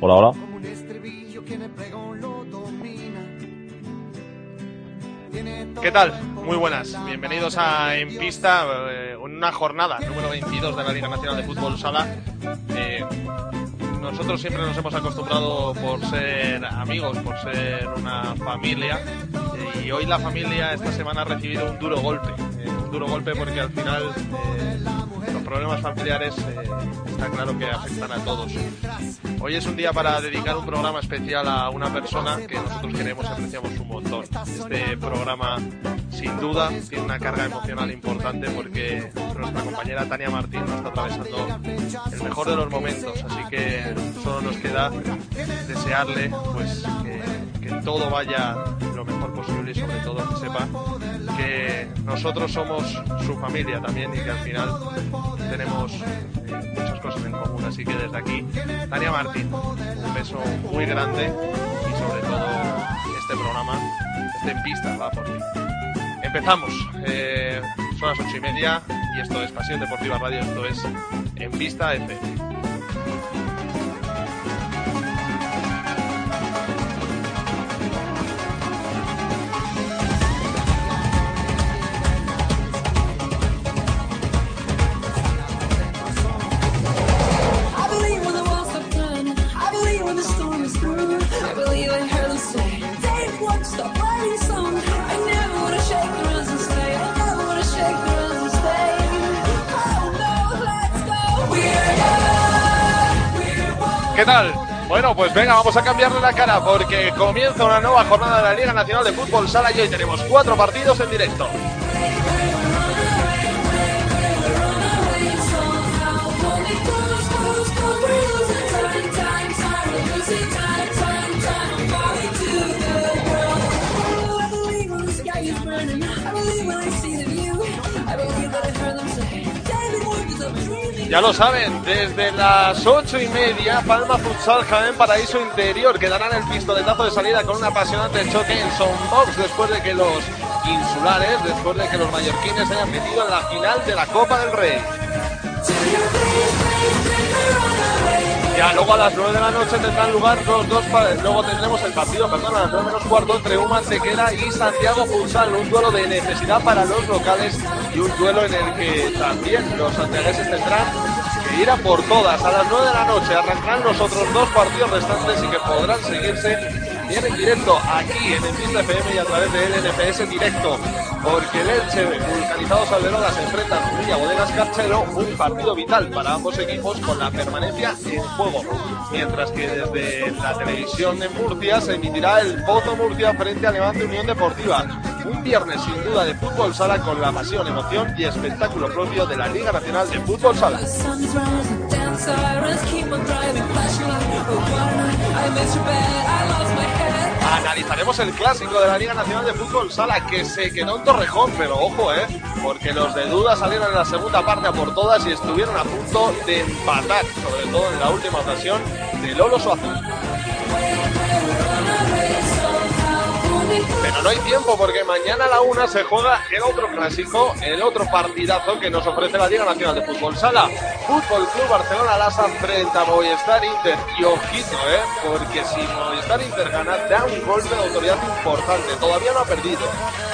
Hola, hola. ¿Qué tal? Muy buenas. Bienvenidos a En Pista, eh, una jornada número 22 de la Liga Nacional de Fútbol Sala. Eh, nosotros siempre nos hemos acostumbrado por ser amigos, por ser una familia. eh, y hoy la familia esta semana ha recibido un duro golpe. eh, un duro golpe porque al final eh, problemas familiares eh, está claro que afectan a todos. Hoy es un día para dedicar un programa especial a una persona que nosotros queremos y apreciamos un montón. Este programa, sin duda, tiene una carga emocional importante porque nuestra compañera Tania Martín nos está atravesando el mejor de los momentos. Así que solo nos queda desearle pues que, que todo vaya lo mejor posible y sobre todo que sepa que nosotros somos su familia también y que al final tenemos eh, muchas cosas en común. Así que desde aquí, Tania Martín, un beso muy grande y sobre todo este programa, en pista, va por ti. Empezamos, eh, son las ocho y media y esto es Pasión Deportiva Radio, esto es En Pista FM. ¿Qué tal? Bueno, pues venga, vamos a cambiarle la cara porque comienza una nueva jornada de la Liga Nacional de Fútbol Sala y hoy tenemos cuatro partidos en directo. Ya lo saben, desde las ocho y media, Palma Futsal Jaén Paraíso Interior que darán el pistoletazo de salida con un apasionante choque en Sonbox después de que los insulares, después de que los mallorquines hayan metido en la final de la Copa del Rey. Ya luego a las 9 de la noche tendrán lugar los dos luego tendremos el partido, perdón, a las 9 menos cuarto entre Uma Antequera y Santiago Futsal, un duelo de necesidad para los locales y un duelo en el que también los santiagueses tendrán que ir a por todas. A las 9 de la noche arrancarán los otros dos partidos restantes y que podrán seguirse bien en directo aquí en el Pista FM y a través de LNPS directo. Porque el Elche, vulcanizados Alberola, se enfrenta a Jumilla Bodegas Carchero, un partido vital para ambos equipos con la permanencia en juego. Mientras que desde la televisión de Murcia se emitirá el Pozo Murcia frente a Levante Unión Deportiva. Un viernes sin duda de fútbol sala con la pasión, emoción y espectáculo propio de la Liga Nacional de Fútbol Sala. Analizaremos el clásico de la Liga Nacional de Fútbol Sala que se quedó en Torrejón, pero ojo, eh, porque los de duda salieron en la segunda parte a por todas y estuvieron a punto de empatar, sobre todo en la última ocasión de Lolo Suazo. Pero no hay tiempo porque mañana a la una se juega el otro clásico, el otro partidazo que nos ofrece la Liga Nacional de Fútbol Sala. Fútbol Club Barcelona Lasa frente a Movistar Inter. Y ojito, ¿eh? Porque si Movistar Inter gana, da un golpe de autoridad importante. Todavía no ha perdido.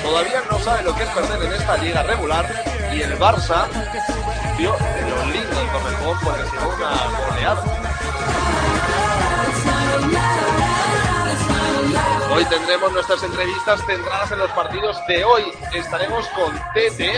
Todavía no sabe lo que es perder en esta liga regular. Y el Barça vio de lo lindo el porque se una goleada. Hoy tendremos nuestras entrevistas centradas en los partidos de hoy. Estaremos con Tete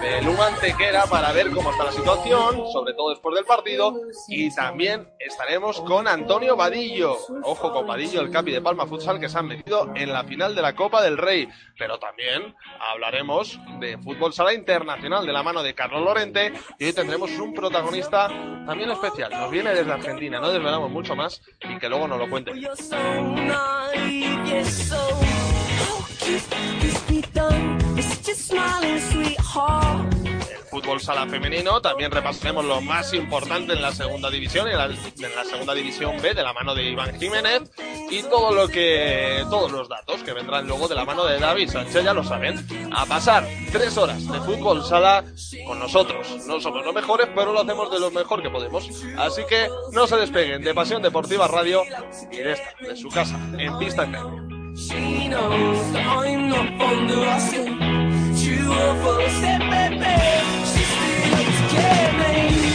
de Luma Antequera para ver cómo está la situación, sobre todo después del partido. Y también estaremos con Antonio Vadillo. Ojo con Vadillo, el capi de Palma Futsal, que se han metido en la final de la Copa del Rey. Pero también hablaremos de fútbol sala internacional de la mano de Carlos Lorente. Y hoy tendremos un protagonista también especial. Nos viene desde Argentina, no desvelamos mucho más y que luego nos lo cuente. You're so. You're such a smiling sweetheart. Fútbol sala femenino. También repasaremos lo más importante en la segunda división y en la, en la segunda división B de la mano de Iván Jiménez y todo lo que, todos los datos que vendrán luego de la mano de David Sánchez, ya lo saben, a pasar tres horas de fútbol sala con nosotros. No somos los mejores, pero lo hacemos de lo mejor que podemos. Así que no se despeguen de Pasión Deportiva Radio y de esta, de su casa, en Pista FM. She knows I'm not beautiful, said baby, she still scared me.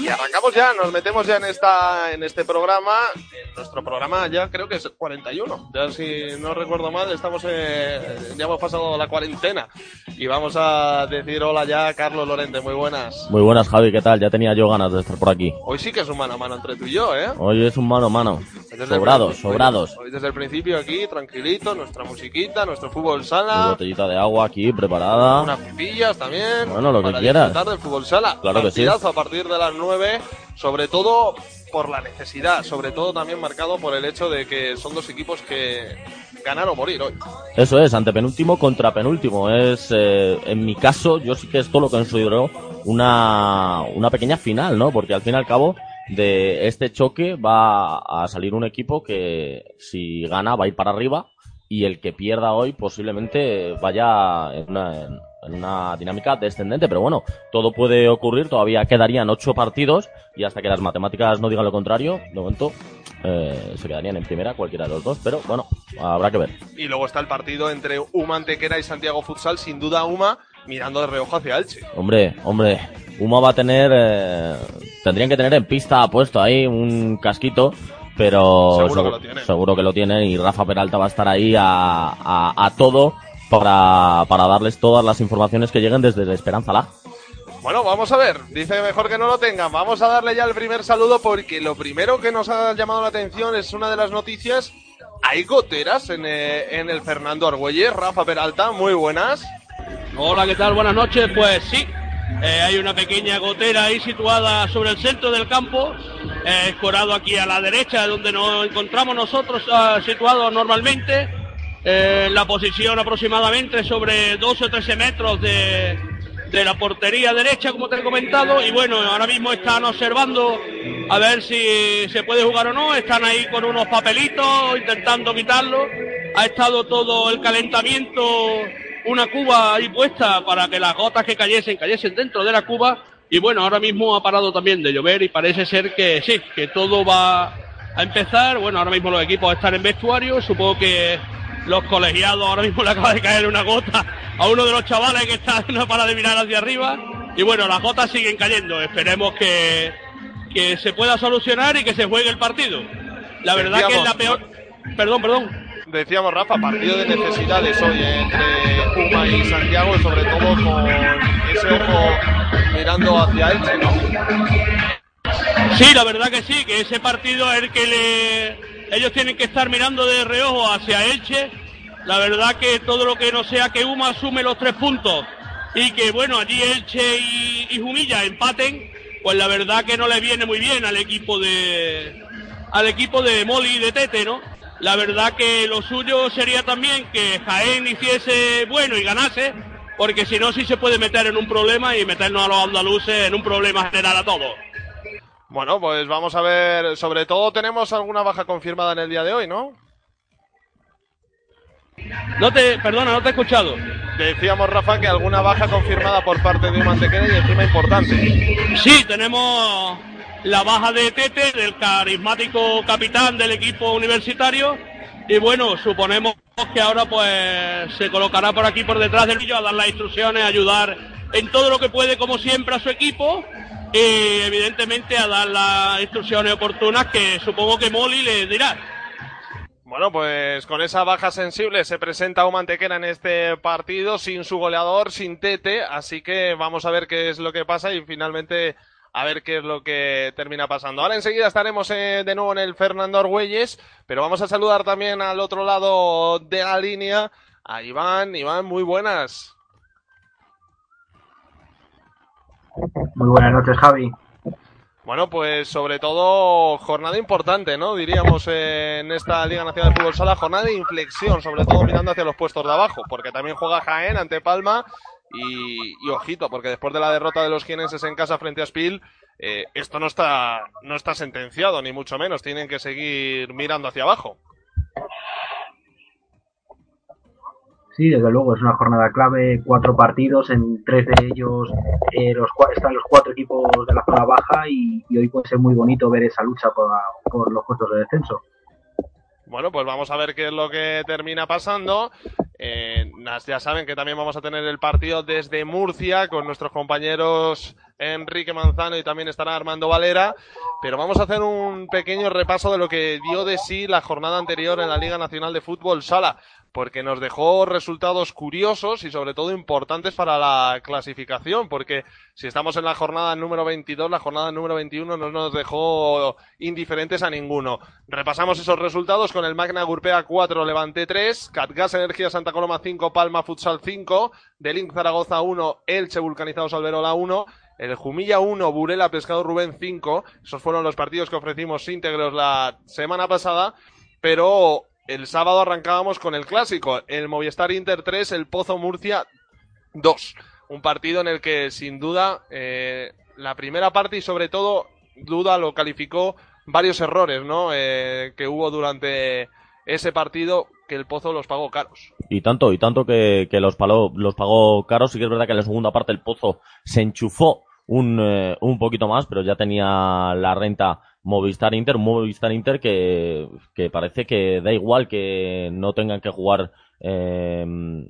Y arrancamos ya, nos metemos ya en esta en este programa, en nuestro programa ya creo que es 41. Ya si no recuerdo mal, estamos eh, ya hemos pasado la cuarentena y vamos a decir hola ya a Carlos Lorente, muy buenas. Muy buenas, Javi, ¿qué tal? Ya tenía yo ganas de estar por aquí. Hoy sí que es un mano a mano entre tú y yo, ¿eh? Hoy es un mano a mano. Sobrados, sobrados. Hoy desde el principio aquí, tranquilito, nuestra musiquita, nuestro fútbol sala, botellita de agua aquí preparada. unas pipillas también. Bueno, lo que quieras. disfrutar del fútbol sala. Claro que sí. Partidazo a partir de las 9, sobre todo por la necesidad, sobre todo también marcado por el hecho de que son dos equipos que ganar o morir hoy. Eso es, antepenúltimo contra penúltimo. Es, eh, en mi caso, yo sí que esto lo considero una, una pequeña final, ¿no? Porque al fin y al cabo, de este choque va a salir un equipo que si gana va a ir para arriba y el que pierda hoy posiblemente vaya en una, una dinámica descendente. Pero bueno, todo puede ocurrir, todavía quedarían ocho partidos y hasta que las matemáticas no digan lo contrario, de momento eh, se quedarían en primera cualquiera de los dos. Pero bueno, habrá que ver. Y luego está el partido entre Uma Antequera y Santiago Futsal, sin duda Uma mirando de reojo hacia Elche. Hombre, hombre, Uma va a tener, eh, tendrían que tener en pista puesto ahí un casquito, pero Seguro seguro que lo tiene y Rafa Peralta va a estar ahí a, a, a todo para, para darles todas las informaciones que lleguen desde Esperanza La. Bueno, vamos a ver. Dice mejor que no lo tengan. Vamos a darle ya el primer saludo porque lo primero que nos ha llamado la atención es una de las noticias. Hay goteras en, eh, en el Fernando Argüelles. Rafa Peralta, muy buenas. Hola, ¿qué tal? Buenas noches. Pues sí, eh, hay una pequeña gotera ahí situada sobre el centro del campo, eh, escorado aquí a la derecha, donde nos encontramos nosotros ah, situados normalmente, eh, la posición aproximadamente sobre 12 o 13 metros de, de la portería derecha, como te he comentado, y bueno, ahora mismo están observando a ver si se puede jugar o no, están ahí con unos papelitos intentando quitarlo, ha estado todo el calentamiento una cuba ahí puesta para que las gotas que cayesen cayesen dentro de la cuba. Y bueno, ahora mismo ha parado también de llover y parece ser que sí, que todo va a empezar. Bueno, ahora mismo los equipos están en vestuario, supongo que los colegiados ahora mismo le acaba de caer una gota a uno de los chavales que está no para de mirar hacia arriba y bueno, las gotas siguen cayendo. Esperemos que, que se pueda solucionar y que se juegue el partido. La verdad que es la peor... Perdón, perdón. Decíamos, Rafa, partido de necesidades hoy entre Uma y Santiago y sobre todo con ese ojo mirando hacia Elche, ¿no? Sí, la verdad que sí, que ese partido es el que le... ellos tienen que estar mirando de reojo hacia Elche. La verdad que todo lo que no sea que Uma asume los tres puntos y que bueno, allí Elche y, Jumilla empaten, pues la verdad que no le viene muy bien al equipo de al equipo de Moli y de Tete, ¿no? La verdad que lo suyo sería también que Jaén hiciese bueno y ganase, porque si no sí se puede meter en un problema y meternos a los andaluces en un problema general a todos. Bueno, pues vamos a ver. Sobre todo tenemos alguna baja confirmada en el día de hoy, ¿no? No te, perdona, no te he escuchado. Decíamos, Rafa, que alguna baja confirmada por parte de Uma Antequera y encima importante. Sí, tenemos la baja de Tete, del carismático capitán del equipo universitario. Y bueno, suponemos que ahora pues se colocará por aquí por detrás del vídeo a dar las instrucciones, a ayudar en todo lo que puede, como siempre, a su equipo. Y evidentemente a dar las instrucciones oportunas que supongo que Molly le dirá. Bueno, pues con esa baja sensible se presenta Uma Antequera en este partido sin su goleador, sin Tete, así que vamos a ver qué es lo que pasa y finalmente a ver qué es lo que termina pasando. Ahora enseguida estaremos eh, de nuevo en el Fernando Argüelles, pero vamos a saludar también al otro lado de la línea a Iván. Iván, muy buenas. Muy buenas noches, Javi. Bueno, pues sobre todo jornada importante, ¿no? Diríamos en esta Liga Nacional de Fútbol Sala, jornada de inflexión, sobre todo mirando hacia los puestos de abajo, porque también juega Jaén ante Palma y, y ojito, porque después de la derrota de los jienenses en casa frente a Spil, eh, esto no está, no está sentenciado, ni mucho menos, tienen que seguir mirando hacia abajo. Sí, desde luego, es una jornada clave, cuatro partidos, en tres de ellos eh, los, están los cuatro equipos de la zona baja y, y hoy puede ser muy bonito ver esa lucha por, por los puestos de descenso. Bueno, pues vamos a ver qué es lo que termina pasando. Eh, ya saben que también vamos a tener el partido desde Murcia con nuestros compañeros Enrique Manzano y también estará Armando Valera. Pero vamos a hacer un pequeño repaso de lo que dio de sí la jornada anterior en la Liga Nacional de Fútbol Sala, porque nos dejó resultados curiosos y sobre todo importantes para la clasificación, porque si estamos en la jornada número 22, la jornada número 21 no nos dejó indiferentes a ninguno. Repasamos esos resultados con el Magna Gurpea 4, Levante 3, Catgas Energía Santa Coloma 5, Palma Futsal 5, Delin Zaragoza 1, Elche Vulcanizados Alberola 1, el Jumilla 1, Burela Pescado Rubén 5. Esos fueron los partidos que ofrecimos íntegros la semana pasada, pero el sábado arrancábamos con el clásico, el Movistar Inter 3, el Pozo Murcia 2. Un partido en el que sin duda eh, la primera parte y sobre todo duda lo calificó varios errores, ¿no? Eh, que hubo durante ese partido que el Pozo los pagó caros. Y tanto, y tanto que, que los, paló- los pagó caros. Sí que es verdad que en la segunda parte el Pozo se enchufó un, eh, un poquito más, pero ya tenía la renta Movistar Inter, un Movistar Inter que, que parece que da igual que no tengan que jugar eh,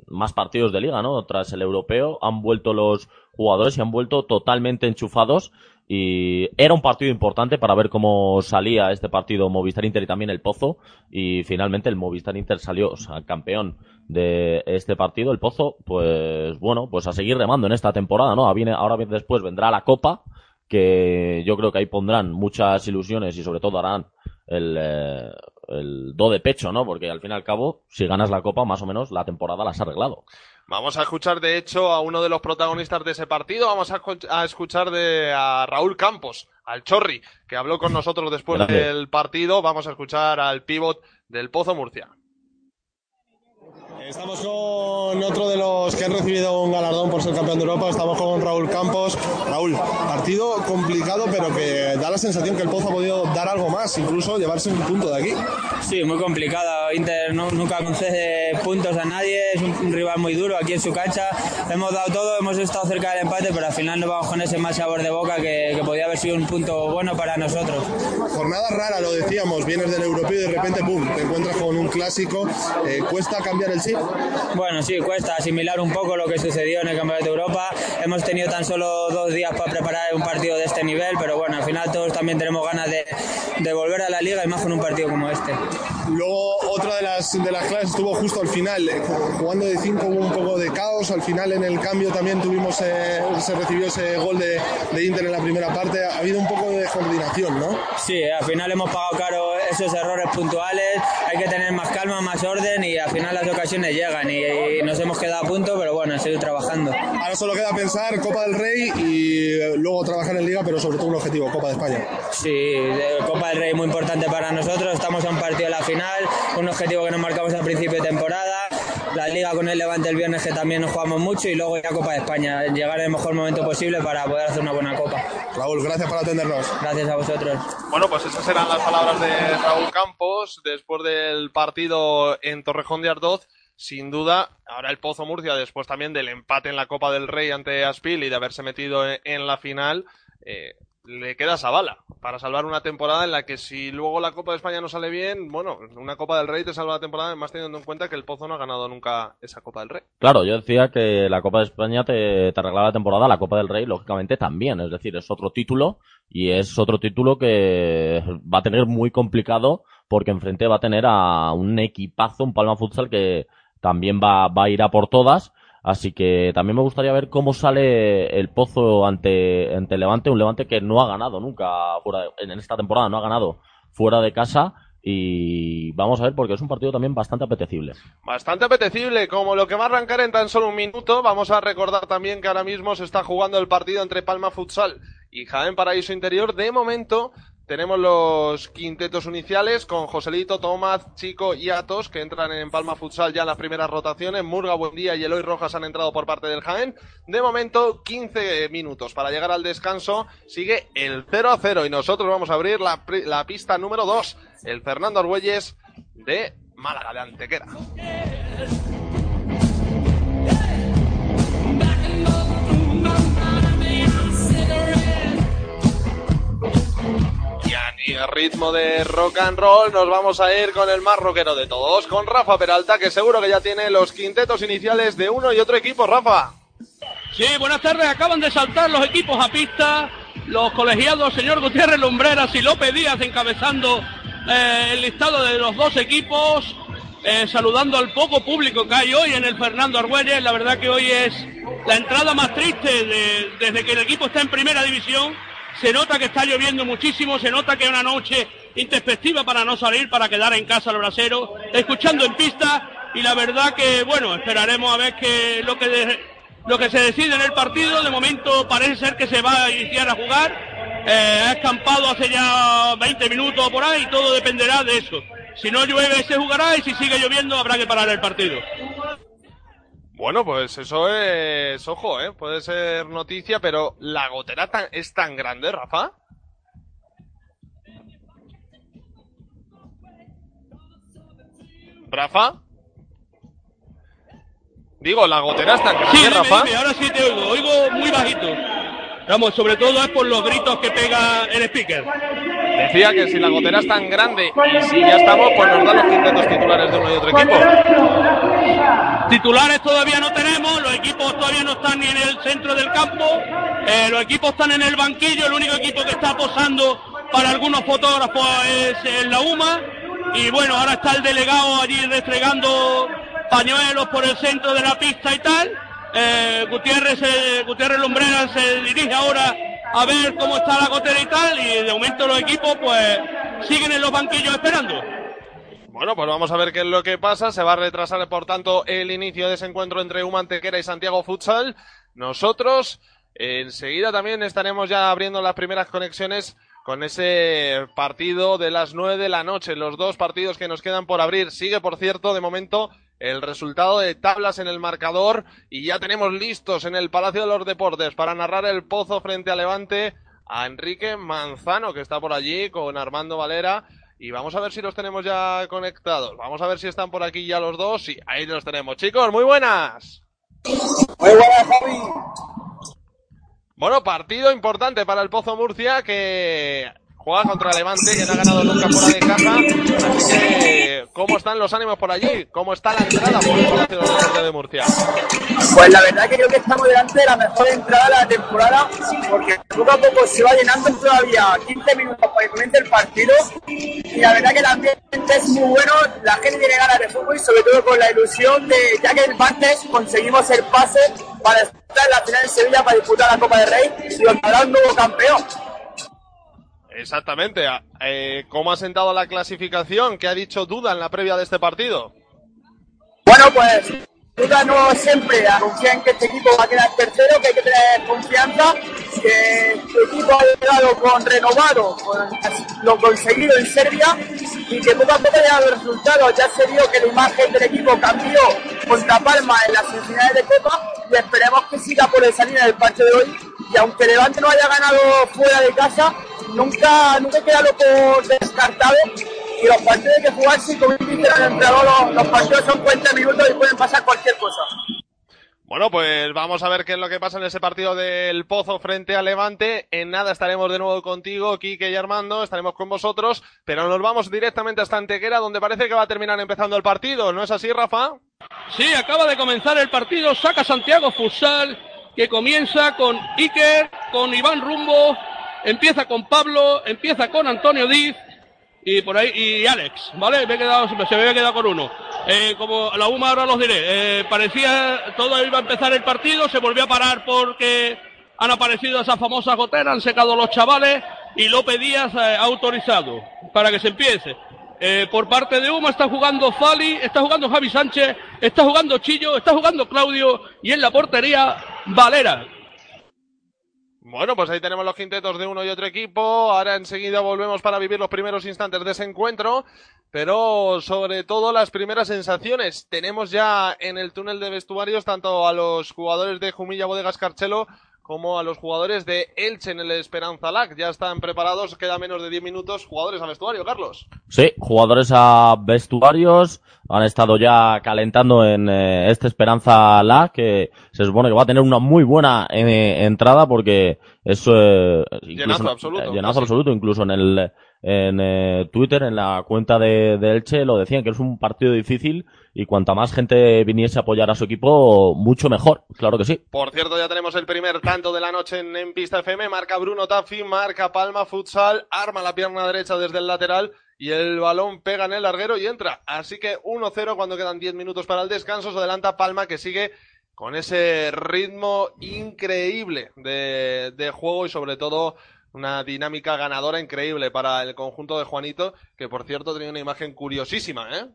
más partidos de liga, ¿no? Tras el europeo han vuelto los jugadores y han vuelto totalmente enchufados y era un partido importante para ver cómo salía este partido Movistar Inter y también el Pozo y finalmente el Movistar Inter salió o sea, campeón de este partido el Pozo pues bueno pues a seguir remando en esta temporada no Viene- ahora después vendrá la Copa que yo creo que ahí pondrán muchas ilusiones y sobre todo harán el, eh, el do de pecho no porque al fin y al cabo si ganas la Copa más o menos la temporada la has arreglado Vamos a escuchar, de hecho, a uno de los protagonistas de ese partido. Vamos a, escu- a escuchar de, a Raúl Campos, al Chorri, que habló con nosotros después del partido. Vamos a escuchar al pívot del Pozo Murcia. Estamos con otro de los que han recibido un galardón por ser campeón de Europa. Estamos con Raúl Campos. Raúl, partido complicado, pero que da la sensación que el Pozo ha podido dar algo más, incluso llevarse un punto de aquí. Sí, muy complicado. Inter no- nunca concede puntos a nadie, es un, un rival muy duro aquí en su cancha. Hemos dado todo, hemos estado cerca del empate, pero al final nos vamos con ese mal sabor de boca que, que podía haber sido un punto bueno para nosotros. Jornada rara, lo decíamos. Vienes del europeo y de repente, ¡pum!, te encuentras con un clásico. Eh, ¿Cuesta cambiar el chip? Bueno, sí, cuesta asimilar un poco lo que sucedió en el Campeonato de Europa. Hemos tenido tan solo dos días para preparar un partido de este nivel, pero bueno, al final todos también tenemos ganas de, de volver a la liga y más con un partido como este. Luego, otra de las, de las clases estuvo justo al final. eh, Jugando de 5 hubo un poco de caos. Al final, en el cambio, también tuvimos eh, se recibió ese gol de, de Inter en la primera parte. Ha habido un poco de coordinación, ¿no? Sí, al final hemos pagado caro esos errores puntuales, hay que tener más calma, más orden y llegan y, y nos hemos quedado a punto, pero bueno, seguir trabajando. Ahora solo queda pensar Copa del Rey y eh, luego trabajar en Liga, pero sobre todo un objetivo, Copa de España. Sí, Copa del Rey muy importante para nosotros, estamos a un partido de la final, un objetivo que nos marcamos al principio de temporada, la Liga con el Levante el viernes que también nos jugamos mucho y luego ya Copa de España, llegar en el mejor momento posible para poder hacer una buena Copa. Raúl, gracias por atendernos. Gracias a vosotros. Bueno, pues esas eran las palabras de Raúl Campos después del partido en Torrejón de Ardoz. Sin duda, ahora el Pozo Murcia, después también del empate en la Copa del Rey ante Aspil y de haberse metido en, en la final, eh, le queda esa bala para salvar una temporada en la que si luego la Copa de España no sale bien, bueno, una Copa del Rey te salva la temporada, más teniendo en cuenta que el Pozo no ha ganado nunca esa Copa del Rey. Claro, yo decía que la Copa de España te, te arreglaba la temporada, la Copa del Rey, lógicamente, también. Es decir, es otro título y es otro título que va a tener muy complicado porque enfrente va a tener a un equipazo, un Palma Futsal que también va, va a ir a por todas. Así que también me gustaría ver cómo sale el Pozo ante, ante Levante, un Levante que no ha ganado nunca fuera de- en esta temporada, no ha ganado fuera de casa. Y vamos a ver porque es un partido también bastante apetecible. Bastante apetecible, como lo que va a arrancar en tan solo un minuto. Vamos a recordar también que ahora mismo se está jugando el partido entre Palma Futsal y Jaén Paraíso Interior. De momento tenemos los quintetos iniciales con Joselito, Tomás, Chico y Atos que entran en Palma Futsal ya en las primeras rotaciones. Murga, Buendía y Eloy Rojas han entrado por parte del Jaén. De momento 15 minutos para llegar al descanso. Sigue el 0 a 0 y nosotros vamos a abrir la, la pista número 2. El Fernando Argüelles de Málaga de Antequera. Y a ritmo de rock and roll nos vamos a ir con el más rockero de todos, con Rafa Peralta, que seguro que ya tiene los quintetos iniciales de uno y otro equipo. Rafa. Sí, buenas tardes. Acaban de saltar los equipos a pista. Los colegiados, señor Gutiérrez Lumbreras y López Díaz encabezando eh, el listado de los dos equipos. eh, saludando al poco público que hay hoy en el Fernando Argüelles. La verdad que hoy es la entrada más triste de- desde que el equipo está en primera división. Se nota que está lloviendo muchísimo, se nota que es una noche introspectiva para no salir, para quedar en casa al brasero, escuchando en pista. Y la verdad que, bueno, esperaremos a ver qué lo que lo que se decide en el partido. De momento parece ser que se va a iniciar a jugar. Eh, ha escampado hace ya 20 minutos por ahí y todo dependerá de eso. Si no llueve se jugará y si sigue lloviendo habrá que parar el partido. Bueno, pues eso es, ojo, ¿eh? puede ser noticia, pero la gotera tan- es tan grande, Rafa. Rafa. Digo, la gotera es tan grande, Sí, dime, Rafa. dime, ahora sí te oigo, oigo muy bajito. Vamos, sobre todo es por los gritos que pega el speaker. Decía que si la gotera es tan grande y si ya estamos, pues nos dan los quintetos titulares de uno y otro equipo. Titulares todavía no tenemos, los equipos todavía no están ni en el centro del campo, eh, los equipos están en el banquillo, el único equipo que está posando para algunos fotógrafos es el la UMA y bueno, ahora está el delegado allí restregando pañuelos por el centro de la pista y tal. Eh, Gutiérrez, eh, Gutiérrez Lumbreras se dirige ahora a ver cómo está la gotera y tal y de momento los equipos pues siguen en los banquillos esperando. Bueno, pues vamos a ver qué es lo que pasa. Se va a retrasar, por tanto, el inicio de ese encuentro entre Humantequera y Santiago Futsal. Nosotros, enseguida también estaremos ya abriendo las primeras conexiones con ese partido de las nueve de la noche. Los dos partidos que nos quedan por abrir. Sigue, por cierto, de momento el resultado de tablas en el marcador y ya tenemos listos en el Palacio de los Deportes para narrar el pozo frente a Levante a Enrique Manzano, que está por allí con Armando Valera. Y vamos a ver si los tenemos ya conectados. Vamos a ver si están por aquí ya los dos. Sí, ahí los tenemos. Chicos, muy buenas. Muy buenas, Javi. Bueno, partido importante para el Pozo Murcia que juega contra Levante, que no ha ganado nunca fuera de casa. Así ¿cómo están los ánimos por allí? ¿Cómo está la entrada por el de de Murcia? Pues la verdad que creo que estamos delante de la mejor entrada de la temporada, porque poco a poco se va llenando todavía 15 minutos para que el partido. Y la verdad que el ambiente es muy bueno, la gente tiene ganas de fútbol y sobre todo con la ilusión de, ya que el martes conseguimos el pase para estar en la final de Sevilla para disputar la Copa del Rey y habrá un nuevo campeón. Exactamente. Eh, ¿Cómo ha sentado la clasificación? ¿Qué ha dicho Duda en la previa de este partido? Bueno, pues duda no siempre a confiar en que este equipo va a quedar tercero, que hay que tener confianza, que este equipo ha llegado con renovado, con lo conseguido en Serbia y que poco a poco ya los resultados, ya se vio que la imagen del equipo cambió contra Palma en las semifinales de Copa y esperemos que siga por esa línea del partido de hoy. Y aunque Levante no haya ganado fuera de casa, nunca, nunca queda lo por descartado y los partidos hay que jugarse como dice el entrenador, los, los partidos son 40 minutos y pueden pasar cualquier cosa. Bueno, pues vamos a ver qué es lo que pasa en ese partido del Pozo frente a Levante. En nada estaremos de nuevo contigo, Quique y Armando, estaremos con vosotros, pero nos vamos directamente hasta Antequera, donde parece que va a terminar empezando el partido. ¿No es así, Rafa? Sí, acaba de comenzar el partido. Saca Santiago Futsal, que comienza con Iker, con Iván Rumbo, empieza con Pablo, empieza con Antonio Diz y por ahí y Alex, ¿vale? Me he quedado, se me había quedado con uno. Eh, como la UMA ahora los diré, eh, parecía todo iba a empezar el partido, se volvió a parar porque han aparecido esas famosas goteras, han secado los chavales y López Díaz eh, autorizado para que se empiece. Eh, por parte de UMA está jugando Fali, está jugando Javi Sánchez, está jugando Chillo, está jugando Claudio y en la portería Valera. Bueno, pues ahí tenemos los quintetos de uno y otro equipo. Ahora enseguida volvemos para vivir los primeros instantes de ese encuentro. Pero sobre todo las primeras sensaciones. Tenemos ya en el túnel de vestuarios tanto a los jugadores de Jumilla Bodegas Carchelo como a los jugadores de Elche en el Esperanza Lac. Ya están preparados, queda menos de 10 minutos. Jugadores al vestuario, Carlos. Sí, jugadores a vestuarios han estado ya calentando en eh, este Esperanza La, que se supone que va a tener una muy buena eh, entrada porque es eh, Llenazo absoluto, eh, llenazo absoluto, incluso en el en eh, Twitter, en la cuenta de, de Elche, lo decían que es un partido difícil y cuanta más gente viniese a apoyar a su equipo, mucho mejor, claro que sí. Por cierto, ya tenemos el primer tanto de la noche en, Pista FM. Marca Bruno Taffi, marca Palma Futsal, arma la pierna derecha desde el lateral y el balón pega en el larguero y entra. Así que 1-0 cuando quedan 10 minutos para el descanso. Se adelanta Palma que sigue con ese ritmo increíble de, de juego y sobre todo una dinámica ganadora increíble para el conjunto de Juanito, que por cierto tenía una imagen curiosísima, ¿eh?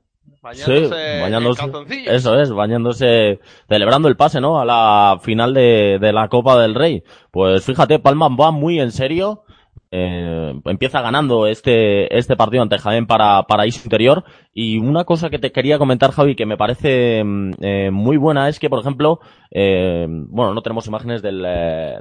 Bañándose, sí, bañándose. en. Eso es, bañándose, celebrando el pase, ¿no? A la final de, de la Copa del Rey. Pues fíjate, Palma va muy en serio. Eh, empieza ganando este, este partido ante Jaén para Paraíso Interior. Y una cosa que te quería comentar, Javi, que me parece mm, eh, muy buena es que, por ejemplo, eh, bueno, no tenemos imágenes del,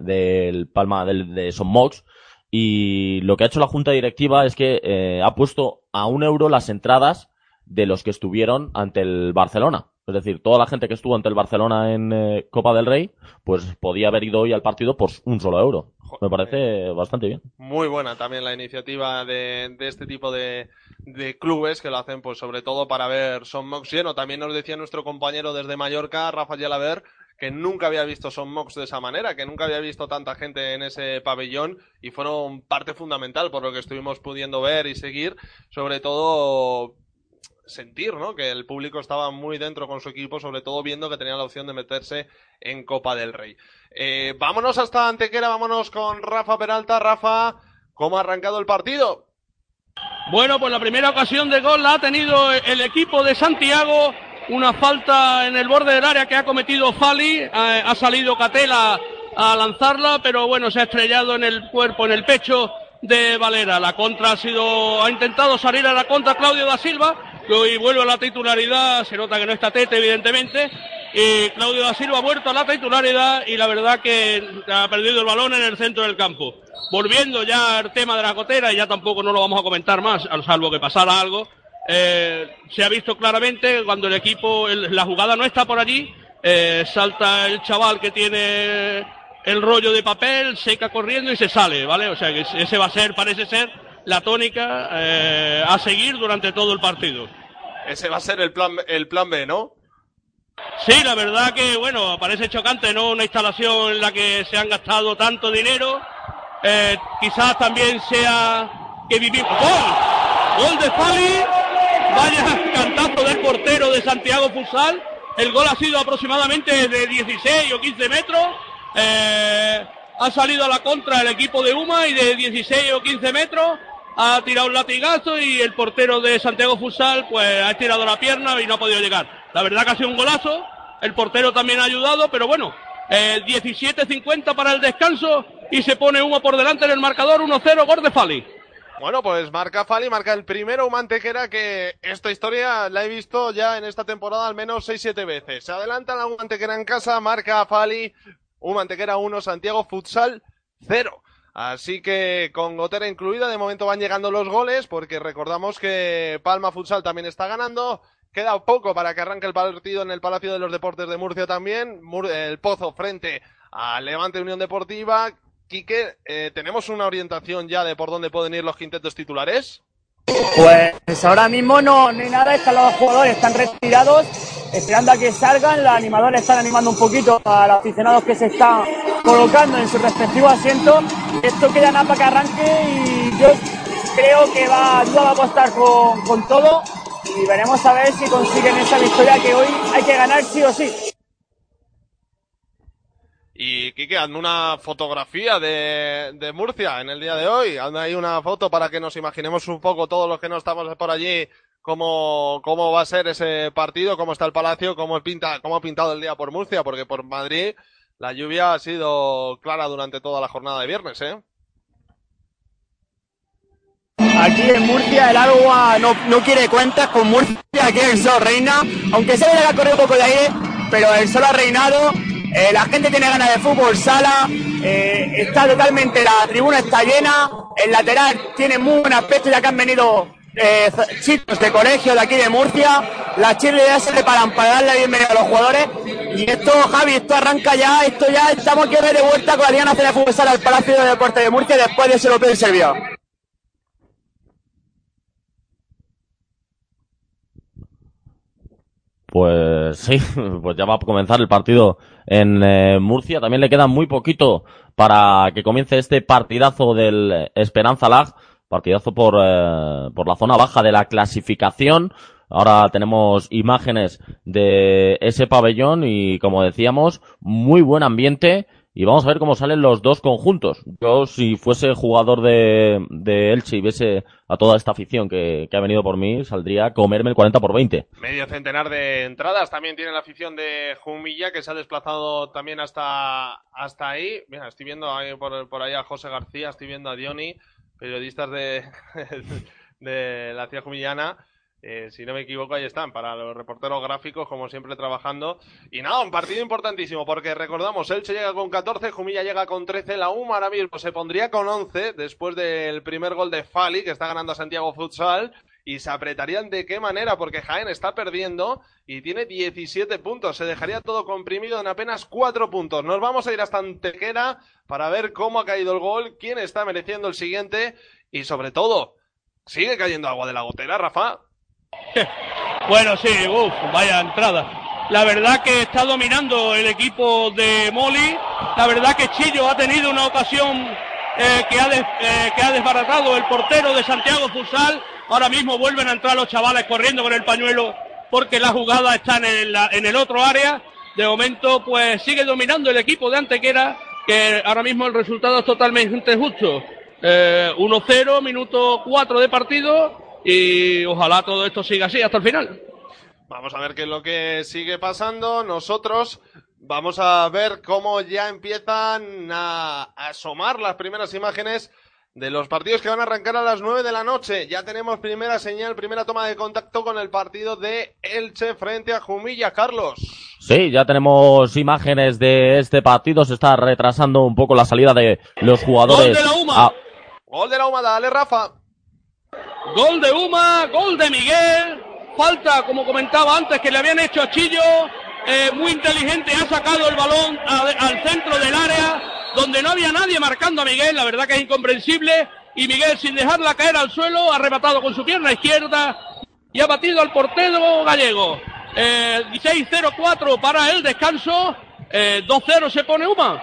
del Palma, del, de Son Mox. Y lo que ha hecho la Junta Directiva es que ha puesto a un euro las entradas de los que estuvieron ante el Barcelona. Es decir, toda la gente que estuvo ante el Barcelona en eh, Copa del Rey, pues podía haber ido hoy al partido por un solo euro. Me parece bastante bien. Muy buena también la iniciativa de, de este tipo de, de clubes que lo hacen pues sobre todo para ver Son Mox lleno. También nos decía nuestro compañero desde Mallorca, Rafa Yelaber, que nunca había visto Son Mox de esa manera, que nunca había visto tanta gente en ese pabellón y fueron parte fundamental por lo que estuvimos pudiendo ver y seguir, sobre todo sentir, ¿no? Que el público estaba muy dentro con su equipo, sobre todo viendo que tenía la opción de meterse en Copa del Rey. Eh, vámonos hasta Antequera, vámonos con Rafa Peralta. Rafa, ¿cómo ha arrancado el partido? Bueno, pues la primera ocasión de gol la ha tenido el equipo de Santiago. Una falta en el borde del área que ha cometido Fali. Ha salido Catela a lanzarla, pero bueno, se ha estrellado en el cuerpo, en el pecho de Valera. La contra ha sido, ha intentado salir a la contra Claudio da Silva, que hoy vuelve a la titularidad. Se nota que no está Tete, evidentemente. Y Claudio da Silva ha vuelto a la titularidad y la verdad que ha perdido el balón en el centro del campo. Volviendo ya al tema de la cotera, y ya tampoco no lo vamos a comentar más, al salvo que pasara algo. eh, se ha visto claramente cuando el equipo, la jugada no está por allí, eh, salta el chaval que tiene el rollo de papel, seca corriendo y se sale, ¿vale? O sea que ese va a ser, parece ser, la tónica eh, a seguir durante todo el partido. Ese va a ser el plan, el plan B, ¿no? Sí, la verdad que, bueno, parece chocante, ¿no? Una instalación en la que se han gastado tanto dinero. Eh, quizás también sea que vivimos. ¡Gol! ¡Gol de Fali! Vaya cantazo del portero de Santiago Futsal. El gol ha sido aproximadamente de 16 o 15 metros. Eh, ha salido a la contra el equipo de Uma y de 16 o 15 metros ha tirado un latigazo y el portero de Santiago Futsal pues ha estirado la pierna y no ha podido llegar. La verdad que ha sido un golazo, el portero también ha ayudado, pero bueno, eh, 17.50 para el descanso y se pone Uma por delante en el marcador 1-0 gol Fali. Bueno, pues marca Fali, marca el primero Mantequera que esta historia la he visto ya en esta temporada al menos 6-7 veces. Se adelanta la Mantequera en casa, marca Fali, un Mantequera 1, Santiago Futsal 0. Así que con Gotera incluida, de momento van llegando los goles, porque recordamos que Palma Futsal también está ganando. Queda poco para que arranque el partido en el Palacio de los Deportes de Murcia también. El Pozo frente a Levante Unión Deportiva. Quique, eh, ¿tenemos una orientación ya de por dónde pueden ir los quintetos titulares? Pues ahora mismo no, no hay nada, están los jugadores, están retirados, esperando a que salgan, los animadores están animando un poquito a los aficionados que se están colocando en su respectivo asiento. Esto queda nada para que arranque y yo creo que va, va a apostar con, con todo y veremos a ver si consiguen esa victoria que hoy hay que ganar sí o sí. Y Quique, hazme una fotografía de, de Murcia en el día de hoy. Hazme ahí una foto para que nos imaginemos un poco todos los que no estamos por allí cómo, cómo va a ser ese partido, cómo está el palacio, cómo pinta, cómo ha pintado el día por Murcia, porque por Madrid la lluvia ha sido clara durante toda la jornada de viernes, ¿eh? Aquí en Murcia el agua no, no quiere cuentas con Murcia, aquí el sol reina, aunque se le ha corrido un poco de aire, pero el sol ha reinado, eh, la gente tiene ganas de fútbol sala, eh, está totalmente, la tribuna está llena, el lateral tiene muy buen aspecto ya que han venido eh, chicos de colegio de aquí de Murcia, las cheerleaders se preparan para darle la bienvenida a los jugadores y esto Javi, esto arranca ya, esto ya estamos aquí de vuelta con la Liga Nacional de Fútbol al Palacio de Deportes de Murcia después de ese Europeo de Serbia. Pues sí, pues ya va a comenzar el partido en eh, Murcia. También le queda muy poquito para que comience este partidazo del eh, Esperanza Lag. Partidazo por, eh, por la zona baja de la clasificación. Ahora tenemos imágenes de ese pabellón y como decíamos, muy buen ambiente. Y vamos a ver cómo salen los dos conjuntos. Yo, si fuese jugador de, de Elche y viese a toda esta afición que, que ha venido por mí, saldría a comerme el 40 por 20. Medio centenar de entradas. También tiene la afición de Jumilla que se ha desplazado también hasta, hasta ahí. Mira, estoy viendo ahí por, por ahí a José García, estoy viendo a Diony, periodistas de, de la ciudad jumillana. Eh, si no me equivoco, ahí están, para los reporteros gráficos, como siempre, trabajando. Y nada, un partido importantísimo, porque recordamos, Elche llega con 14, Jumilla llega con 13, la UMA ahora mismo se pondría con 11, después del primer gol de Fali, que está ganando a Santiago Futsal, y se apretarían de qué manera, porque Jaén está perdiendo y tiene 17 puntos, se dejaría todo comprimido en apenas 4 puntos. Nos vamos a ir hasta Antequera para ver cómo ha caído el gol, quién está mereciendo el siguiente, y sobre todo, ¿sigue cayendo agua de la gotera, Rafa? Bueno, sí, uff, vaya entrada. La verdad que está dominando el equipo de Moli. La verdad que Chillo ha tenido una ocasión eh, que, ha eh, que ha desbaratado el portero de Santiago Futsal. Ahora mismo vuelven a entrar los chavales corriendo con el pañuelo porque la jugada está en el, en el otro área. De momento, pues sigue dominando el equipo de Antequera, que ahora mismo el resultado es totalmente justo. Eh, 1-0, minuto 4 de partido y ojalá todo esto siga así hasta el final. Vamos a ver qué es lo que sigue pasando. Nosotros vamos a ver cómo ya empiezan a asomar las primeras imágenes de los partidos que van a arrancar a las 9 de la noche. Ya tenemos primera señal, primera toma de contacto con el partido de Elche frente a Jumilla. Carlos. Sí, ya tenemos imágenes de este partido. Se está retrasando un poco la salida de los jugadores. Gol de la UMA. Gol de la Uma, dale Rafa. Gol de Uma, gol de Miguel. Falta, como comentaba antes, que le habían hecho a Chillo. Eh, muy inteligente, ha sacado el balón a- al centro del área, donde no había nadie marcando a Miguel. La verdad que es incomprensible. Y Miguel, sin dejarla caer al suelo, ha rematado con su pierna izquierda y ha batido al portero gallego. Eh, 6-0-4 para el descanso. Eh, 2-0 se pone Uma.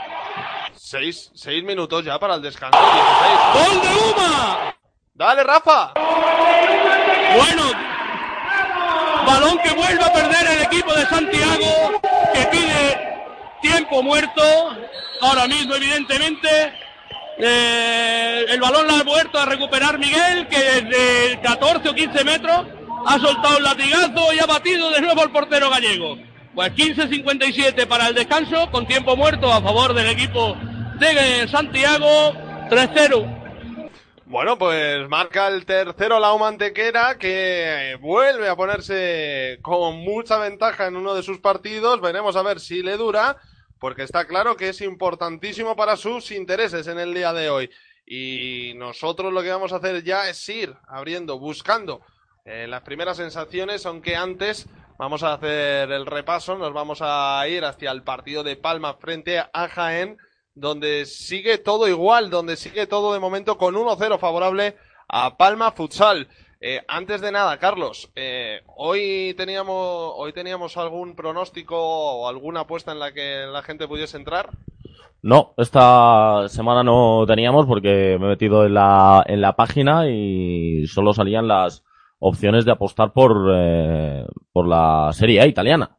Seis, seis minutos ya para el descanso. 16. ¡Gol de Uma! Dale Rafa. Bueno, balón que vuelve a perder el equipo de Santiago, que pide tiempo muerto. Ahora mismo, evidentemente, eh, el balón lo ha vuelto a recuperar Miguel, que desde 14 o 15 metros ha soltado el latigazo y ha batido de nuevo al portero gallego. Pues 15-57 para el descanso, con tiempo muerto a favor del equipo de Santiago, 3-0. Bueno, pues marca el tercero la Mantequera que vuelve a ponerse con mucha ventaja en uno de sus partidos. Veremos a ver si le dura, porque está claro que es importantísimo para sus intereses en el día de hoy. Y nosotros lo que vamos a hacer ya es ir abriendo, buscando eh, las primeras sensaciones, aunque antes vamos a hacer el repaso, nos vamos a ir hacia el partido de Palma frente a Jaén donde sigue todo igual, donde sigue todo de momento con 1-0 favorable a Palma Futsal. Eh, antes de nada, Carlos, eh, hoy teníamos hoy teníamos algún pronóstico o alguna apuesta en la que la gente pudiese entrar. No, esta semana no teníamos porque me he metido en la, en la página y solo salían las opciones de apostar por, eh, por la Serie A italiana.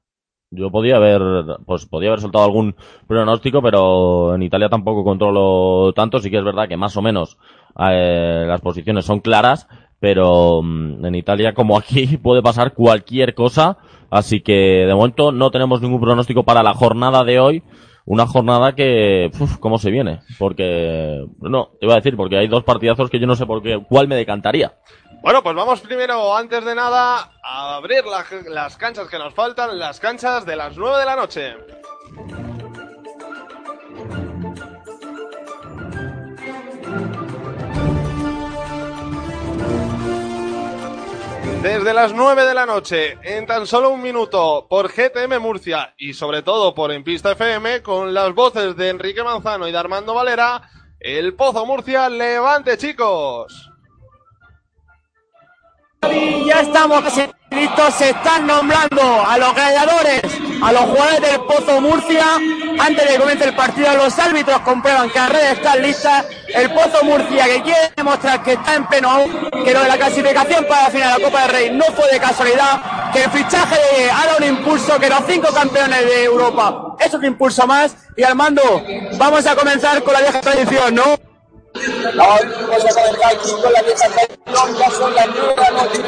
Yo podía haber, pues podía haber soltado algún pronóstico, pero en Italia tampoco controlo tanto. Sí que es verdad que más o menos eh, las posiciones son claras, pero mm, en Italia como aquí puede pasar cualquier cosa. Así que de momento no tenemos ningún pronóstico para la jornada de hoy. una jornada que, uf, ¿cómo se viene? Porque, no, te iba a decir, porque hay dos partidazos que yo no sé por qué, cuál me decantaría. Bueno, pues vamos primero, antes de nada, a abrir la- las canchas que nos faltan, las canchas de las 9 de la noche. Desde las 9 de la noche, en tan solo un minuto, por GTM Murcia y sobre todo por En Pista FM, con las voces de Enrique Manzano y de Armando Valera, el Pozo Murcia, levante chicos. Ya estamos listos, se están nombrando a los gladiadores, a los jugadores del Pozo Murcia. Antes de que comience el partido, los árbitros comprueban que las redes están listas. El Pozo Murcia que quiere demostrar que está en pleno que lo de la clasificación para la final de la Copa del Rey no fue de casualidad, que el fichaje de un impulso, que los cinco campeones de Europa es un impulso más. Y Armando, vamos a comenzar con la vieja tradición, ¿no? Vamos a comenzar aquí con la vieja ya son las nueve de la noche,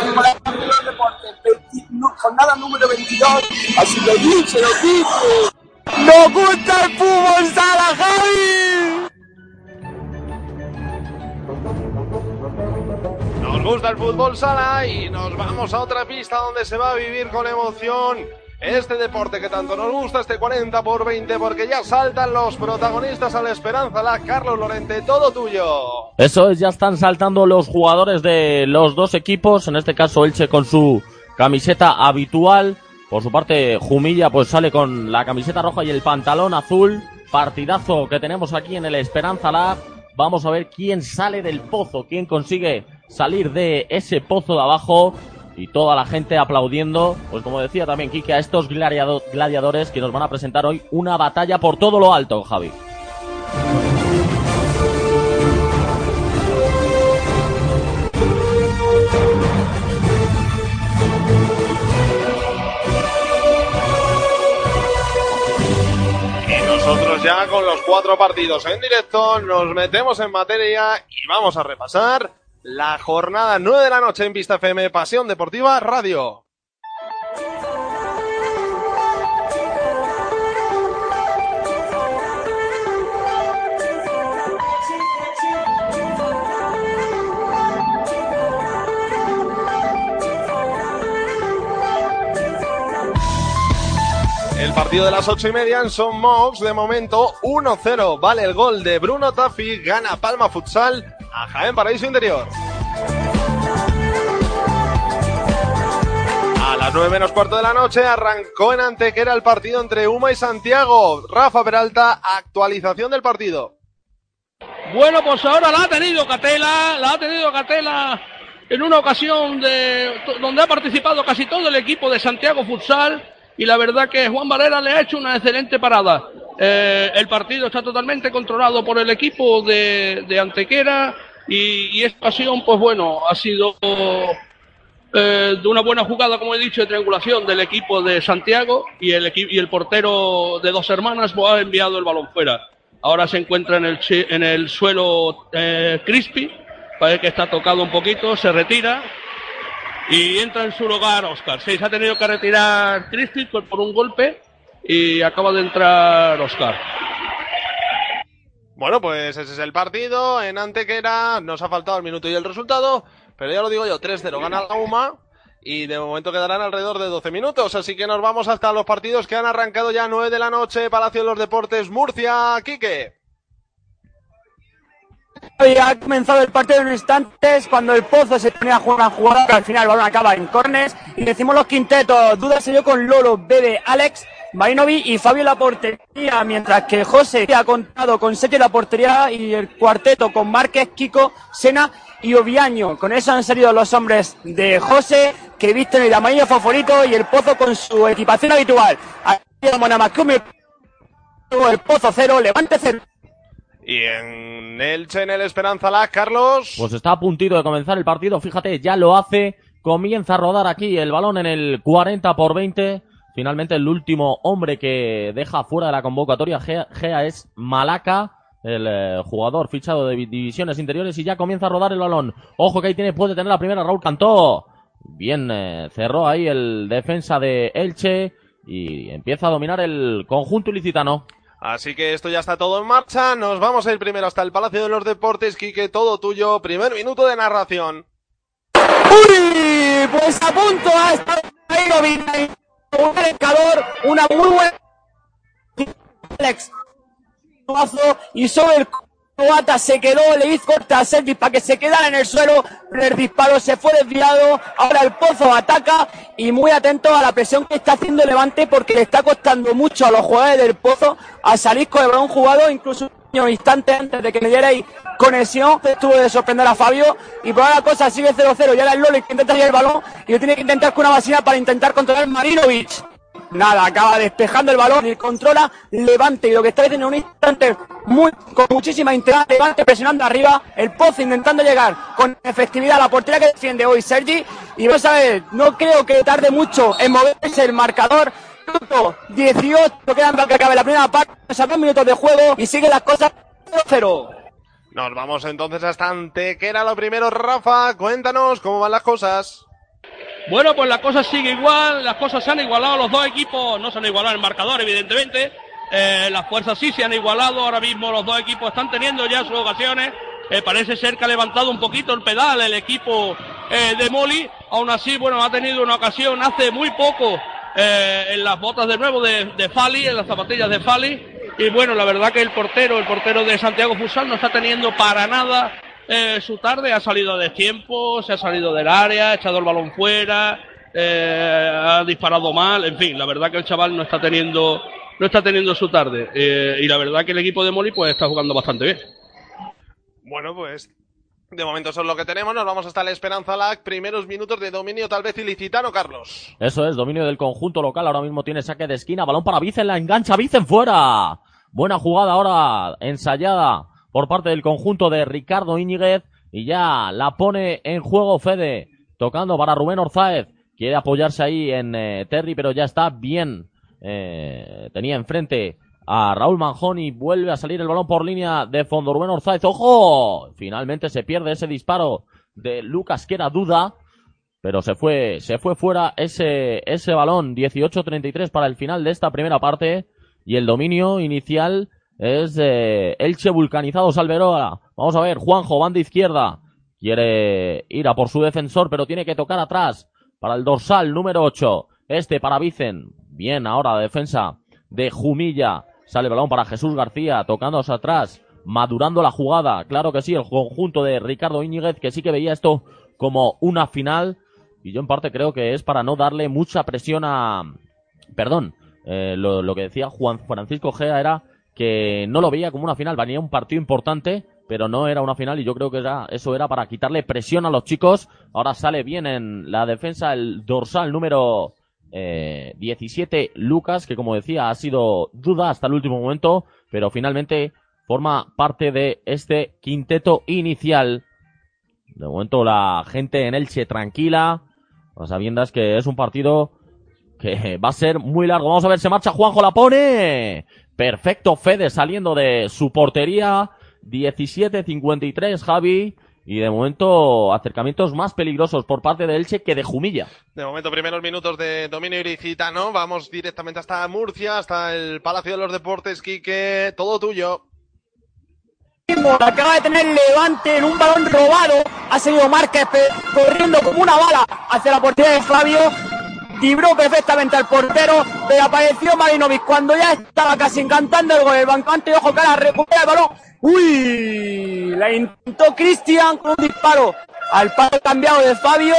Campeones Deportes, 20 no- jornada número 22, así que dice, lo dice. ¡Nos gusta el fútbol, Sala, Javi! Nos gusta el fútbol sala y nos vamos a otra pista donde se va a vivir con emoción este deporte que tanto nos gusta, este 40 por 20, porque ya saltan los protagonistas a la esperanza, la Carlos Lorente, todo tuyo. Eso es, ya están saltando los jugadores de los dos equipos, en este caso Elche con su camiseta habitual. Por su parte, Jumilla pues sale con la camiseta roja y el pantalón azul. Partidazo que tenemos aquí en el Esperanza Lab. Vamos a ver quién sale del pozo, quién consigue salir de ese pozo de abajo. Y toda la gente aplaudiendo, pues como decía también Kike, a estos gladiado- gladiadores que nos van a presentar hoy una batalla por todo lo alto, Javi. Y nosotros ya con los cuatro partidos en directo nos metemos en materia y vamos a repasar la jornada 9 de la noche en Vista FM Pasión Deportiva Radio. El partido de las ocho y media en Son Mox, de momento 1-0. Vale el gol de Bruno Taffi, gana Palma Futsal a Jaén Paraíso Interior. A las 9 menos cuarto de la noche arrancó en Antequera el partido entre Uma y Santiago. Rafa Peralta, actualización del partido. Bueno, pues ahora la ha tenido Catela, la ha tenido Catela en una ocasión de, donde ha participado casi todo el equipo de Santiago Futsal y la verdad que Juan Valera le ha hecho una excelente parada. Eh, el partido está totalmente controlado por el equipo de, Antequera y, esta ocasión, pues bueno, ha sido eh, de una buena jugada, como he dicho, de triangulación del equipo de Santiago y el, y el portero de dos hermanas pues, ha enviado el balón fuera. Ahora se encuentra en el, en el suelo eh, Crispy, parece que está tocado un poquito, se retira y entra en su lugar Oscar. Sí, se ha tenido que retirar Crispy por, un golpe y acaba de entrar Oscar. Bueno, pues ese es el partido en Antequera. Nos ha faltado el minuto y el resultado, pero ya lo digo yo, 3-0 gana la UMA y de momento quedarán alrededor de 12 minutos. Así que nos vamos hasta los partidos que han arrancado ya a 9 de la noche. Palacio de los Deportes, Murcia, Quique. Y ha comenzado el partido en instantes cuando el Pozo se ponía a jugar una jugada que al final el balón acaba en cornes. Y decimos los quintetos, Duda se dio con Lolo, Bebe, Alex, Marinovi y Fabio la portería, mientras que José ha contado con Seti en la portería y el cuarteto con Márquez, Kiko, Sena y Oviaño. Con eso han salido los hombres de José, que visten el amarillo favorito y el Pozo con su equipación habitual. Aquí nada más el Pozo cero, Levante cero. Y en Elche, en el Esperanza La, Carlos. Pues está a puntito de comenzar el partido, fíjate, ya lo hace, comienza a rodar aquí el balón en el 40 por 20. Finalmente el último hombre que deja fuera de la convocatoria Gea es Malaca, el eh, jugador fichado de divisiones interiores y ya comienza a rodar el balón. Ojo que ahí tiene, puede tener la primera Raúl Cantó. Bien, eh, cerró ahí el defensa de Elche y empieza a dominar el conjunto ilicitano. Así que esto ya está todo en marcha. Nos vamos a ir primero hasta el Palacio de los Deportes. Quique, todo tuyo. Primer minuto de narración. ¡Uy! Pues a punto ha estado un marcador, una muy buena Alex y sobre el Coata se quedó, le hizo corta a Sergi para que se quedara en el suelo, pero el disparo se fue desviado, ahora el Pozo ataca y muy atento a la presión que está haciendo Levante porque le está costando mucho a los jugadores del Pozo a salir con el balón jugado, incluso un instante antes de que le dierais conexión, estuvo de sorprender a Fabio y por ahora la cosa sigue 0-0 y ahora el Loli que intenta el balón y lo tiene que intentar con una vacina para intentar controlar Marinovic. Nada, acaba despejando el balón y controla Levante. Y lo que está en un instante muy, con muchísima intensidad, Levante presionando arriba, el Pozo intentando llegar con efectividad a la portería que defiende hoy Sergi. Y vamos a ver, no creo que tarde mucho en moverse el marcador. Minuto 18 quedan para que acabe la primera parte, sacan minutos de juego y siguen las cosas 0-0. Nos vamos entonces hasta Antequera. Lo primero, Rafa, cuéntanos cómo van las cosas. Bueno, pues la cosa sigue igual, las cosas se han igualado, los dos equipos no se han igualado el marcador, evidentemente. Eh, las fuerzas sí se han igualado, ahora mismo los dos equipos están teniendo ya sus ocasiones. Eh, parece ser que ha levantado un poquito el pedal el equipo eh, de Moli. Aún así, bueno, ha tenido una ocasión hace muy poco eh, en las botas de nuevo de, de Fali, en las zapatillas de Fali. Y bueno, la verdad que el portero, el portero de Santiago Fusal no está teniendo para nada eh, su tarde, ha salido de tiempo, se ha salido del área, ha echado el balón fuera, eh, ha disparado mal, en fin, la verdad que el chaval no está teniendo, no está teniendo su tarde. Eh, y la verdad que el equipo de Moli pues está jugando bastante bien. Bueno, pues de momento eso es lo que tenemos. Nos vamos hasta la Esperanza Lac. Primeros minutos de dominio tal vez ilicitano, Carlos. Eso es, dominio del conjunto local. Ahora mismo tiene saque de esquina. Balón para Vicen, la engancha Vicen fuera. Buena jugada ahora, ensayada por parte del conjunto de Ricardo Íñiguez. Y ya la pone en juego Fede. Tocando para Rubén Orzáez. Quiere apoyarse ahí en eh, Terry, pero ya está bien. Eh, tenía enfrente a Raúl Manjón y vuelve a salir el balón por línea de fondo. Rubén Orzáez, ¡ojo! Finalmente se pierde ese disparo de Lucas que era duda, pero se fue, se fue fuera ese, ese balón. 18-33 para el final de esta primera parte y el dominio inicial es de Elche Vulcanizado Salveroa. Vamos a ver, Juanjo, banda izquierda. Quiere ir a por su defensor, pero tiene que tocar atrás para el dorsal número 8. Este para Vicen. Bien, ahora defensa de Jumilla. Sale balón para Jesús García, tocándose atrás, madurando la jugada. Claro que sí, el conjunto de Ricardo Íñiguez, que sí que veía esto como una final. Y yo en parte creo que es para no darle mucha presión a... Perdón, eh, lo, lo que decía Juan Francisco Gea era que no lo veía como una final, venía un partido importante, pero no era una final y yo creo que era, eso era para quitarle presión a los chicos. Ahora sale bien en la defensa el dorsal número eh, 17 Lucas, que como decía ha sido duda hasta el último momento, pero finalmente forma parte de este quinteto inicial. De momento la gente en Elche tranquila, a sabiendas que es un partido que va a ser muy largo. Vamos a ver, se marcha Juanjo, la pone. Perfecto, Fede saliendo de su portería. 17-53, Javi. Y de momento, acercamientos más peligrosos por parte de Elche que de Jumilla. De momento, primeros minutos de dominio ilicitano. Vamos directamente hasta Murcia, hasta el Palacio de los Deportes, Quique. Todo tuyo. acaba de tener Levante en un balón robado. Ha seguido Márquez corriendo como una bala hacia la portería de Fabio. Libró perfectamente al portero, pero apareció Marinovic cuando ya estaba casi encantando el gol. El bancante, ojo, que ahora recupera el balón. ¡Uy! La intentó Cristian con un disparo al palo cambiado de Fabio.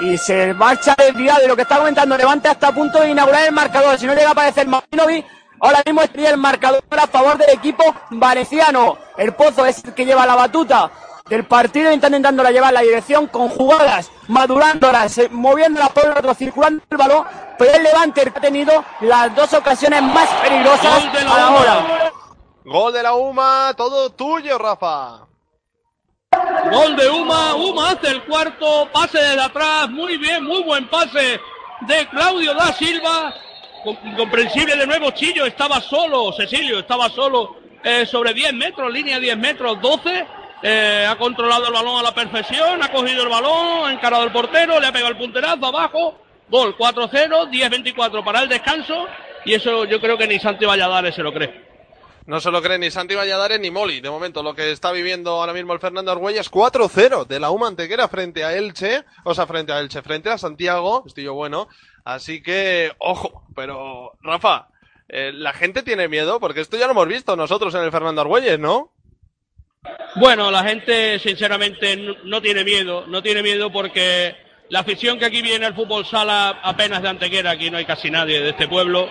Y se marcha desviado de lo que está comentando Levante hasta punto de inaugurar el marcador. Si no llega a aparecer Marinovic, ahora mismo estaría el marcador a favor del equipo valenciano. El Pozo es el que lleva la batuta del partido, intentando llevar la dirección con jugadas, madurándolas, eh, moviéndolas por el otro, circulando el balón, pero el Levante ha tenido las dos ocasiones más peligrosas Gol de la a la UMA. hora. Gol de la UMA, todo tuyo, Rafa. Gol de Uma, Uma hace el cuarto, pase desde atrás, muy bien, muy buen pase de Claudio da Silva. Com- Incomprensible de nuevo, Chillo estaba solo, Cecilio estaba solo eh, sobre 10 metros, línea 10 metros, 12. Eh, ha controlado el balón a la perfección, ha cogido el balón, ha encarado el portero, le ha pegado el punterazo abajo. Gol 4-0, 10-24 para el descanso. Y eso yo creo que ni Santi Valladares se lo cree. No se lo cree ni Santi Valladares ni Moli. De momento, lo que está viviendo ahora mismo el Fernando Argüelles, 4-0 de la U Mantequera frente a Elche, o sea, frente a Elche, frente a Santiago, estoy yo bueno. Así que, ojo, pero, Rafa, eh, la gente tiene miedo, porque esto ya lo hemos visto nosotros en el Fernando Argüelles, ¿no? Bueno, la gente sinceramente no, tiene miedo, no tiene miedo porque la afición que aquí viene al fútbol sala apenas de Antequera, aquí no hay casi nadie de este pueblo.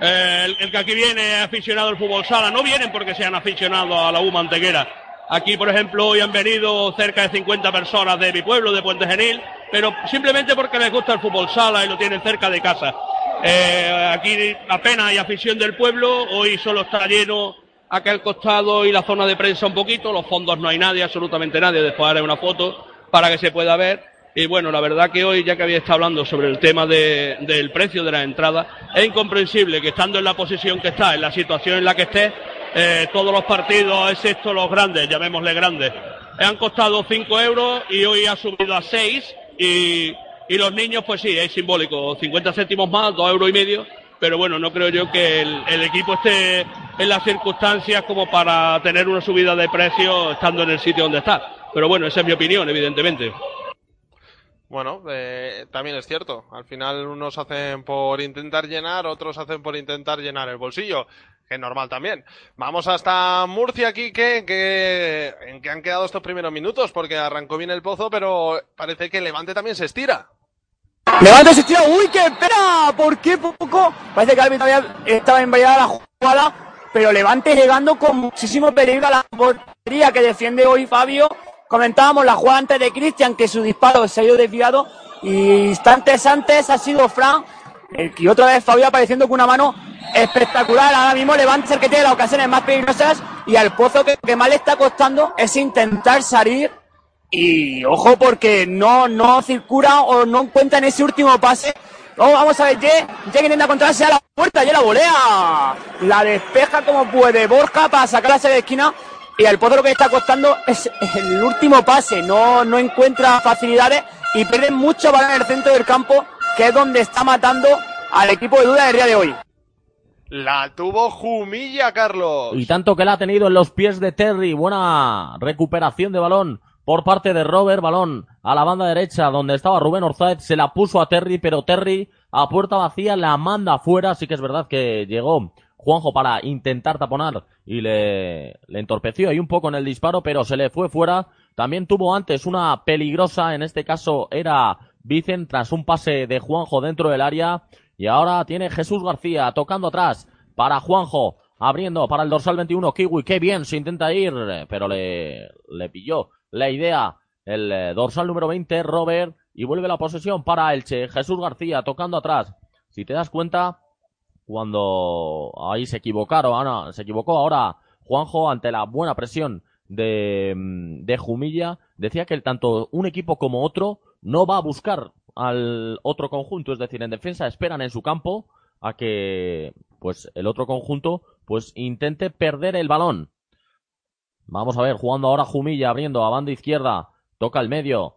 Eh, el, el que aquí viene aficionado al fútbol sala, no vienen porque sean aficionados a la UMA Antequera. Aquí, por ejemplo, hoy han venido cerca de 50 personas de mi pueblo, de Puente Genil, pero simplemente porque les gusta el fútbol sala y lo tienen cerca de casa. Eh, aquí apenas hay afición del pueblo, hoy solo está lleno aquel costado y la zona de prensa un poquito, los fondos no hay nadie, absolutamente nadie, después haré una foto para que se pueda ver. Y bueno, la verdad que hoy, ya que había estado hablando sobre el tema de- del precio de las entradas, es incomprensible que estando en la posición que está, en la situación en la que esté, eh, todos los partidos, excepto los grandes, llamémosle grandes, han costado 5 euros y hoy ha subido a 6 y, y los niños, pues sí, es simbólico, 50 céntimos más, 2 euros y medio, pero bueno, no creo yo que el, el equipo esté en las circunstancias como para tener una subida de precio estando en el sitio donde está. Pero bueno, esa es mi opinión, evidentemente. Bueno, eh, también es cierto. Al final unos hacen por intentar llenar, otros hacen por intentar llenar el bolsillo, que es normal también. Vamos hasta Murcia aquí, que, en que han quedado estos primeros minutos, porque arrancó bien el pozo, pero parece que Levante también se estira. Levante se estira, uy, qué pena, ¿por qué poco? Parece que Alvin todavía estaba envallada la jugada, pero Levante llegando con muchísimo peligro a la portería que defiende hoy Fabio. Comentábamos la jugada antes de Cristian, que su disparo se ha ido desviado, y instantes antes ha sido Fran, el que otra vez Fabio apareciendo con una mano espectacular. Ahora mismo Levante es el que tiene las ocasiones más peligrosas, y al Pozo que, que más le está costando es intentar salir y ojo porque no, no circula o no encuentra en ese último pase. Oh, vamos a ver, Ye, Ye intenta encontrarse a la puerta, Ye la volea. La despeja como puede Borja para sacar la de esquina. Y al Pozo lo que está costando es el último pase. No, no encuentra facilidades y pierde mucho balón en el centro del campo, que es donde está matando al equipo de duda del día de hoy. La tuvo Jumilla, Carlos. Y tanto que la ha tenido en los pies de Terry. Buena recuperación de balón por parte de Robert. Balón a la banda derecha donde estaba Rubén Orzáez. Se la puso a Terry, pero Terry a puerta vacía la manda afuera. Así que es verdad que llegó Juanjo para intentar taponar y le, le entorpeció ahí un poco en el disparo, pero se le fue fuera. También tuvo antes una peligrosa, en este caso era Vicen tras un pase de Juanjo dentro del área. Y ahora tiene Jesús García tocando atrás para Juanjo, abriendo para el dorsal 21 Kiwi. Qué bien se intenta ir, pero le, le pilló la idea el eh, dorsal número 20 Robert y vuelve la posesión para Elche. Jesús García tocando atrás. Si te das cuenta, cuando ahí se equivocaron, se equivocó ahora Juanjo ante la buena presión de, mm, de Jumilla, decía que tanto un equipo como otro no va a buscar al otro conjunto, es decir, en defensa esperan en su campo a que pues el otro conjunto pues intente perder el balón. Vamos a ver, jugando ahora Jumilla, abriendo a banda izquierda, toca el medio,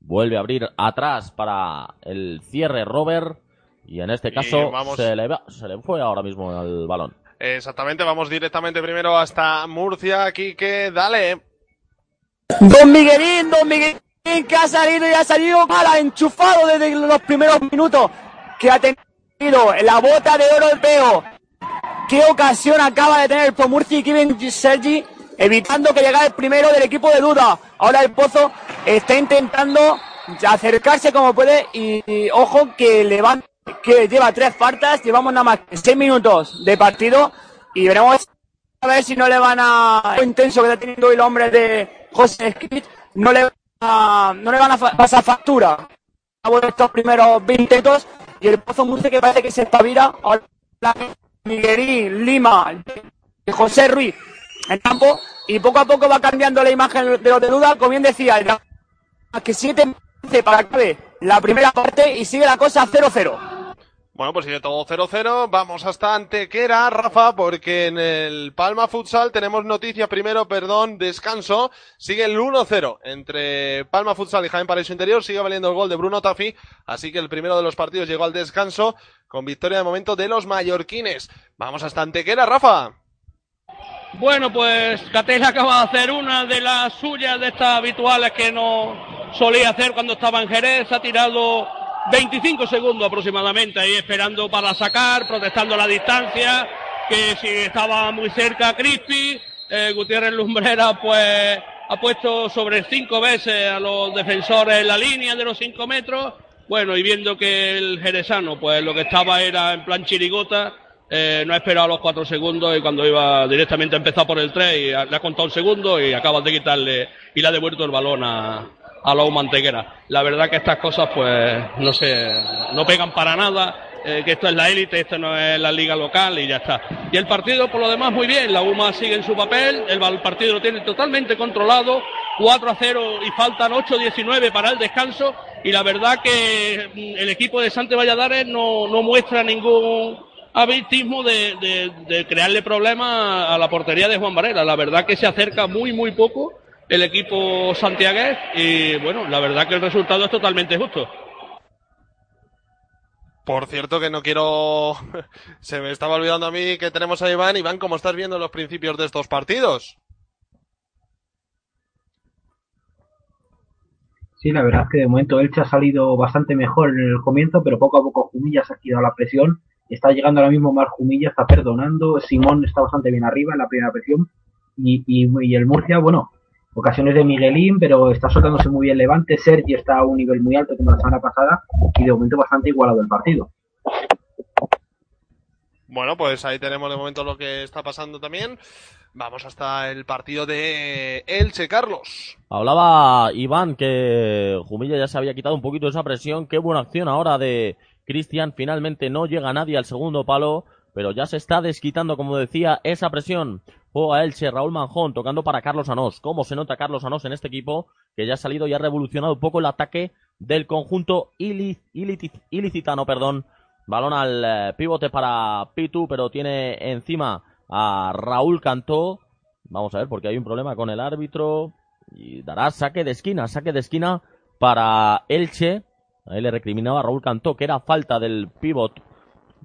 vuelve a abrir atrás para el cierre Robert y en este caso vamos- se, le, va- se le fue ahora mismo el balón. Exactamente, vamos directamente primero hasta Murcia, aquí que dale. Don Miguelín, Don Miguelín, que ha salido y ha salido mal, enchufado desde los primeros minutos, que ha tenido la bota de oro del peo. Qué ocasión acaba de tener el Pomurci y Kevin Sergi, evitando que llegara el primero del equipo de duda. Ahora el Pozo está intentando acercarse como puede y, ojo que levanta, que lleva tres faltas, llevamos nada más que seis minutos de partido y veremos a ver si no le van a lo intenso que está teniendo el hombre de José Skit, no le, a- no le van a pasar factura a estos primeros 20 intentos y el Pozo Murcia que parece que se espabila ahora Miguelín, Lima y José Ruiz en campo y poco a poco va cambiando la imagen de los de duda como bien decía el- que 7 para que la primera parte y sigue la cosa 0-0 Bueno, pues sigue todo 0-0. Vamos hasta Antequera, Rafa, porque en el Palma Futsal tenemos noticia primero, perdón, descanso. Sigue el 1-0 entre Palma Futsal y Jaén Paraíso Interior. Sigue valiendo el gol de Bruno Tafi. Así que el primero de los partidos llegó al descanso con victoria de momento de los mallorquines. Vamos hasta Antequera, Rafa. Bueno, pues Catel acaba de hacer una de las suyas de estas habituales que no solía hacer cuando estaba en Jerez. Ha tirado 25 segundos aproximadamente ahí esperando para sacar, protestando la distancia, que si estaba muy cerca Crispy, eh, Gutiérrez Lumbrera pues ha puesto sobre cinco veces a los defensores en la línea de los cinco metros. Bueno, y viendo que el jerezano pues lo que estaba era en plan chirigota, eh, no ha esperado los cuatro segundos y cuando iba directamente a empezar por el tres le ha contado un segundo y acabas de quitarle y le ha devuelto el balón a, a Lau Manteguera. La verdad que estas cosas pues no sé, no pegan para nada, eh, que esto es la élite, esto no es la liga local y ya está. Y el partido por lo demás muy bien, la UMA sigue en su papel, el, partido lo tiene totalmente controlado, 4 a 0 y faltan 8-19 para el descanso y la verdad que mm, el equipo de Sante Valladares no, no muestra ningún habitismo de, de- de crearle problemas a la portería de Juan Varela. La verdad que se acerca muy, muy poco el equipo santiagués y bueno, la verdad que el resultado es totalmente justo. Por cierto que no quiero... Se me estaba olvidando a mí que tenemos a Iván. Iván, ¿cómo estás viendo los principios de estos partidos? Sí, la verdad es que de momento Elche ha salido bastante mejor en el comienzo, pero poco a poco Jumillas ha quitado la presión. Está llegando ahora mismo más Jumilla, está perdonando. Simón está bastante bien arriba en la primera presión. Y, y, y el Murcia, bueno, ocasiones de Miguelín, pero está soltándose muy bien Levante. Sergi está a un nivel muy alto como la semana pasada y de momento bastante igualado el partido. Bueno, pues ahí tenemos de momento lo que está pasando también. Vamos hasta el partido de Elche, Carlos. Hablaba Iván que Jumilla ya se había quitado un poquito esa presión. Qué buena acción ahora de Cristian. Finalmente no llega nadie al segundo palo, pero ya se está desquitando, como decía, esa presión. Juega Elche, Raúl Manjón tocando para Carlos Anós. ¿Cómo se nota Carlos Anós en este equipo? Que ya ha salido y ha revolucionado un poco el ataque del conjunto ili- ilicitano, perdón. Balón al eh, pivote para Pitu, pero tiene encima a Raúl Cantó. Vamos a ver, porque hay un problema con el árbitro. Y dará saque de esquina, saque de esquina para Elche. Ahí le recriminaba a Raúl Cantó que era falta del pivot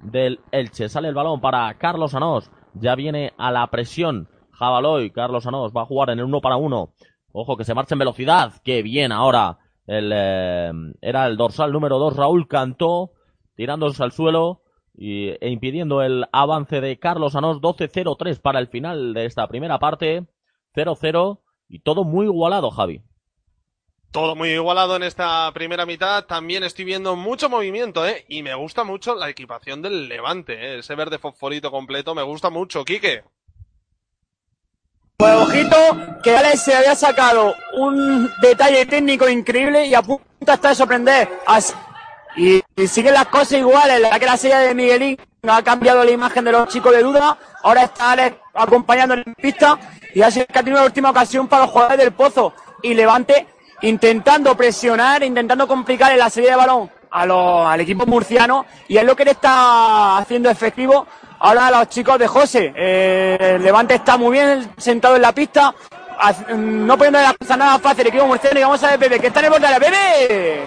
del Elche. Sale el balón para Carlos Anós. Ya viene a la presión Jabaloy. Carlos Anós va a jugar en el uno para uno. Ojo que se marcha en velocidad. Qué bien ahora. El, eh, era el dorsal número 2 Raúl Cantó tirándose al suelo y, e impidiendo el avance de Carlos Anós 12-0-3 para el final de esta primera parte 0-0 y todo muy igualado Javi Todo muy igualado en esta primera mitad. También estoy viendo mucho movimiento, ¿eh? Y me gusta mucho la equipación del Levante, ¿eh? Ese verde fosforito completo me gusta mucho, Quique. Pues ojito, que Alex se había sacado un detalle técnico increíble y a punto está de sorprender. Así- y, siguen las cosas iguales. La que la silla de Miguelín no ha cambiado la imagen de los chicos de duda. Ahora está Alex acompañando en pista y ha sido que ha tenido la última ocasión para los jugadores del Pozo. Y Levante intentando presionar, intentando complicar en la salida de balón a los- al equipo murciano y es lo que le está haciendo efectivo ahora a los chicos de José. Eh, Levante está muy bien sentado en la pista, haz- no poniendo la cosa nada fácil el equipo murciano y vamos a ver Pepe, que está en el borde de la Pepe.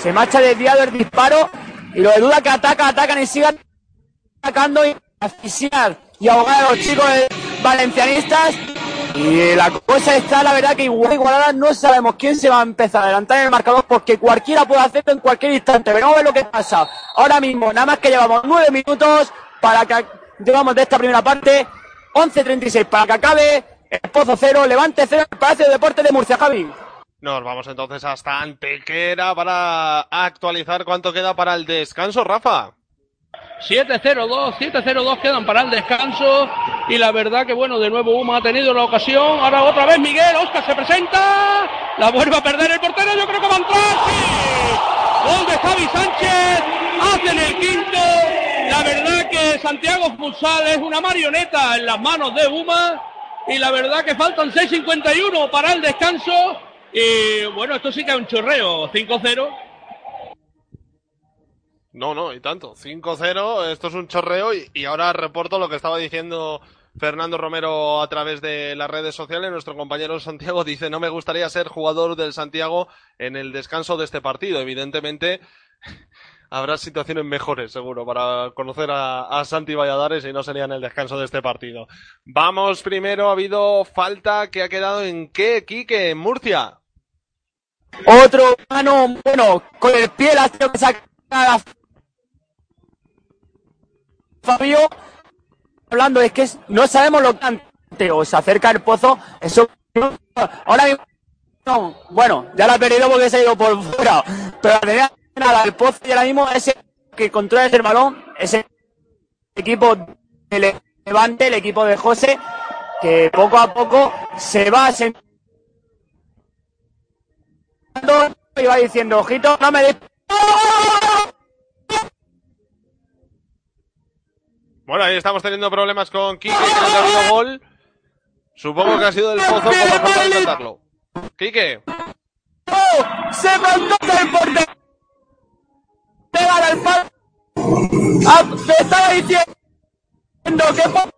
Se marcha desviado el disparo y lo de duda que ataca, atacan y sigan atacando y asfixiar y ahogar a los chicos valencianistas. Y la cosa está, la verdad, que igual igualada no sabemos quién se va a empezar a adelantar en el marcador porque cualquiera puede hacerlo en cualquier instante. Pero vamos a ver lo que pasa. Ahora mismo, nada más que llevamos nueve minutos para que llevamos de esta primera parte. 11.36 para que acabe. El Pozo cero, Levante cero, el Palacio de Deportes de Murcia, Javi. Nos vamos entonces hasta Antequera para actualizar cuánto queda para el descanso, Rafa. 7-0-2, 7-0-2 quedan para el descanso. Y la verdad que, bueno, de nuevo Uma ha tenido la ocasión. Ahora otra vez Miguel, Oscar se presenta. La vuelve a perder el portero, yo creo que va a entrar. ¡Sí! Gol de Javi Sánchez. Hacen el quinto. La verdad que Santiago Futsal es una marioneta en las manos de Uma. Y la verdad que faltan 6.51 para el descanso. Y bueno, esto sí que es un chorreo. 5-0. No, no, y tanto. 5-0, esto es un chorreo y, ahora reporto lo que estaba diciendo Fernando Romero a través de las redes sociales. Nuestro compañero Santiago dice, no me gustaría ser jugador del Santiago en el descanso de este partido. Evidentemente, habrá situaciones mejores, seguro, para conocer a, a Santi Valladares y no sería en el descanso de este partido. Vamos primero, ha habido falta que ha quedado en qué, Quique, en Murcia. Otro mano, bueno, con el pie la que Fabio. Hablando, es que no sabemos lo que o se acerca el pozo. Eso. Ahora mismo. No, bueno, ya la ha perdido porque se ha ido por fuera. Pero la nada, el pozo y ahora mismo ese que controla el balón, ese equipo de Levante, el equipo de José, que poco a poco se va sentando y va diciendo, ojito, no me des... Bueno, ahí estamos teniendo problemas con Quique, que no ha habido gol. Supongo que ha sido el pozo por la falta de intentarlo. Quique. ¡Se mandó el portero! ¡Pega al palo! Ah, Me estaba diciendo que...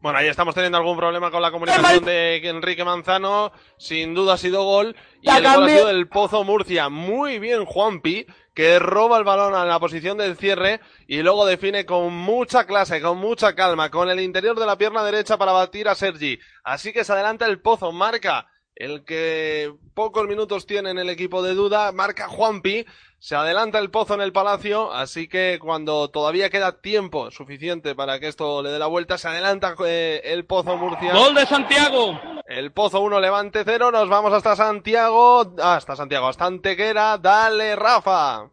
Bueno, ahí estamos teniendo algún problema con la comunicación de Enrique Manzano. Sin duda ha sido gol. Y el gol ha sido del Pozo Murcia. Muy bien, Juanpi, que roba el balón a la posición del cierre y luego define con mucha clase, con mucha calma, con el interior de la pierna derecha para batir a Sergi. Así que se adelanta el Pozo, marca el que pocos minutos tiene en el equipo de duda, marca Juanpi, se adelanta el Pozo en el Palacio, así que cuando todavía queda tiempo suficiente para que esto le dé la vuelta, se adelanta eh, el Pozo Murcia. Gol de Santiago. El Pozo 1, Levante 0, nos vamos hasta Santiago, hasta Santiago, hasta Antequera, dale Rafa.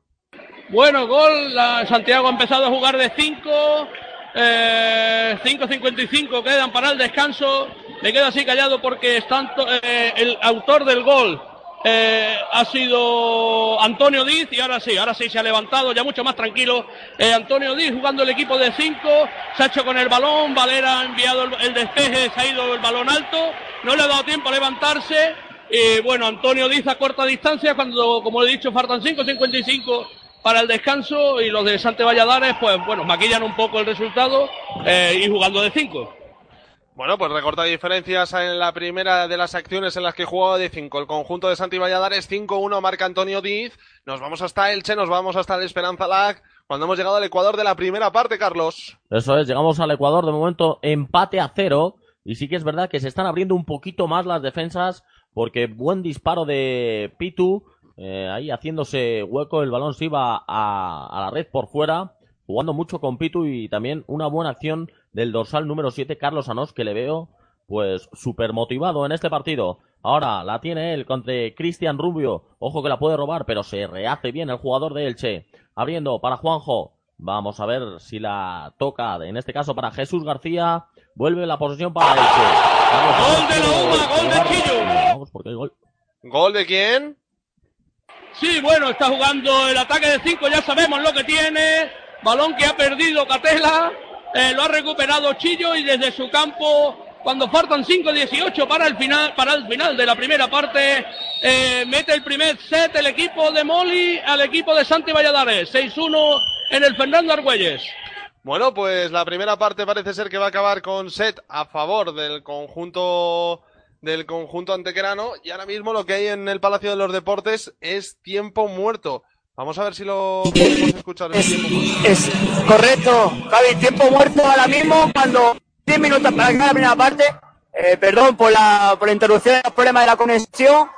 Bueno, gol. La- Santiago ha empezado a jugar de 5. Eh, 5.55 quedan para el descanso. Le queda así callado porque es tanto, eh, el autor del gol eh, ha sido Antonio Diz y ahora sí, ahora sí se ha levantado ya mucho más tranquilo. Eh, Antonio Diz jugando el equipo de 5, se ha hecho con el balón, Valera ha enviado el, despeje, se ha ido el balón alto, no le ha dado tiempo a levantarse. Y bueno, Antonio Diz a corta distancia cuando, como he dicho, faltan 5.55 para el descanso y los de Sante Valladares, pues bueno, maquillan un poco el resultado eh, y jugando de 5. Bueno, pues recorta diferencias en la primera de las acciones en las que jugaba de 5. El conjunto de Santi Valladares 5-1 marca Antonio Diz. Nos vamos hasta Elche, nos vamos hasta el Esperanza Lag. Cuando hemos llegado al Ecuador de la primera parte, Carlos. Eso es, llegamos al Ecuador de momento empate a cero. Y sí que es verdad que se están abriendo un poquito más las defensas porque buen disparo de Pitu, eh, ahí haciéndose hueco, el balón se iba a, a la red por fuera, jugando mucho con Pitu y también una buena acción del dorsal número 7, Carlos Anos, que le veo pues súper motivado en este partido. Ahora la tiene él contra Cristian Rubio. Ojo que la puede robar, pero se rehace bien el jugador de Elche. Abriendo para Juanjo. Vamos a ver si la toca, en este caso para Jesús García. Vuelve la posesión para Elche. Gol de la UMA, gol de Chillo. Vamos, porque hay gol. ¿Gol de quién? Sí, bueno, está jugando el ataque de 5, ya sabemos lo que tiene. Balón que ha perdido Catela, eh, lo ha recuperado Chillo y desde su campo, cuando faltan 5-18 para el final, para el final de la primera parte, eh, mete el primer set el equipo de Moli al equipo de Santi Valladares. 6-1 en el Fernando Argüelles. Bueno, pues la primera parte parece ser que va a acabar con set a favor del conjunto del conjunto antequerano y ahora mismo lo que hay en el Palacio de los Deportes es tiempo muerto. Vamos a ver si lo podemos escuchar. tiempo muerto. Es correcto, Javi, tiempo muerto ahora mismo cuando 10 minutos para la primera parte. Eh, perdón por la, por la interrupción, los problemas de la conexión.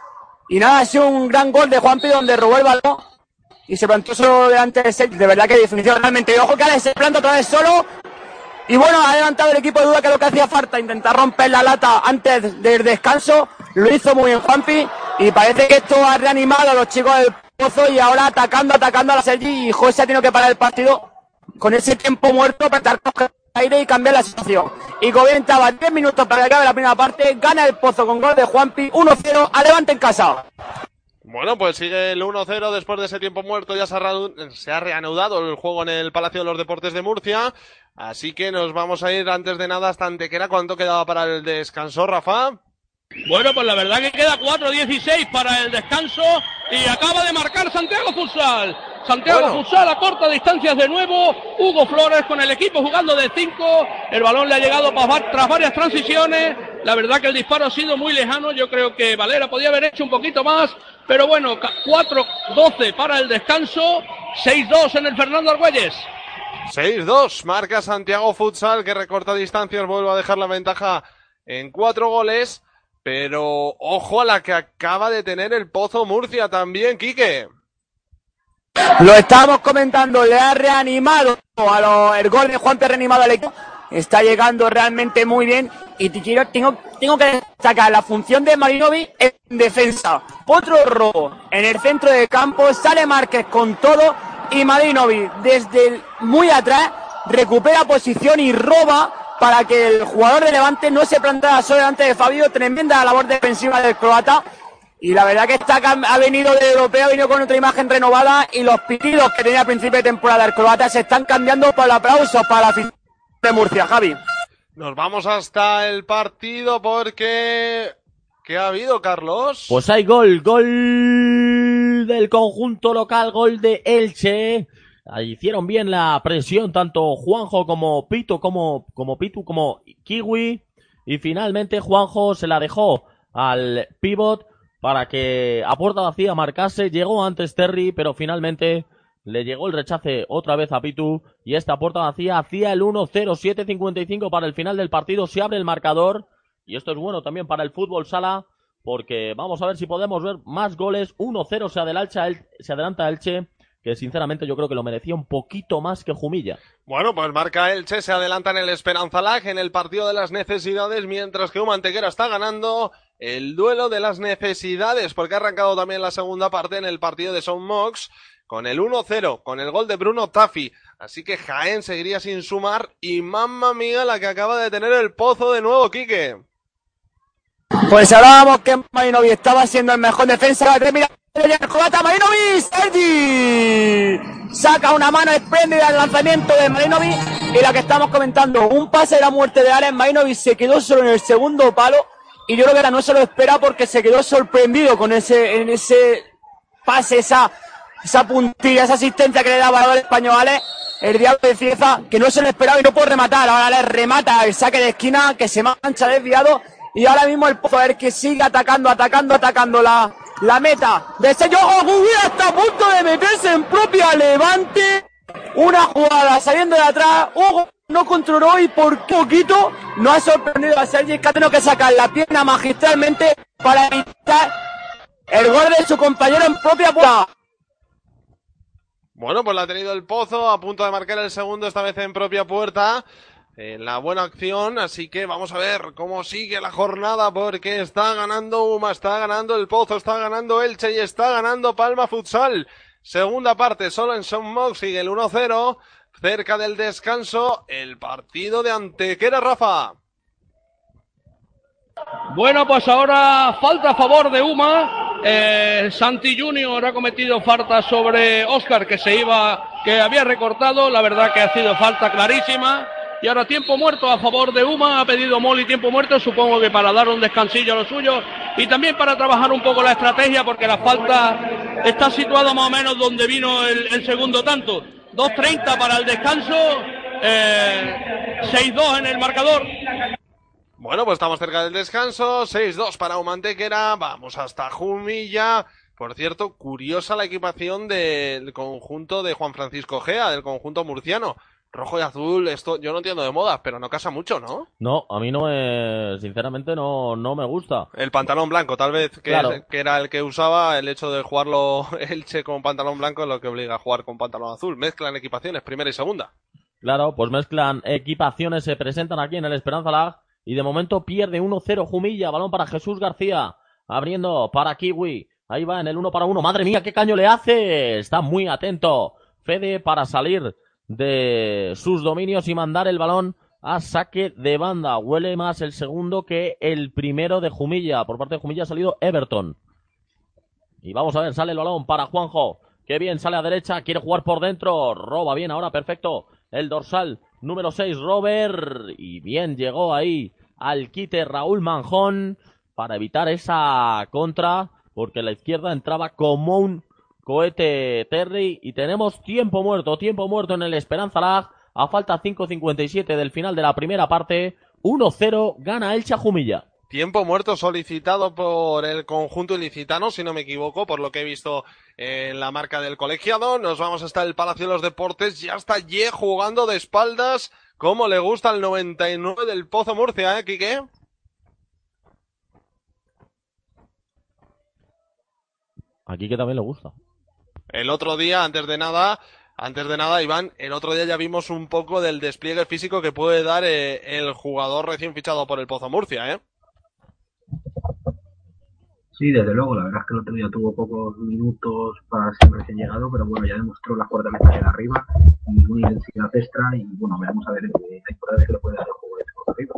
Y nada, ha sido un gran gol de Juanpi donde robó el balón y se plantó solo delante de Sech. De verdad que definición realmente. Y ojo que Alex se planta otra vez solo. Y bueno, ha levantado el equipo de duda que lo que hacía falta, intentar romper la lata antes del descanso. Lo hizo muy bien Juanpi. Y parece que esto ha reanimado a los chicos del pozo y ahora atacando, atacando a la Sergi. Y José ha tenido que parar el partido con ese tiempo muerto para dar aire y cambiar la situación. Y comentaba 10 minutos para que acabe la primera parte. Gana el pozo con gol de Juanpi 1-0 a Levante en casa. Bueno, pues sigue el 1-0 después de ese tiempo muerto. Ya se ha reanudado el juego en el Palacio de los Deportes de Murcia. Así que nos vamos a ir antes de nada hasta Antequera. ¿Cuánto quedaba para el descanso, Rafa? Bueno, pues la verdad que queda 4-16 para el descanso y acaba de marcar Santiago Futsal. Santiago Bueno. Futsal a corta distancias de nuevo. Hugo Flores con el equipo jugando de 5. El balón le ha llegado tras varias transiciones. La verdad que el disparo ha sido muy lejano. Yo creo que Valera podía haber hecho un poquito más. Pero bueno, 4-12 para el descanso. 6-2 en el Fernando Argüelles. 6-2, marca Santiago Futsal que recorta distancias, vuelve a dejar la ventaja en cuatro goles, pero ojo a la que acaba de tener el Pozo Murcia también, Quique. Lo estábamos comentando, le ha reanimado el gol de Juan ha reanimado al equipo. Está llegando realmente muy bien y te quiero, tengo, tengo que destacar la función de Marinovic en defensa. Otro robo en el centro de campo, sale Márquez con todo y Marinovic desde muy atrás recupera posición y roba para que el jugador de Levante no se plantara solo delante de Fabio. Tremenda labor defensiva del croata. Y la verdad que está, cam- ha venido de europeo, ha venido con otra imagen renovada y los pitidos que tenía a principio de temporada el croata se están cambiando por el aplauso para la afición de Murcia, Javi. Nos vamos hasta el partido porque... ¿Qué ha habido, Carlos? Pues hay gol, gol del conjunto local, gol de Elche. Ahí Hicieron bien la presión tanto Juanjo como Pito, como, como Pitu, como Kiwi. Y finalmente Juanjo se la dejó al pivot para que a puerta vacía marcase. Llegó antes Terry, pero finalmente le llegó el rechace otra vez a Pitu. Y esta puerta vacía hacía el 1-0, 7-55 para el final del partido. Se abre el marcador. Y esto es bueno también para el fútbol sala, porque vamos a ver si podemos ver más goles. 1-0 se se adelanta Elche, que sinceramente yo creo que lo merecía un poquito más que Jumilla. Bueno, pues marca Elche, se adelanta en el Esperanza Lag, en el partido de las necesidades, mientras que Humantequera está ganando el duelo de las necesidades, porque ha arrancado también la segunda parte en el partido de Son Mox, con el 1-0, con el gol de Bruno Taffi. Así que Jaén seguiría sin sumar, y mamma mía la que acaba de tener el pozo de nuevo, Quique. Pues hablábamos que Marinovic estaba siendo el mejor defensa. Mira, el croata Marinovic, Sergi. Saca una mano espléndida al lanzamiento de Marinovic y la que estamos comentando, un pase de la muerte de Alex Marinovic se quedó solo en el segundo palo y yo creo que ahora no se lo espera porque se quedó sorprendido con ese, en ese pase, esa, esa puntilla, esa asistencia que le daba al español Alex. El diablo de Cieza, que no se lo esperaba y no puede rematar. Ahora le remata el saque de esquina, que se mancha desviado. Y ahora mismo el Pozo, a ver que sigue atacando, atacando, atacando la, la meta de ese ¡Ojo, Gubia está a punto de meterse en propia levante. Una jugada saliendo de atrás. Ojo, no controló y por poquito no ha sorprendido a Sergi tenido que sacar la pierna magistralmente para evitar el gol de su compañero en propia puerta. Bueno, pues la ha tenido el Pozo, a punto de marcar el segundo, esta vez en propia puerta. En la buena acción, así que vamos a ver cómo sigue la jornada, porque está ganando Uma, está ganando el Pozo, está ganando Elche y está ganando Palma Futsal. Segunda parte, solo en Son Mox sigue el 1-0. Cerca del descanso, el partido de Antequera, Rafa. Bueno, pues ahora falta a favor de Uma. Eh, Santi Junior ha cometido falta sobre Oscar que se iba, que había recortado. La verdad que ha sido falta clarísima. Y ahora tiempo muerto a favor de Uma. Ha pedido Moli tiempo muerto, supongo que para dar un descansillo a lo suyo. Y también para trabajar un poco la estrategia, porque la falta está situada más o menos donde vino el, el segundo tanto. 2.30 para el descanso. Eh, 6-2 en el marcador. Bueno, pues estamos cerca del descanso. 6-2 para Humantequera. Vamos hasta Jumilla. Por cierto, curiosa la equipación del conjunto de Juan Francisco Gea, del conjunto murciano. Rojo y azul, esto yo no entiendo de moda, pero no casa mucho, ¿no? No, a mí no me, sinceramente no, no me gusta. El pantalón blanco, tal vez, que, Claro. es- que era el que usaba, el hecho de jugarlo Elche con pantalón blanco es lo que obliga a jugar con pantalón azul. Mezclan equipaciones, primera y segunda. Claro, pues mezclan equipaciones, se presentan aquí en el Esperanza Lag y de momento pierde 1-0 Jumilla, balón para Jesús García, abriendo para Kiwi, ahí va en el 1 para 1, madre mía, qué caño le hace, está muy atento Fede para salir de sus dominios y mandar el balón a saque de banda, huele más el segundo que el primero de Jumilla, por parte de Jumilla ha salido Everton. Y vamos a ver, sale el balón para Juanjo. Qué bien, sale a derecha, quiere jugar por dentro. Roba bien ahora, perfecto. El dorsal número 6, Robert. Y bien, llegó ahí al quite Raúl Manjón para evitar esa contra. Porque la izquierda entraba como un cohete Terry. Y tenemos tiempo muerto, tiempo muerto en el Esperanza Lag. A falta 5.57 del final de la primera parte. 1-0, gana Elche a Jumilla. Tiempo muerto solicitado por el conjunto ilicitano, si no me equivoco, por lo que he visto en la marca del colegiado. Nos vamos hasta el Palacio de los Deportes. Ya está Ye jugando de espaldas. Como le gusta el 99 del Pozo Murcia, ¿eh, Quique? Aquí que también le gusta. El otro día, antes de nada, antes de nada, Iván, el otro día ya vimos un poco del despliegue físico que puede dar eh, el jugador recién fichado por el Pozo Murcia, ¿eh? Sí, desde luego, la verdad es que el otro día tuvo pocos minutos para ser recién llegado, pero bueno, ya demostró las fortalezas de arriba y una intensidad extra y bueno, veremos a ver la importancia que le puede dar el juego de arriba.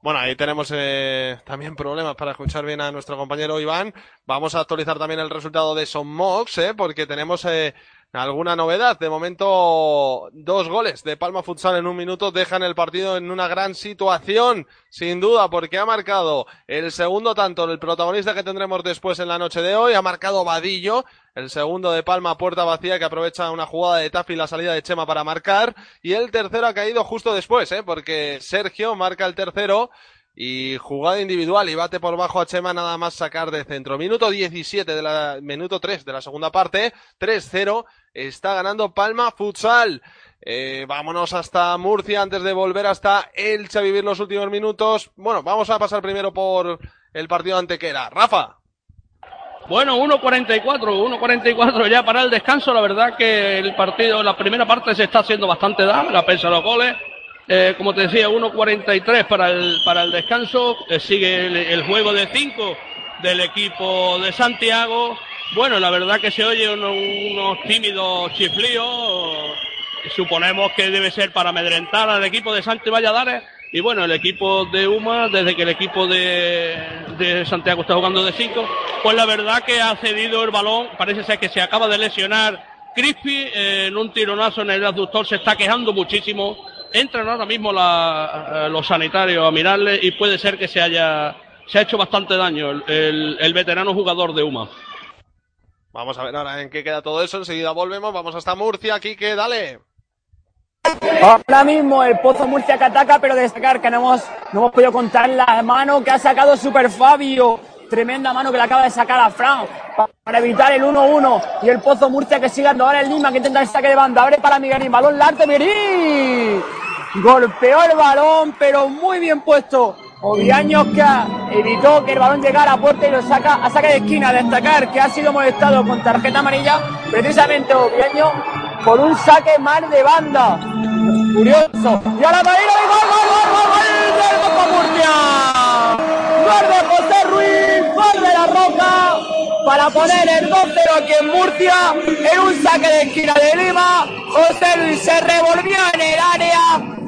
Bueno, ahí tenemos eh, también problemas para escuchar bien a nuestro compañero Iván. Vamos a actualizar también el resultado de Son Mox, eh, porque tenemos eh, alguna novedad. De momento, dos goles de Palma Futsal en un minuto dejan el partido en una gran situación, sin duda, porque ha marcado el segundo tanto el protagonista que tendremos después en la noche de hoy, ha marcado Vadillo, el segundo de Palma, puerta vacía, que aprovecha una jugada de Tafi y la salida de Chema para marcar, y el tercero ha caído justo después, ¿eh? porque Sergio marca el tercero, y jugada individual y bate por bajo a Chema nada más sacar de centro. Minuto 17 de la, minuto 3 de la segunda parte, 3-0, está ganando Palma Futsal. Eh, vámonos hasta Murcia antes de volver hasta Elche a vivir los últimos minutos. Bueno, vamos a pasar primero por el partido antequera. Rafa. Bueno, 1.44, 1.44 ya para el descanso. La verdad que el partido, la primera parte se está haciendo bastante larga, pese a los goles. Eh, como te decía, 1.43 para el, para el descanso. Eh, sigue el, el juego de 5 del equipo de Santiago. Bueno, la verdad que se oye uno- unos tímidos chiflíos. Suponemos que debe ser para amedrentar al equipo de Santi Valladares. Y bueno, el equipo de UMA, desde que el equipo de, de Santiago está jugando de 5, pues la verdad que ha cedido el balón. Parece ser que se acaba de lesionar Crispy eh, en un tironazo en el abductor. Se está quejando muchísimo. Entran ahora mismo la- los sanitarios a mirarle y puede ser que se haya se ha hecho bastante daño el, el- el veterano jugador de UMA. Vamos a ver ahora en qué queda todo eso. Enseguida volvemos. Vamos hasta Murcia. Quique, dale. Ahora mismo el Pozo Murcia que ataca, pero destacar que no hemos, no hemos podido contar la mano que ha sacado Super Fabio. Tremenda mano que le acaba de sacar a Fran pa- para evitar el 1-1. Y el Pozo Murcia que sigue dando ahora el Lima que intenta el saque de banda. Abre para Miguelín. Balón largo. Miguelín. Golpeó el balón, pero muy bien puesto. Oviaños que evitó que el balón llegara a puerta y lo saca a saque de esquina. Destacar que ha sido molestado con tarjeta amarilla, precisamente Oviaño, por un saque mal de banda. Curioso. Y ahora Marino y gol, gol, gol, gol, gol del Pozo Murcia. De la Roca para poner el 2-0 aquí en Murcia en un saque de esquina de Lima. José Luis se revolvió en el área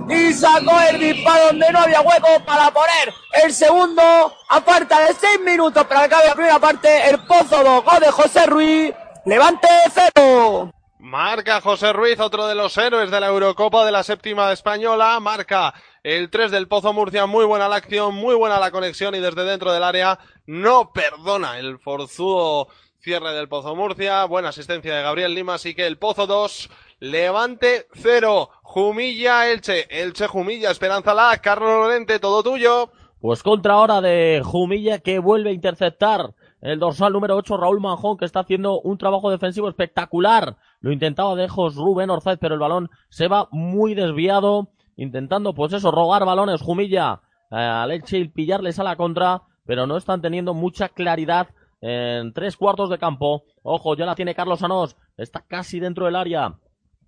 y sacó el disparo donde no había hueco para poner el segundo a falta de 6 minutos para que acabe la primera parte. El Pozo 2, gol de José Ruiz. Levante cero. Marca José Ruiz, otro de los héroes de la Eurocopa de la séptima española. Marca el 3 del Pozo Murcia. Muy buena la acción, muy buena la conexión y desde dentro del área no perdona el forzudo cierre del Pozo Murcia. Buena asistencia de Gabriel Lima, así que el Pozo 2, Levante 0. Jumilla Elche, Elche Jumilla, Esperanza La, Carlos Lorente, todo tuyo. Pues contra ahora de Jumilla que vuelve a interceptar el dorsal número 8 Raúl Manjón que está haciendo un trabajo defensivo espectacular. Lo intentaba de lejos Rubén Orzaiz pero el balón se va muy desviado intentando pues eso robar balones Jumilla eh, al pillarles a la contra pero no están teniendo mucha claridad en tres cuartos de campo. Ojo, ya la tiene Carlos Anós. Está casi dentro del área.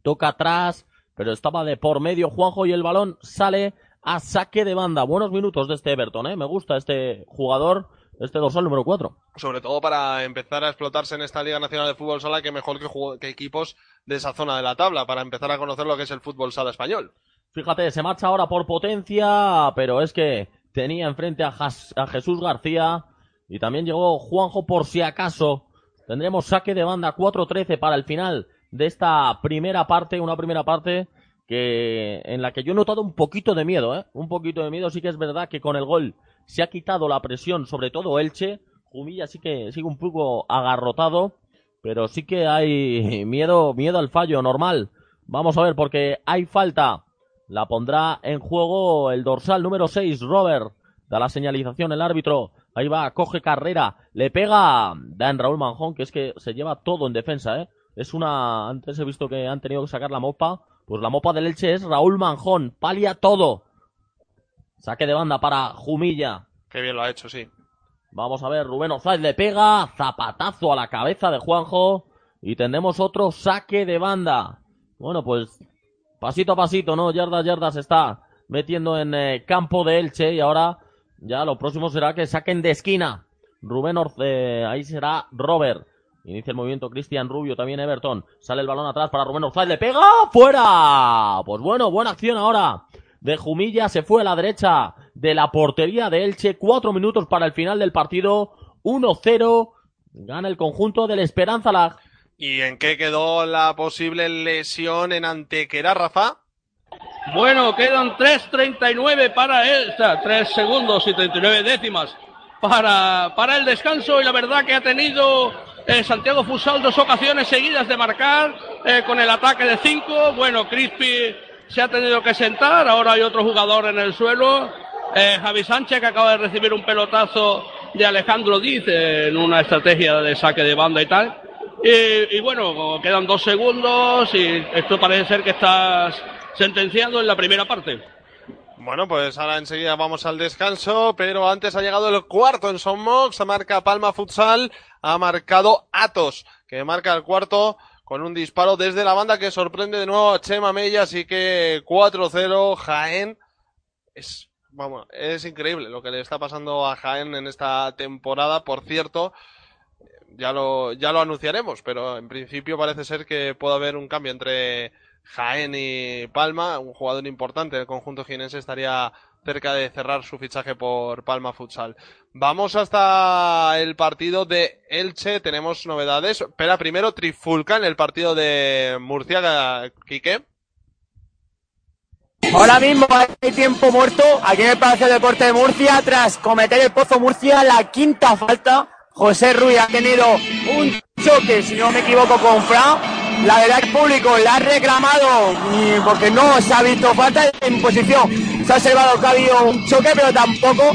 Toca atrás, pero estaba de por medio Juanjo y el balón sale a saque de banda. Buenos minutos de este Everton, ¿eh? Me gusta este jugador, este dorsal número 4. Sobre todo para empezar a explotarse en esta Liga Nacional de Fútbol Sala, que mejor que, que equipos de esa zona de la tabla, para empezar a conocer lo que es el fútbol sala español. Fíjate, se marcha ahora por potencia, pero es que tenía enfrente a, Jesús García y también llegó Juanjo por si acaso. Tendremos saque de banda 4-13 para el final de esta primera parte, una primera parte que en la que yo he notado un poquito de miedo, ¿eh? Un poquito de miedo, sí que es verdad que con el gol se ha quitado la presión, sobre todo Elche. Jumilla sí que sigue un poco agarrotado, pero sí que hay miedo, miedo al fallo, normal. Vamos a ver, porque hay falta. La pondrá en juego el dorsal número 6, Robert. Da la señalización el árbitro. Ahí va, coge carrera. Le pega. Da en Raúl Manjón, que es que se lleva todo en defensa, ¿eh? Es una... Antes he visto que han tenido que sacar la mopa. Pues la mopa del Elche es Raúl Manjón. Palia todo. Saque de banda para Jumilla. Qué bien lo ha hecho, sí. Vamos a ver, Rubén Orzaiz le pega. Zapatazo a la cabeza de Juanjo. Y tendremos otro saque de banda. Bueno, pues pasito a pasito, ¿no? Yardas, yardas está metiendo en eh, campo de Elche y ahora ya lo próximo será que saquen de esquina. Rubén Orce, ahí será Robert. Inicia el movimiento Cristian Rubio, también Everton. Sale el balón atrás para Rubén Orzaiz, le pega fuera. Pues bueno, buena acción ahora. De Jumilla se fue a la derecha de la portería de Elche. Cuatro minutos para el final del partido. 1-0. Gana el conjunto del Esperanza Lag. ¿Y en qué quedó la posible lesión en Antequera, Rafa? Bueno, quedan 3.39 para él, o sea, 3 segundos y 39 décimas para, para el descanso y la verdad que ha tenido eh, Santiago Fusal dos ocasiones seguidas de marcar eh, con el ataque de 5. Bueno, Crispy se ha tenido que sentar, ahora hay otro jugador en el suelo, eh, Javi Sánchez que acaba de recibir un pelotazo de Alejandro Diz en una estrategia de saque de banda y tal. Y, bueno, quedan dos segundos y esto parece ser que estás sentenciado en la primera parte. Bueno, pues ahora enseguida vamos al descanso, pero antes ha llegado el cuarto en Son Mox, marca Palma Futsal, ha marcado Atos, que marca el cuarto con un disparo desde la banda que sorprende de nuevo a Chema Mella, así que 4-0 Jaén. Es, vamos, es increíble lo que le está pasando a Jaén en esta temporada, por cierto. Ya lo, ya lo anunciaremos, pero en principio parece ser que puede haber un cambio entre Jaén y Palma, un jugador importante del conjunto jienense estaría cerca de cerrar su fichaje por Palma Futsal. Vamos hasta el partido de Elche, tenemos novedades. Espera, primero Trifulca en el partido de Murcia, Quique. Ahora mismo hay tiempo muerto aquí en el Palacio de Deporte de Murcia tras cometer el Pozo Murcia la quinta falta. José Ruiz ha tenido un choque, si no me equivoco, con Fran. La verdad que el público le ha reclamado porque no se ha visto falta en posición. Se ha observado que ha habido un choque, pero tampoco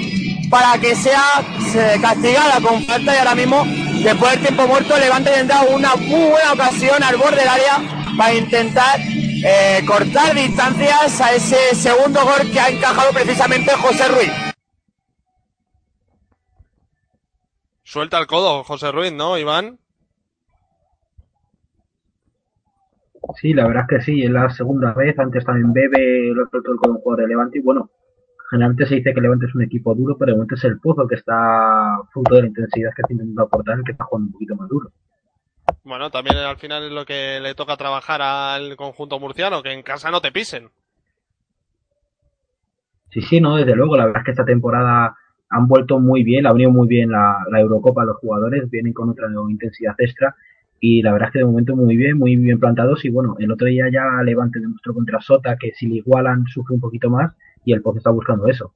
para que sea se- castigada con falta y ahora mismo, después del tiempo muerto, Levante tendrá una muy buena ocasión al borde del área para intentar eh, cortar distancias a ese segundo gol que ha encajado precisamente José Ruiz. Suelta el codo, José Ruiz, ¿no, Iván? Sí, la verdad es que sí, es la segunda vez. Antes también Bebe lo explotó el un jugador de Levante. Y bueno, generalmente se dice que Levante es un equipo duro, pero de momento es el Pozo que está, fruto de la intensidad que está intentando aportar, el que está jugando un poquito más duro. Bueno, también al final es lo que le toca trabajar al conjunto murciano, que en casa no te pisen. Sí, sí, no, desde luego. La verdad es que esta temporada han vuelto muy bien, ha venido muy bien la, la Eurocopa los jugadores, vienen con otra intensidad extra. Y la verdad es que de momento muy bien, muy bien plantados. Y bueno, el otro día ya Levante demostró contra Sota que si le igualan sufre un poquito más y el Pozo está buscando eso.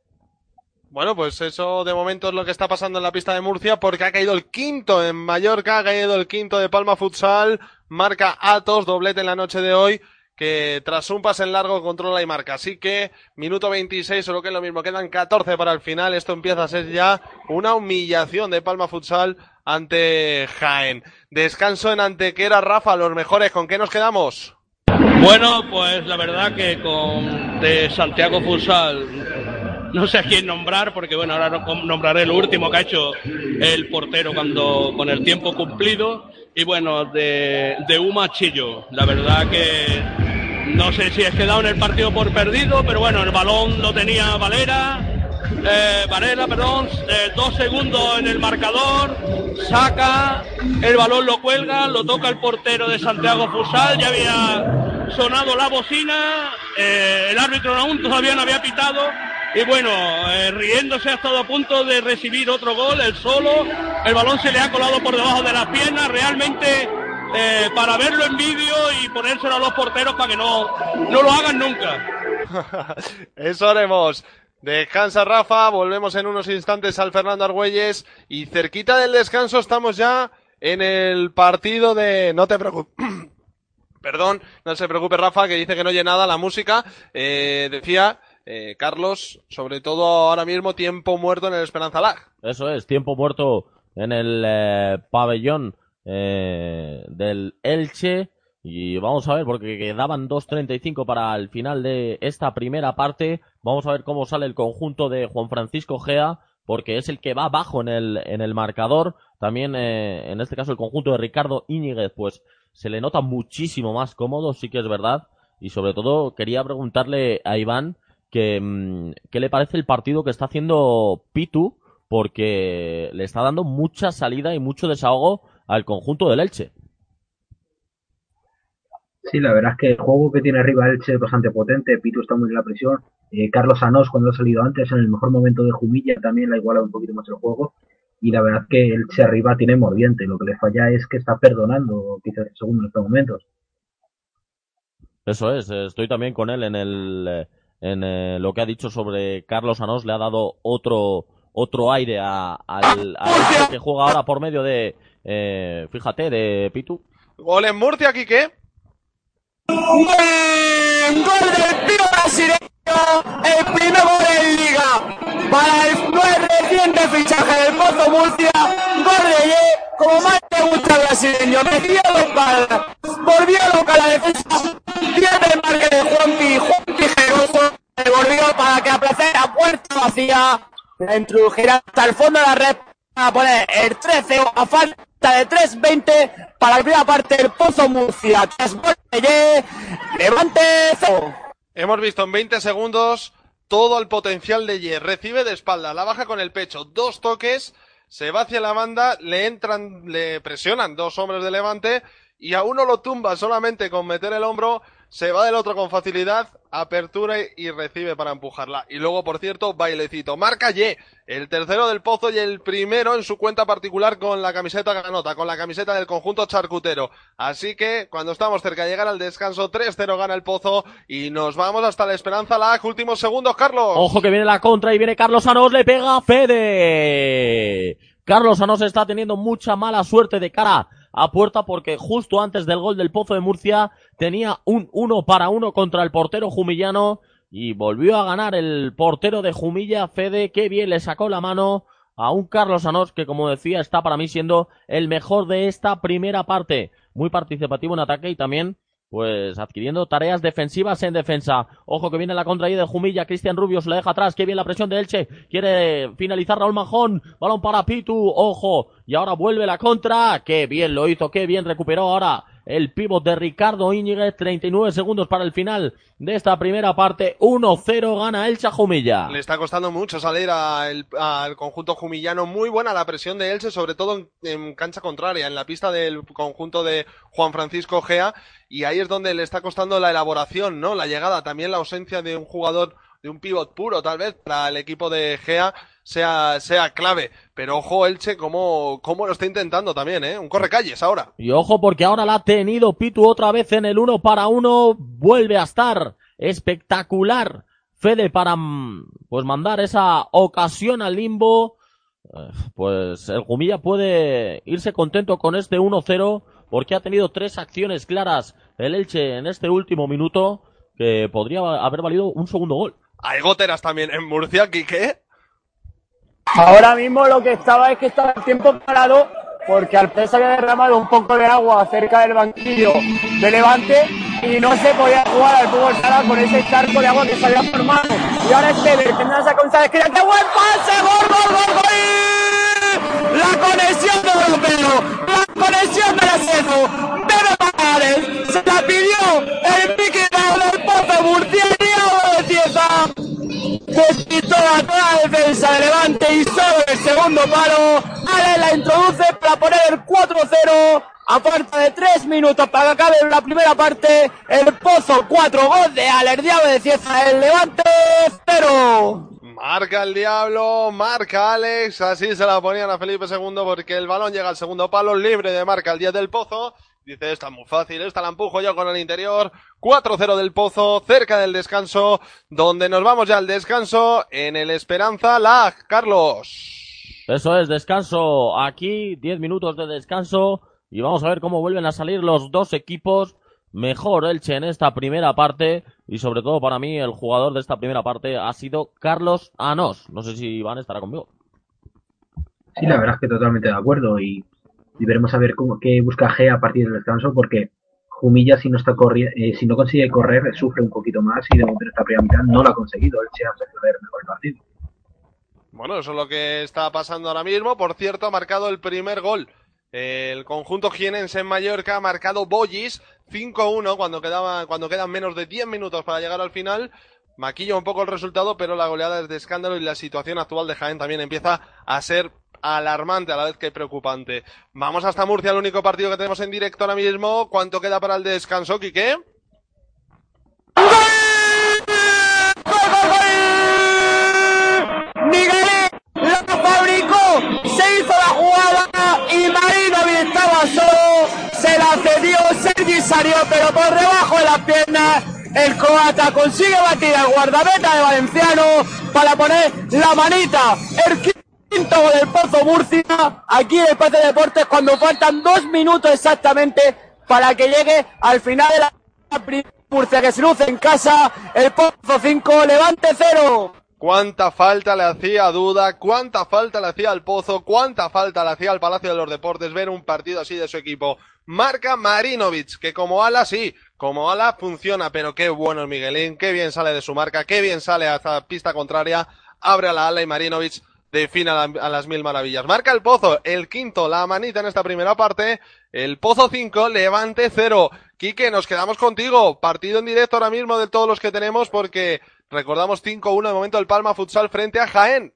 Bueno, pues eso de momento es lo que está pasando en la pista de Murcia porque ha caído el quinto en Mallorca, ha caído el quinto de Palma Futsal, marca Atos, doblete en la noche de hoy, que tras un pase en largo controla y marca. Así que minuto 26 o lo que es lo mismo, quedan 14 para el final, esto empieza a ser ya una humillación de Palma Futsal ante Jaén. Descanso en Antequera, Rafa, los mejores, ¿con qué nos quedamos? Bueno, pues la verdad que con de Santiago Futsal no sé a quién nombrar porque bueno ahora no- nombraré el último que ha hecho el portero cuando con el tiempo cumplido y bueno de, de Uma Chillo la verdad que no sé si es quedado en el partido por perdido pero bueno el balón lo tenía Valera. Eh, Varela, perdón, eh, dos segundos en el marcador, saca, el balón lo cuelga, lo toca el portero de Santiago Fusal, ya había sonado la bocina, eh, el árbitro aún todavía no había pitado, y bueno, eh, riéndose ha estado a punto de recibir otro gol, el solo, el balón se le ha colado por debajo de las piernas, realmente eh, para verlo en vídeo y ponérselo a los porteros para que no, no lo hagan nunca. Eso haremos. Descansa Rafa, volvemos en unos instantes al Fernando Argüelles y cerquita del descanso estamos ya en el partido de... No te preocupes. Perdón, no se preocupe Rafa, que dice que no oye nada la música. Eh, decía eh, Carlos, sobre todo ahora mismo tiempo muerto en el Esperanza Lag. Eso es, tiempo muerto en el eh, pabellón eh, del Elche. Y vamos a ver, porque quedaban 2.35 para el final de esta primera parte. Vamos a ver cómo sale el conjunto de Juan Francisco Gea, porque es el que va abajo en el, en el marcador. También, eh, en este caso, el conjunto de Ricardo Íñiguez, pues se le nota muchísimo más cómodo, sí que es verdad. Y sobre todo, quería preguntarle a Iván que, mm, qué le parece el partido que está haciendo Pitu, porque le está dando mucha salida y mucho desahogo al conjunto del Elche. Sí, la verdad es que el juego que tiene arriba Elche es bastante potente. Pitu está muy en la presión. Eh, Carlos Anós, cuando ha salido antes, en el mejor momento de Jumilla, también le ha igualado un poquito más el juego. Y la verdad es que Elche arriba tiene mordiente. Lo que le falla es que está perdonando, quizás segundo en estos momentos. Eso es, estoy también con él en el eh, en eh, lo que ha dicho sobre Carlos Anós, le ha dado otro otro aire a, al, que juega ahora por medio de eh, fíjate de Pitu. Gol en Murcia, Quique. Buen gol del tiro brasileño, el primer gol en Liga. Para el nuevo reciente fichaje del Pozo Murcia, gol de Ye, como más te gusta el brasileño, metió local, volvió local la defensa, pierde el marque de Juanpi, para que a placer a puerta vacía, la introdujera hasta el fondo de la red a poner el 13 a falta de 3.20 para la primera parte del Pozo Murcia. Tras gol de Ye, levante cero. Hemos visto en 20 segundos todo el potencial de Ye. Recibe de espalda, la baja con el pecho, dos toques, se va hacia la banda, le entran, le presionan dos hombres de levante y a uno lo tumba solamente con meter el hombro, se va del otro con facilidad, apertura y recibe para empujarla. Y luego, por cierto, bailecito. Marca Ye, el tercero del Pozo y el primero en su cuenta particular con la camiseta ganota, con la camiseta del conjunto charcutero. Así que, cuando estamos cerca de llegar al descanso, 3-0 gana el Pozo y nos vamos hasta la Esperanza Lag. Últimos segundos, Carlos. Ojo que viene la contra y viene Carlos Anós, le pega a Fede. Carlos Anós está teniendo mucha mala suerte de cara a puerta porque justo antes del gol del Pozo de Murcia tenía un uno para uno contra el portero jumillano y volvió a ganar el portero de Jumilla, Fede, que bien le sacó la mano a un Carlos Anós que como decía está para mí siendo el mejor de esta primera parte, muy participativo en ataque y también pues adquiriendo tareas defensivas en defensa. Ojo que viene la contra ahí de Jumilla, Cristian Rubio se la deja atrás, que bien la presión de Elche, quiere finalizar Raúl Majón, balón para Pitu, ojo, y ahora vuelve la contra, que bien lo hizo, que bien recuperó ahora el pívot de Ricardo Íñiguez, 39 segundos para el final de esta primera parte, 1-0 gana Elche a Jumilla. Le está costando mucho salir al, al conjunto jumillano. Muy buena la presión de Elche, sobre todo en, en cancha contraria, en la pista del conjunto de Juan Francisco Gea. Y ahí es donde le está costando la elaboración, ¿no? La llegada, también la ausencia de un jugador, de un pivot puro, tal vez, para el equipo de Gea sea, sea clave. Pero ojo, Elche, cómo, cómo lo está intentando también, ¿eh? Un correcalles ahora. Y ojo porque ahora la ha tenido Pitu otra vez en el uno para uno. Vuelve a estar espectacular. Fede para mm, pues mandar esa ocasión al limbo. Eh, Pues el Jumilla puede irse contento con este 1-0 porque ha tenido tres acciones claras el Elche en este último minuto que podría haber valido un segundo gol. Hay goteras también en Murcia, Quique. Ahora mismo lo que estaba es que estaba el tiempo parado porque Alpes había derramado un poco de agua cerca del banquillo de Levante y no se podía jugar al fútbol sala con ese charco de agua que se había formado. Y ahora es Weber, que no saca un sabe ¡Qué buen pase! ¡Gol, gol, gol! La conexión de Europeo, la conexión de la Cedo, Bebe Pagares, se la pidió el piquetado del Pozo Murciano Cieza. Despistó a toda la defensa de Levante y solo el segundo palo. Ale la introduce para poner el 4-0. A falta de 3 minutos para que acabe la primera parte. El Pozo 4, gol de Ale, el Diablo de Cieza, el Levante 0. Marca el diablo, marca Alex, así se la ponían a Felipe II porque el balón llega al segundo palo, libre de marca el 10 del Pozo. Dice, esta es muy fácil, esta la empujo yo con el interior. 4-0 del Pozo, cerca del descanso, donde nos vamos ya al descanso en el Esperanza Lag. Carlos. Eso es, descanso aquí, 10 minutos de descanso y vamos a ver cómo vuelven a salir los dos equipos mejor Elche en esta primera parte y sobre todo para mí el jugador de esta primera parte ha sido Carlos Anos. No sé si Iván estará conmigo. Sí, la verdad es que totalmente de acuerdo y, y veremos a ver cómo, qué busca G a partir del descanso porque Jumilla si no está eh, si no consigue correr sufre un poquito más y de momento en esta primera mitad no lo ha conseguido. Elche ha sabido ver mejor el partido. Bueno, eso es lo que está pasando ahora mismo. Por cierto, ha marcado el primer gol. El conjunto jienense en Mallorca ha marcado Bollis 5-1 cuando, quedaba, cuando quedan menos de 10 minutos para llegar al final. Maquilla un poco el resultado, pero la goleada es de escándalo y la situación actual de Jaén también empieza a ser alarmante a la vez que preocupante. Vamos hasta Murcia, el único partido que tenemos en directo ahora mismo. ¿Cuánto queda para el descanso, Quique? Miguelín la fabricó, se hizo la jugada y Marinovic estaba solo, se la cedió Sergi salió, pero por debajo de las piernas el croata consigue batir al guardameta de Valenciano para poner la manita. El quinto del Pozo Murcia, aquí en el Pate de Deportes, cuando faltan dos minutos exactamente para que llegue al final de la primera Murcia que se luce en casa, el Pozo 5, Levante 0. Cuánta falta le hacía Duda, cuánta falta le hacía al Pozo, cuánta falta le hacía al Palacio de los Deportes ver un partido así de su equipo. Marca Marinovic, que como ala sí, como ala funciona, pero qué bueno es Miguelín, qué bien sale de su marca, qué bien sale hasta pista contraria, abre a la ala y Marinovic define a, la- a las mil maravillas. Marca el Pozo, el quinto, la manita en esta primera parte, el Pozo 5, Levante 0. Quique, nos quedamos contigo, partido en directo ahora mismo de todos los que tenemos porque recordamos 5-1 de momento el Palma Futsal frente a Jaén.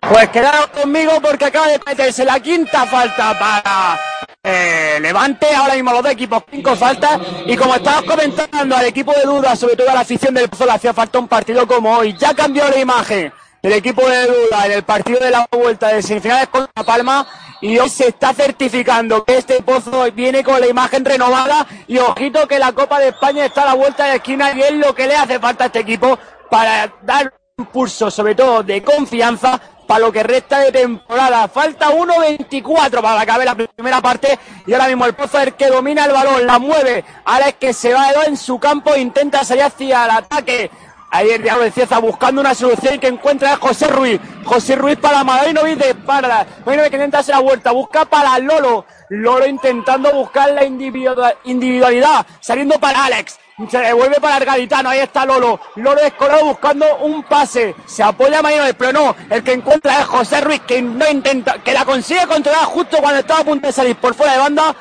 Pues quedaros conmigo porque acaba de meterse la quinta falta para eh, Levante. Ahora mismo los dos equipos, cinco faltas. Y como estabas comentando al equipo de Duda, sobre todo a la afición del Pozo, le hacía falta un partido como hoy. Ya cambió la imagen del equipo de Duda en el partido de la vuelta de semifinales contra Palma. Y hoy se está certificando que este Pozo viene con la imagen renovada. Y ojito que la Copa de España está a la vuelta de la esquina y es lo que le hace falta a este equipo para dar un pulso, sobre todo de confianza, para lo que resta de temporada. Falta 1.24 para que acabe la primera parte y ahora mismo el Pozo es el que domina el balón, la mueve, ahora es que se va en su campo, intenta salir hacia el ataque. Ayer Diablo de Cieza buscando una solución que encuentra a José Ruiz. José Ruiz para Marinovic de espalda. Marinovic que intenta hacer la vuelta, busca para Lolo. Lolo intentando buscar la individual- individualidad, saliendo para Alex. Se devuelve para el gaditano, ahí está Lolo. Lolo escolado buscando un pase. Se apoya a Marinovic, pero no. El que encuentra es José Ruiz, que no intenta, que la consigue controlar justo cuando estaba a punto de salir por fuera de banda.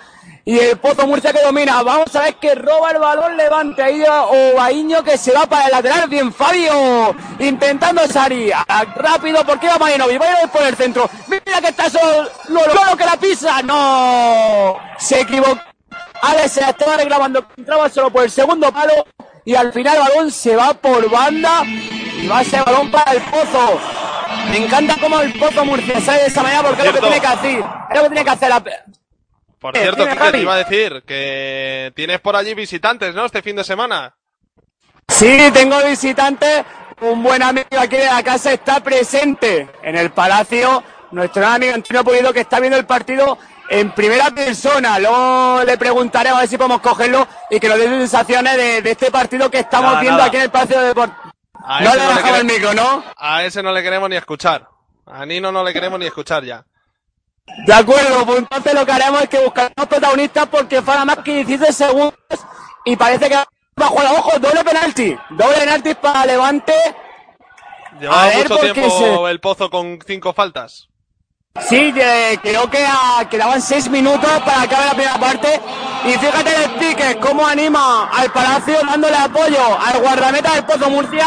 Y el Pozo Murcia que domina. Vamos a ver que roba el balón, levante ahí a Ovaíño que se va para el lateral. Bien, Fabio. Intentando salir. Ah, Rápido, porque va Marinovic. Marinovic por el centro. Mira que está solo Lolo, Lolo que la pisa. No. Se equivocó. Alex se la estaba reclamando. Entraba solo por el segundo palo. Y al final el balón se va por banda. Y va a ser balón para el Pozo. Me encanta cómo el Pozo Murcia sale de esa manera porque es lo que tiene que hacer. Es lo que tiene que hacer la... Por Eh, cierto, Quique, te iba a decir que tienes por allí visitantes, ¿no? Este fin de semana. Sí, tengo visitantes. Un buen amigo aquí de la casa está presente en el palacio. Nuestro amigo Antonio Pulido que está viendo el partido en primera persona. Luego le preguntaré a ver si podemos cogerlo y que nos dé sensaciones de, de este partido que estamos Nada, viendo nada. aquí en el Palacio de Deportes. No le no le el micro, ¿no? A ese no le queremos ni escuchar. A Nino no le queremos ni escuchar ya. De acuerdo, pues entonces lo que haremos es que buscaremos protagonistas porque falta más que 16 segundos y parece que va a jugar, ojo, doble penalti. Doble penalti para Levante. Llevaba A ver, mucho tiempo el pozo con cinco faltas. Sí, creo que ah, quedaban seis minutos para acabar la primera parte. Y fíjate el sticker, cómo anima al Palacio dándole apoyo al guardameta del Pozo Murcia.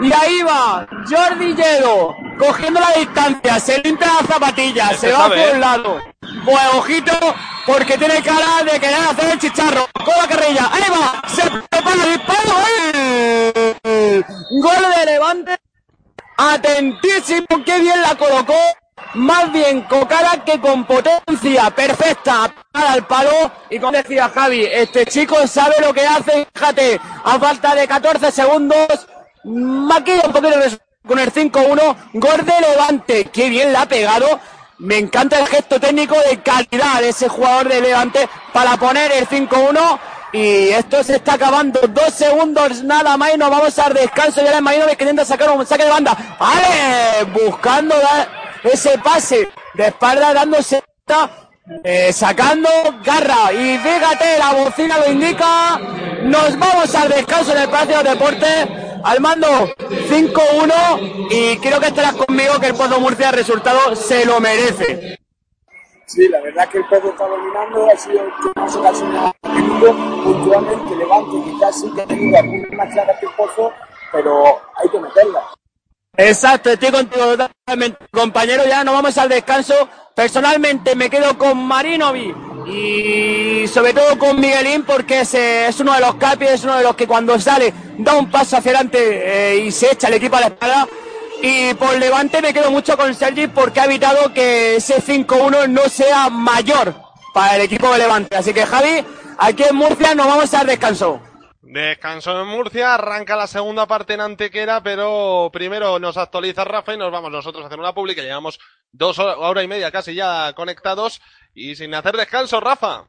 Y ahí va Jordi Lledo, cogiendo la distancia, se limpia las zapatillas, Este se va sabe, ¿eh? un lado. Pues ojito, porque tiene cara de querer hacer el chicharro. Con la carrilla, ahí va, se prepara el disparo. ¡ay! Gol de Levante atentísimo, qué bien la colocó, más bien con cara que con potencia perfecta para el palo y como decía Javi, este chico sabe lo que hace, fíjate, a falta de 14 segundos, maquilla un poquito con el 5-1, gol de Levante, qué bien la ha pegado, Me encanta el gesto técnico de calidad de ese jugador de Levante para poner el 5-1. Y esto se está acabando. Dos segundos nada más y nos vamos al descanso. Ya el Marinovi queriendo sacar un saque de banda. ¡Ale! Buscando dar ese pase de espalda, dándose. eh, sacando garra. Y fíjate, la bocina lo indica. Nos vamos al descanso en el Palacio de Deportes. Al mando 5-1. Y creo que estarás conmigo que el Pozo Murcia el resultado se lo merece. Sí, la verdad es que el Pozo está dominando, ha sido el que más ocasiones ha tenido, puntualmente Levante quizás sí que ha tenido algunas más claras que el Pozo, pero hay que meterlas. Exacto, estoy contigo totalmente, compañero. Ya nos vamos al descanso. Personalmente me quedo con Marinovi y sobre todo con Miguelín porque es, eh, es uno de los capis, es uno de los que cuando sale da un paso hacia adelante eh, y se echa el equipo a la espalda. Y por Levante me quedo mucho con Sergi porque ha evitado que ese 5-1 no sea mayor para el equipo de Levante. Así que Javi, aquí en Murcia nos vamos al descanso. Descanso en Murcia, arranca la segunda parte en Antequera, pero primero nos actualiza Rafa y nos vamos nosotros a hacer una pública. Llevamos dos horas, hora y media casi ya conectados y sin hacer descanso, Rafa.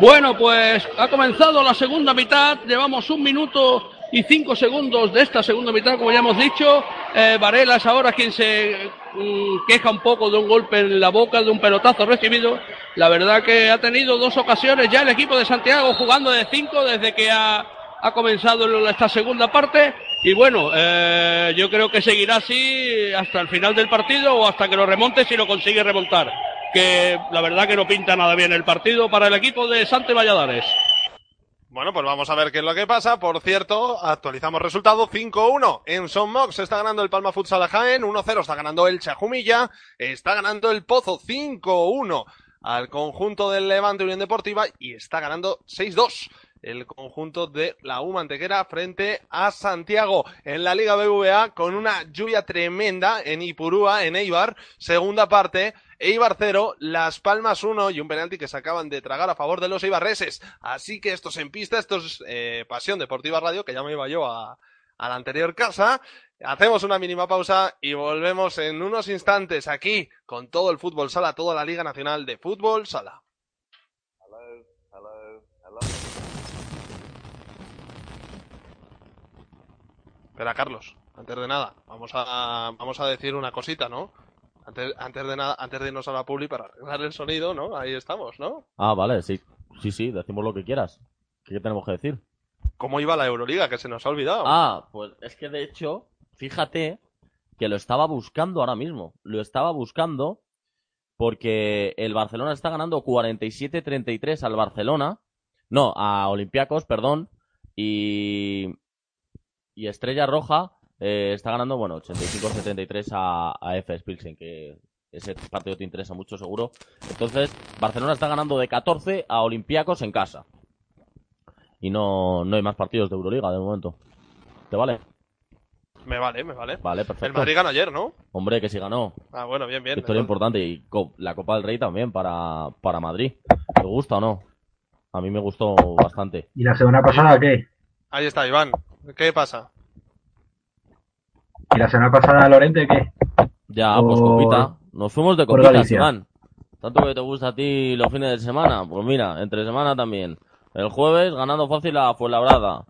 Bueno, pues ha comenzado la segunda mitad, llevamos un minuto y cinco segundos de esta segunda mitad, como ya hemos dicho. Eh, Varela es ahora quien se mm, queja un poco de un golpe en la boca, de un pelotazo recibido. La verdad que ha tenido dos ocasiones ya el equipo de Santiago jugando de cinco desde que ha, ha comenzado esta segunda parte. Y bueno, eh, yo creo que seguirá así hasta el final del partido o hasta que lo remonte si lo consigue remontar. Que la verdad que no pinta nada bien el partido para el equipo de Sante Valladares. Bueno, pues vamos a ver qué es lo que pasa. Por cierto, actualizamos resultado 5-1. En Son Mox está ganando el Palma Futsal a Jaén, 1-0 está ganando el Chajumilla, está ganando el Pozo 5-1 al conjunto del Levante Unión Deportiva y está ganando 6-2 el conjunto de la U Mantequera frente a Santiago en la Liga BVA con una lluvia tremenda en Ipurúa, en Eibar, segunda parte. Eibar 0, Las Palmas 1 y un penalti que se acaban de tragar a favor de los eibarreses. Así que esto es en pista, esto es eh, Pasión Deportiva Radio, que ya me iba yo a, a la anterior casa. Hacemos una mínima pausa y volvemos en unos instantes aquí con todo el fútbol sala, toda la Liga Nacional de Fútbol Sala. Espera, Carlos, antes de nada, vamos a, vamos a decir una cosita, ¿no? Antes, antes de nada, antes de irnos a la publi para arreglar el sonido, ¿no? Ahí estamos, ¿no? Ah, vale, sí. Sí, sí, decimos lo que quieras. ¿Qué tenemos que decir? ¿Cómo iba la Euroliga? Que se nos ha olvidado. Ah, pues es que de hecho, fíjate que lo estaba buscando ahora mismo. Lo estaba buscando porque el Barcelona está ganando 47-33 al Barcelona. No, a Olympiacos, perdón. Y, y Estrella Roja eh, está ganando, bueno, 85-73 a, a FS Pilsen, que ese partido te interesa mucho seguro. Entonces, Barcelona está ganando de 14 a Olympiacos en casa. Y no, no hay más partidos de Euroliga de momento. ¿Te vale? Me vale, me vale. Vale, El perfecto. Madrid ganó ayer, ¿no? Hombre, que sí ganó. Ah, bueno, bien, bien. Victoria importante. Y co- la Copa del Rey también para, para Madrid. ¿Te gusta o no? A mí me gustó bastante. ¿Y la semana pasada qué? Ahí está, Iván. ¿Qué pasa? ¿Y la semana pasada Lorente qué? Ya, pues copita. Nos fuimos de Galicia. Iván. Tanto que te gusta a ti los fines de semana. Pues mira, entre semana también. El jueves ganando fácil a Fuenlabrada.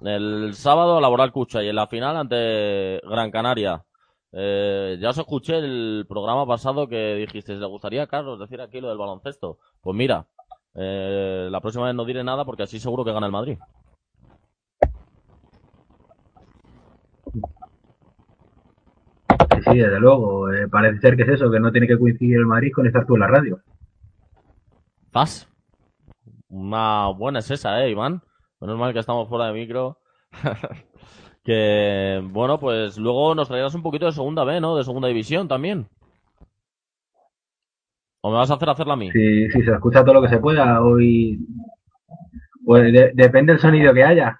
El sábado a Laboral Cucha y en la final ante Gran Canaria. Eh, ya os escuché el programa pasado que dijiste, ¿le gustaría, Carlos, decir aquí lo del baloncesto? Pues mira, eh, la próxima vez no diré nada porque así seguro que gana el Madrid. Sí, sí, desde luego. eh, parece ser que es eso, que no tiene que coincidir el Madrid con estar tú en la radio. Paz. Una buena es esa, eh, Iván. Menos mal que estamos fuera de micro. que, bueno, pues luego nos traerás un poquito de segunda B, ¿no? De segunda división también. ¿O me vas a hacer hacerla a mí? Si, si se escucha todo lo que se pueda, hoy. Pues de- depende del sonido que haya.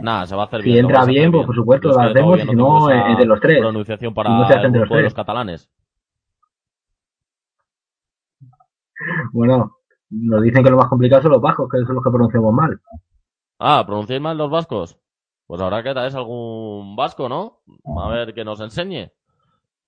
Nada, se va a hacer Si bien. lo entra bien, pues por supuesto lo hacemos, si no, esa entre los tres. Pronunciación para no el entre los grupo de tres. los catalanes. Bueno, nos dicen que lo más complicado son los bajos, que son los que pronunciamos mal. Ah, ¿pronunciáis mal los vascos? Pues habrá que traes algún vasco, ¿no? A ver, que nos enseñe.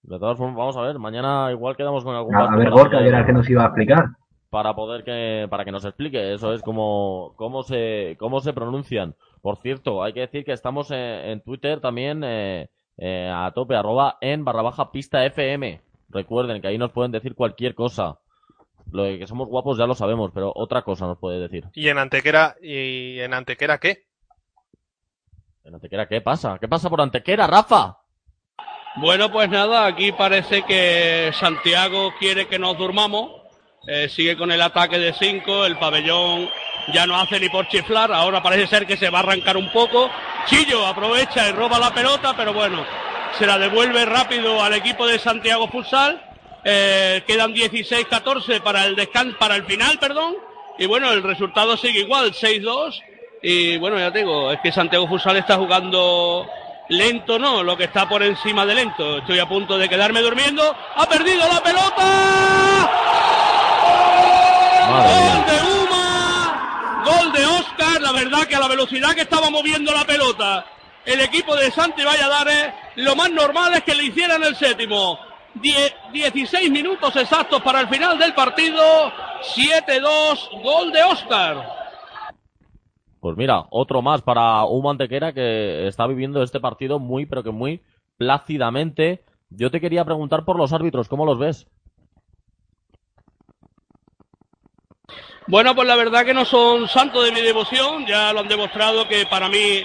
De todas formas, vamos a ver, mañana igual quedamos con algún A, a ver, Gorka, que era el que nos iba a explicar. para poder que para que nos explique eso es como cómo se cómo se pronuncian por cierto hay que decir que estamos en, en Twitter también eh, eh, a tope arroba en barra baja pista fm recuerden que ahí nos pueden decir cualquier cosa. Lo de que somos guapos ya lo sabemos pero otra cosa nos puede decir. ¿Y en Antequera, y en Antequera qué? en Antequera qué pasa qué pasa por Antequera Rafa Bueno, pues nada, aquí parece que Santiago quiere que nos durmamos. Eh, sigue con el ataque de 5, el pabellón ya no hace ni por chiflar, ahora parece ser que se va a arrancar un poco. Chillo aprovecha y roba la pelota, pero bueno, se la devuelve rápido al equipo de Santiago Futsal. Eh, quedan 16-14 para el descanso, para el final, perdón. Y bueno, el resultado sigue igual, 6-2. Y bueno, ya te digo, es que Santiago Futsal está jugando lento, no, lo que está por encima de lento. Estoy a punto de quedarme durmiendo. ¡Ha perdido la pelota! ¡Gol de Uma! ¡Gol de Oscar! La verdad que a la velocidad que estaba moviendo la pelota, el equipo de Santi Valladares, lo más normal es que le hicieran el séptimo. Die- 16 minutos exactos para el final del partido. 7-2, gol de Oscar. pues mira otro más para un Antequera que está viviendo este partido muy pero que muy plácidamente yo te quería preguntar por los árbitros cómo los ves Bueno, pues la verdad que no son santos de mi devoción, ya lo han demostrado que para mí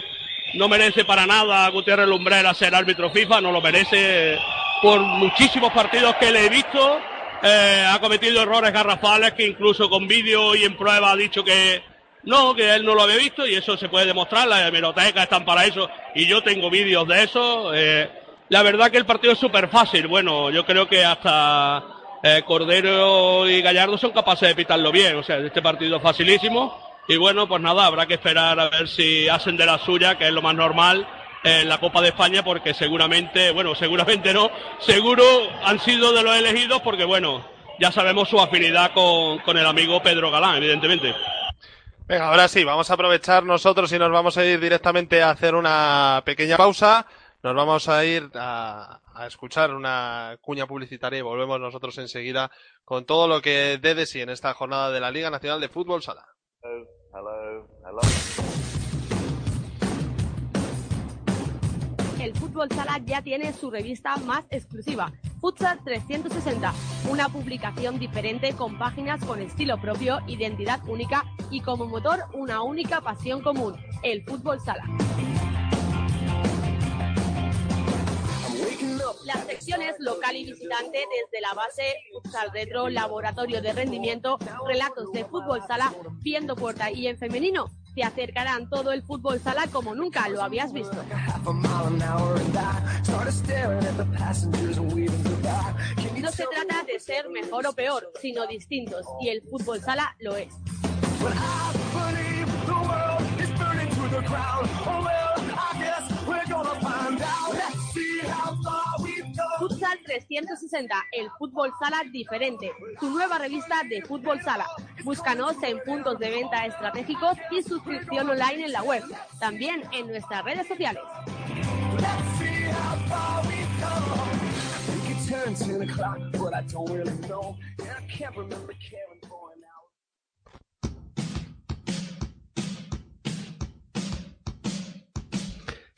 no merece para nada Gutiérrez Lumbrera ser árbitro FIFA, no lo merece por muchísimos partidos que le he visto. Eh, ha cometido errores garrafales que incluso con vídeo y en prueba ha dicho que no, que él no lo había visto y eso se puede demostrar, las hemerotecas están para eso y yo tengo vídeos de eso. Eh, la verdad que el partido es súper fácil, bueno, yo creo que hasta eh, Cordero y Gallardo son capaces de pitarlo bien, o sea, este partido es facilísimo. Y bueno, pues nada, habrá que esperar a ver si hacen de la suya, que es lo más normal en la Copa de España, porque seguramente, bueno, seguramente no, seguro han sido de los elegidos, porque bueno, ya sabemos su afinidad con, con el amigo Pedro Galán, evidentemente. Venga, ahora sí, vamos a aprovechar nosotros y nos vamos a ir directamente a hacer una pequeña pausa. Nos vamos a ir a, a escuchar una cuña publicitaria y volvemos nosotros enseguida con todo lo que dé de sí en esta jornada de la Liga Nacional de Fútbol Sala. El Fútbol Sala ya tiene su revista más exclusiva, Futsal 360, una publicación diferente con páginas con estilo propio, identidad única y como motor una única pasión común, el fútbol sala. Las secciones local y visitante desde la base, futsal retro, laboratorio de rendimiento, relatos de fútbol sala, viendo puerta y en femenino, te acercarán todo el fútbol sala como nunca lo habías visto. No se trata de ser mejor o peor, sino distintos, y el fútbol sala lo es. Futsal 360, el fútbol sala diferente, tu nueva revista de fútbol sala. Búscanos en puntos de venta estratégicos y suscripción online en la web, también en nuestras redes sociales.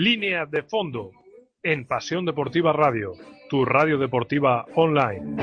Línea de fondo en Pasión Deportiva Radio, tu radio deportiva online.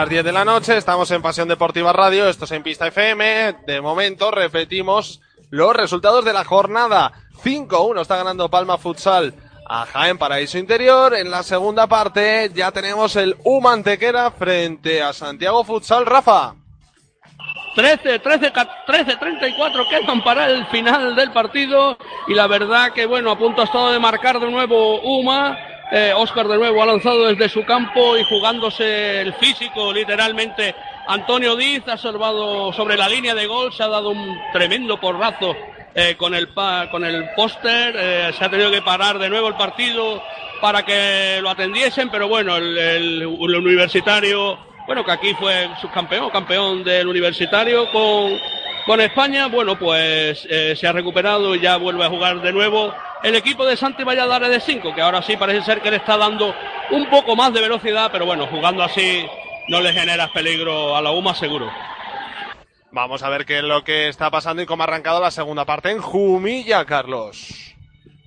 Las 10 de la noche, estamos en Pasión Deportiva Radio, esto es en Pista FM. De momento repetimos los resultados de la jornada. 5-1 está ganando Palma Futsal a Jaén Paraíso Interior. En la segunda parte ya tenemos el Humantequera frente a Santiago Futsal. Rafa. 13, 13, 13, 34 quedan para el final del partido y la verdad que bueno, a punto ha estado de marcar de nuevo Uma. Eh, Oscar de nuevo ha lanzado desde su campo y jugándose el físico literalmente. Antonio Díaz ha salvado sobre la línea de gol, se ha dado un tremendo porrazo eh, con el pa- con el póster, eh, se ha tenido que parar de nuevo el partido para que lo atendiesen, pero bueno, el- el universitario, bueno, que aquí fue subcampeón, campeón del universitario con, con España, bueno, pues eh, se ha recuperado y ya vuelve a jugar de nuevo el equipo de Santi Valladares de 5, que ahora sí parece ser que le está dando un poco más de velocidad, pero bueno, jugando así no le generas peligro a la UMA seguro. Vamos a ver qué es lo que está pasando y cómo ha arrancado la segunda parte en Jumilla, Carlos.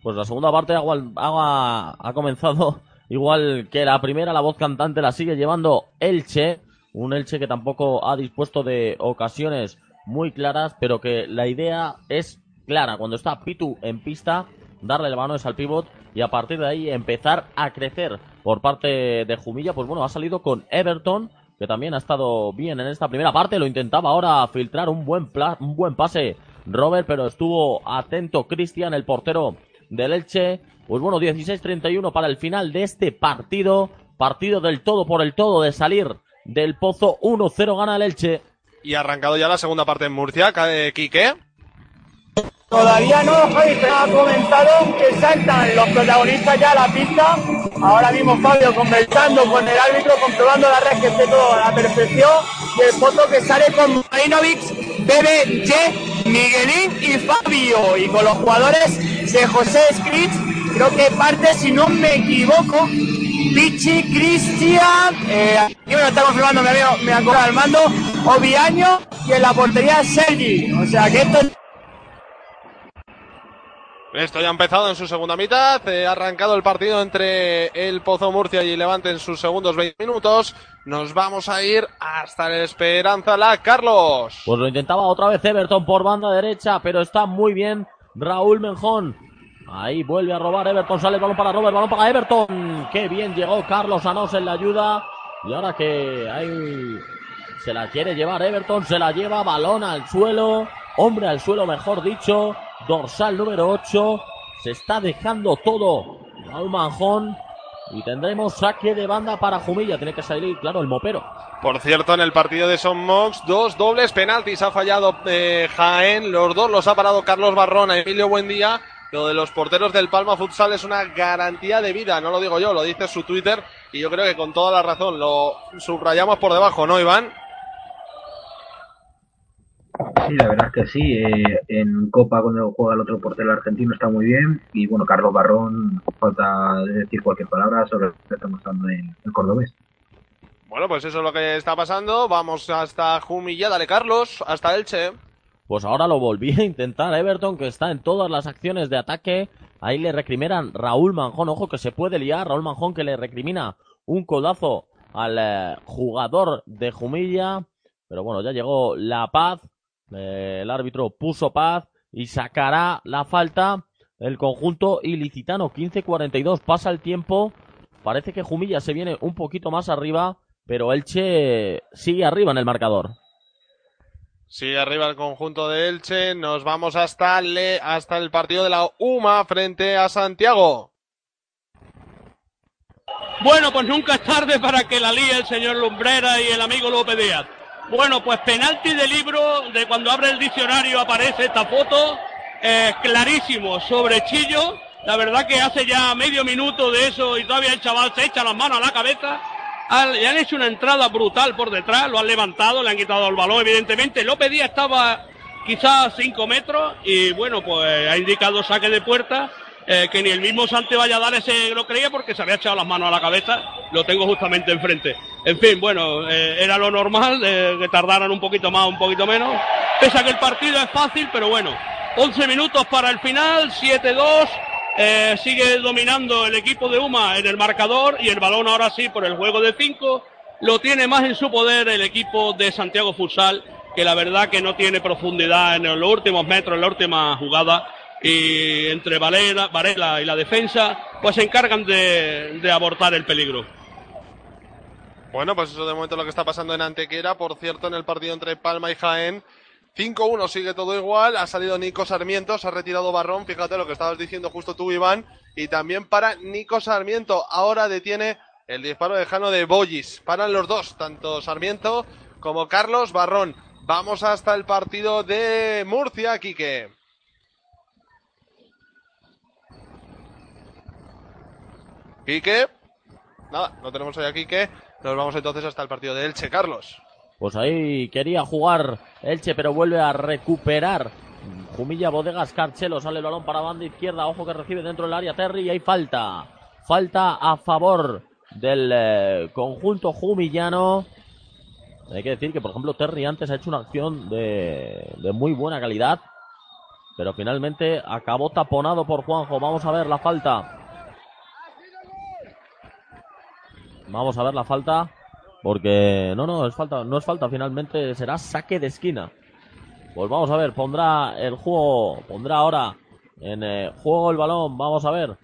Pues la segunda parte ha, ha comenzado igual que la primera, la voz cantante la sigue llevando Elche, un Elche que tampoco ha dispuesto de ocasiones muy claras, pero que la idea es clara, cuando está Pitu en pista, darle el balón al pivot y a partir de ahí empezar a crecer por parte de Jumilla, pues bueno, ha salido con Everton, que también ha estado bien en esta primera parte, lo intentaba ahora filtrar un buen, un buen pase Robert, pero estuvo atento Cristian, el portero del Elche. Pues bueno, 16-31 para el final de este partido. Partido del todo por el todo de salir del pozo. 1-0 gana el Elche. Y arrancado ya la segunda parte en Murcia, eh, Quique. Todavía no, Javi, pero ha comentado que saltan los protagonistas ya a la pista. Ahora mismo Fabio conversando con el árbitro, comprobando la red que esté todo a la perfección. Y el foto que sale con Marinovic, Bebe, Ye, Miguelín y Fabio. Y con los jugadores de José Scritch, creo que parte, si no me equivoco, Pichi, Cristian, eh, aquí me lo está confirmando mi amigo, mi amigo Armando, Oviaño y en la portería Sergi. O sea que esto Esto ya ha empezado en su segunda mitad. eh, ha arrancado el partido entre el Pozo Murcia y Levante en sus segundos 20 minutos. Nos vamos a ir hasta el Esperanza La Carlos. Pues lo intentaba otra vez Everton por banda derecha, pero está muy bien Raúl Menjón. Ahí vuelve a robar Everton, sale el balón para Robert, balón para Everton. Qué bien llegó Carlos Anos en la ayuda. Y ahora que ahí se la quiere llevar Everton, se la lleva, balón al suelo, hombre al suelo mejor dicho, dorsal número 8. Se está dejando todo Raúl Manjón. Y tendremos saque de banda para Jumilla. Tiene que salir, claro, el mopero. Por cierto, en el partido de Son Mox, dos dobles penaltis ha fallado eh, Jaén. Los dos los ha parado Carlos Barrona Emilio Buendía. Lo de los porteros del Palma Futsal es una garantía de vida, no lo digo yo, lo dice su Twitter y yo creo que con toda la razón lo subrayamos por debajo, ¿no, Iván? Sí, la verdad es que sí. eh, en Copa, cuando juega el otro portero argentino, está muy bien. Y bueno, Carlos Barrón, falta decir cualquier palabra sobre lo que estamos hablando en el cordobés. Bueno, pues eso es lo que está pasando. Vamos hasta Jumilla, dale Carlos, hasta Elche. Pues ahora lo volví a intentar Everton, que está en todas las acciones de ataque. Ahí le recriminan Raúl Manjón. Ojo que se puede liar. Raúl Manjón que le recrimina un codazo al eh, jugador de Jumilla. Pero bueno, ya llegó la paz. Eh, el árbitro puso paz y sacará la falta el conjunto ilicitano. 15-42. Pasa el tiempo. Parece que Jumilla se viene un poquito más arriba. Pero Elche sigue arriba en el marcador. Sigue arriba el conjunto de Elche. Nos vamos hasta, le, hasta el partido de la UMA frente a Santiago. Bueno, pues nunca es tarde para que la líe el señor Lumbrera y el amigo López Díaz. Bueno, pues penalti de libro, de cuando abre el diccionario aparece esta foto, eh, clarísimo, sobre Chillo. La verdad que hace ya medio minuto de eso y todavía el chaval se echa las manos a la cabeza. Han- le han hecho una entrada brutal por detrás, lo han levantado, le han quitado el balón, evidentemente. López Díaz estaba quizás 5 metros y bueno, pues ha indicado saque de puerta. eh, que ni el mismo Sante dar ese lo creía porque se había echado las manos a la cabeza, lo tengo justamente enfrente. En fin, bueno, eh, era lo normal, eh, que tardaran un poquito más, un poquito menos. Pese a que el partido es fácil, pero bueno, 11 minutos para el final, 7-2. Eh, sigue dominando el equipo de Uma en el marcador y el balón ahora sí por el juego de 5 lo tiene más en su poder el equipo de Santiago Futsal que la verdad que no tiene profundidad en los últimos metros, en la última jugada y entre Varela, Varela y la defensa pues se encargan de, de abortar el peligro. Bueno, pues eso de momento es lo que está pasando en Antequera. Por cierto, en el partido entre Palma y Jaén, 5-1 sigue todo igual. Ha salido Nico Sarmiento, se ha retirado Barrón. Fíjate lo que estabas diciendo justo tú, Iván. Y también para Nico Sarmiento. Ahora detiene el disparo de Jano de Bollis. Paran los dos, tanto Sarmiento como Carlos Barrón. Vamos hasta el partido de Murcia, Quique. Quique. Nada, no tenemos hoy a Quique. Nos vamos entonces hasta el partido de Elche, Carlos. Pues ahí quería jugar Elche, pero vuelve a recuperar. Humilla Bodegas Carchelo, sale el balón para banda izquierda, ojo que recibe dentro del área Terry y hay falta. Falta a favor del eh, conjunto jumillano. Hay que decir que, por ejemplo, Terry antes ha hecho una acción de, de muy buena calidad, pero finalmente acabó taponado por Juanjo. Vamos a ver la falta. Vamos a ver la falta. Porque no, no, es falta, no es falta, finalmente será saque de esquina. Pues vamos a ver, pondrá el juego, pondrá ahora en eh, juego el balón, vamos a ver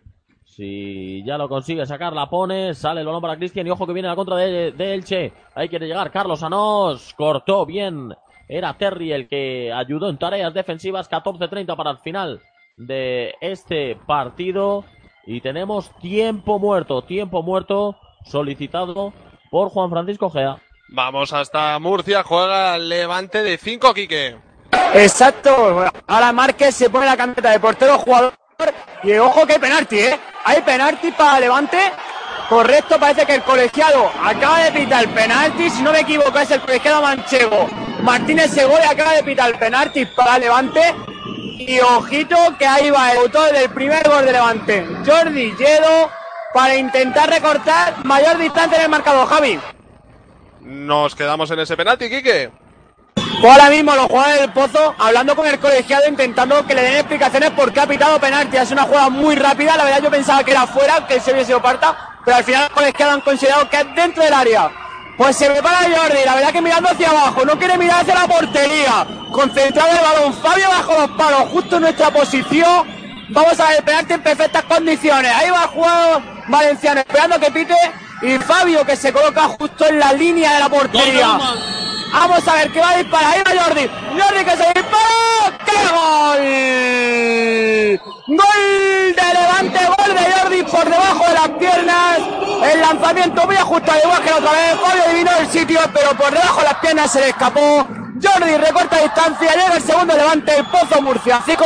si ya lo consigue sacar, la pone, sale el balón para Cristian y ojo que viene la contra de, de Elche, ahí quiere llegar Carlos Anós, cortó bien, era Terry el que ayudó en tareas defensivas, 14-30 para el final de este partido. Y tenemos tiempo muerto, tiempo muerto solicitado por Juan Francisco Gea. Vamos hasta Murcia, juega Levante de 5, Quique. Exacto. Ahora Márquez se pone la camiseta de portero jugador. Y ojo que hay penalti, ¿eh? Hay penalti para Levante. Correcto, parece que el colegiado acaba de pitar el penalti. Si no me equivoco, es el colegiado manchego. Martínez Segovia acaba de pitar el penalti para Levante. Y ojito que ahí va el autor del primer gol de Levante. Jordi Lledo para intentar recortar mayor distancia en el marcador, Javi. Nos quedamos en ese penalti, Quique. Pues ahora mismo los jugadores del Pozo hablando con el colegiado intentando que le den explicaciones por qué ha pitado penalti. Es una jugada muy rápida, la verdad yo pensaba que era fuera, que se hubiese sido parta, pero al final los colegiados han considerado que es dentro del área. Pues se prepara Jordi, la verdad que mirando hacia abajo, no quiere mirar hacia la portería. Concentrado el balón, Fabio bajo los palos, justo en nuestra posición. Vamos a ver, penalti en perfectas condiciones. Ahí va el jugador valenciano esperando que pite. Y Fabio que se coloca justo en la línea de la portería. Vamos a ver que va a disparar. Ahí va Jordi. Jordi que se dispara. ¡Qué gol! Gol de Levante, gol de Jordi por debajo de las piernas. El lanzamiento muy ajustado, igual que la otra vez. Fabio adivinó el sitio, pero por debajo de las piernas se le escapó. Jordi recorta distancia, llega el segundo Levante, el Pozo Murcia 5,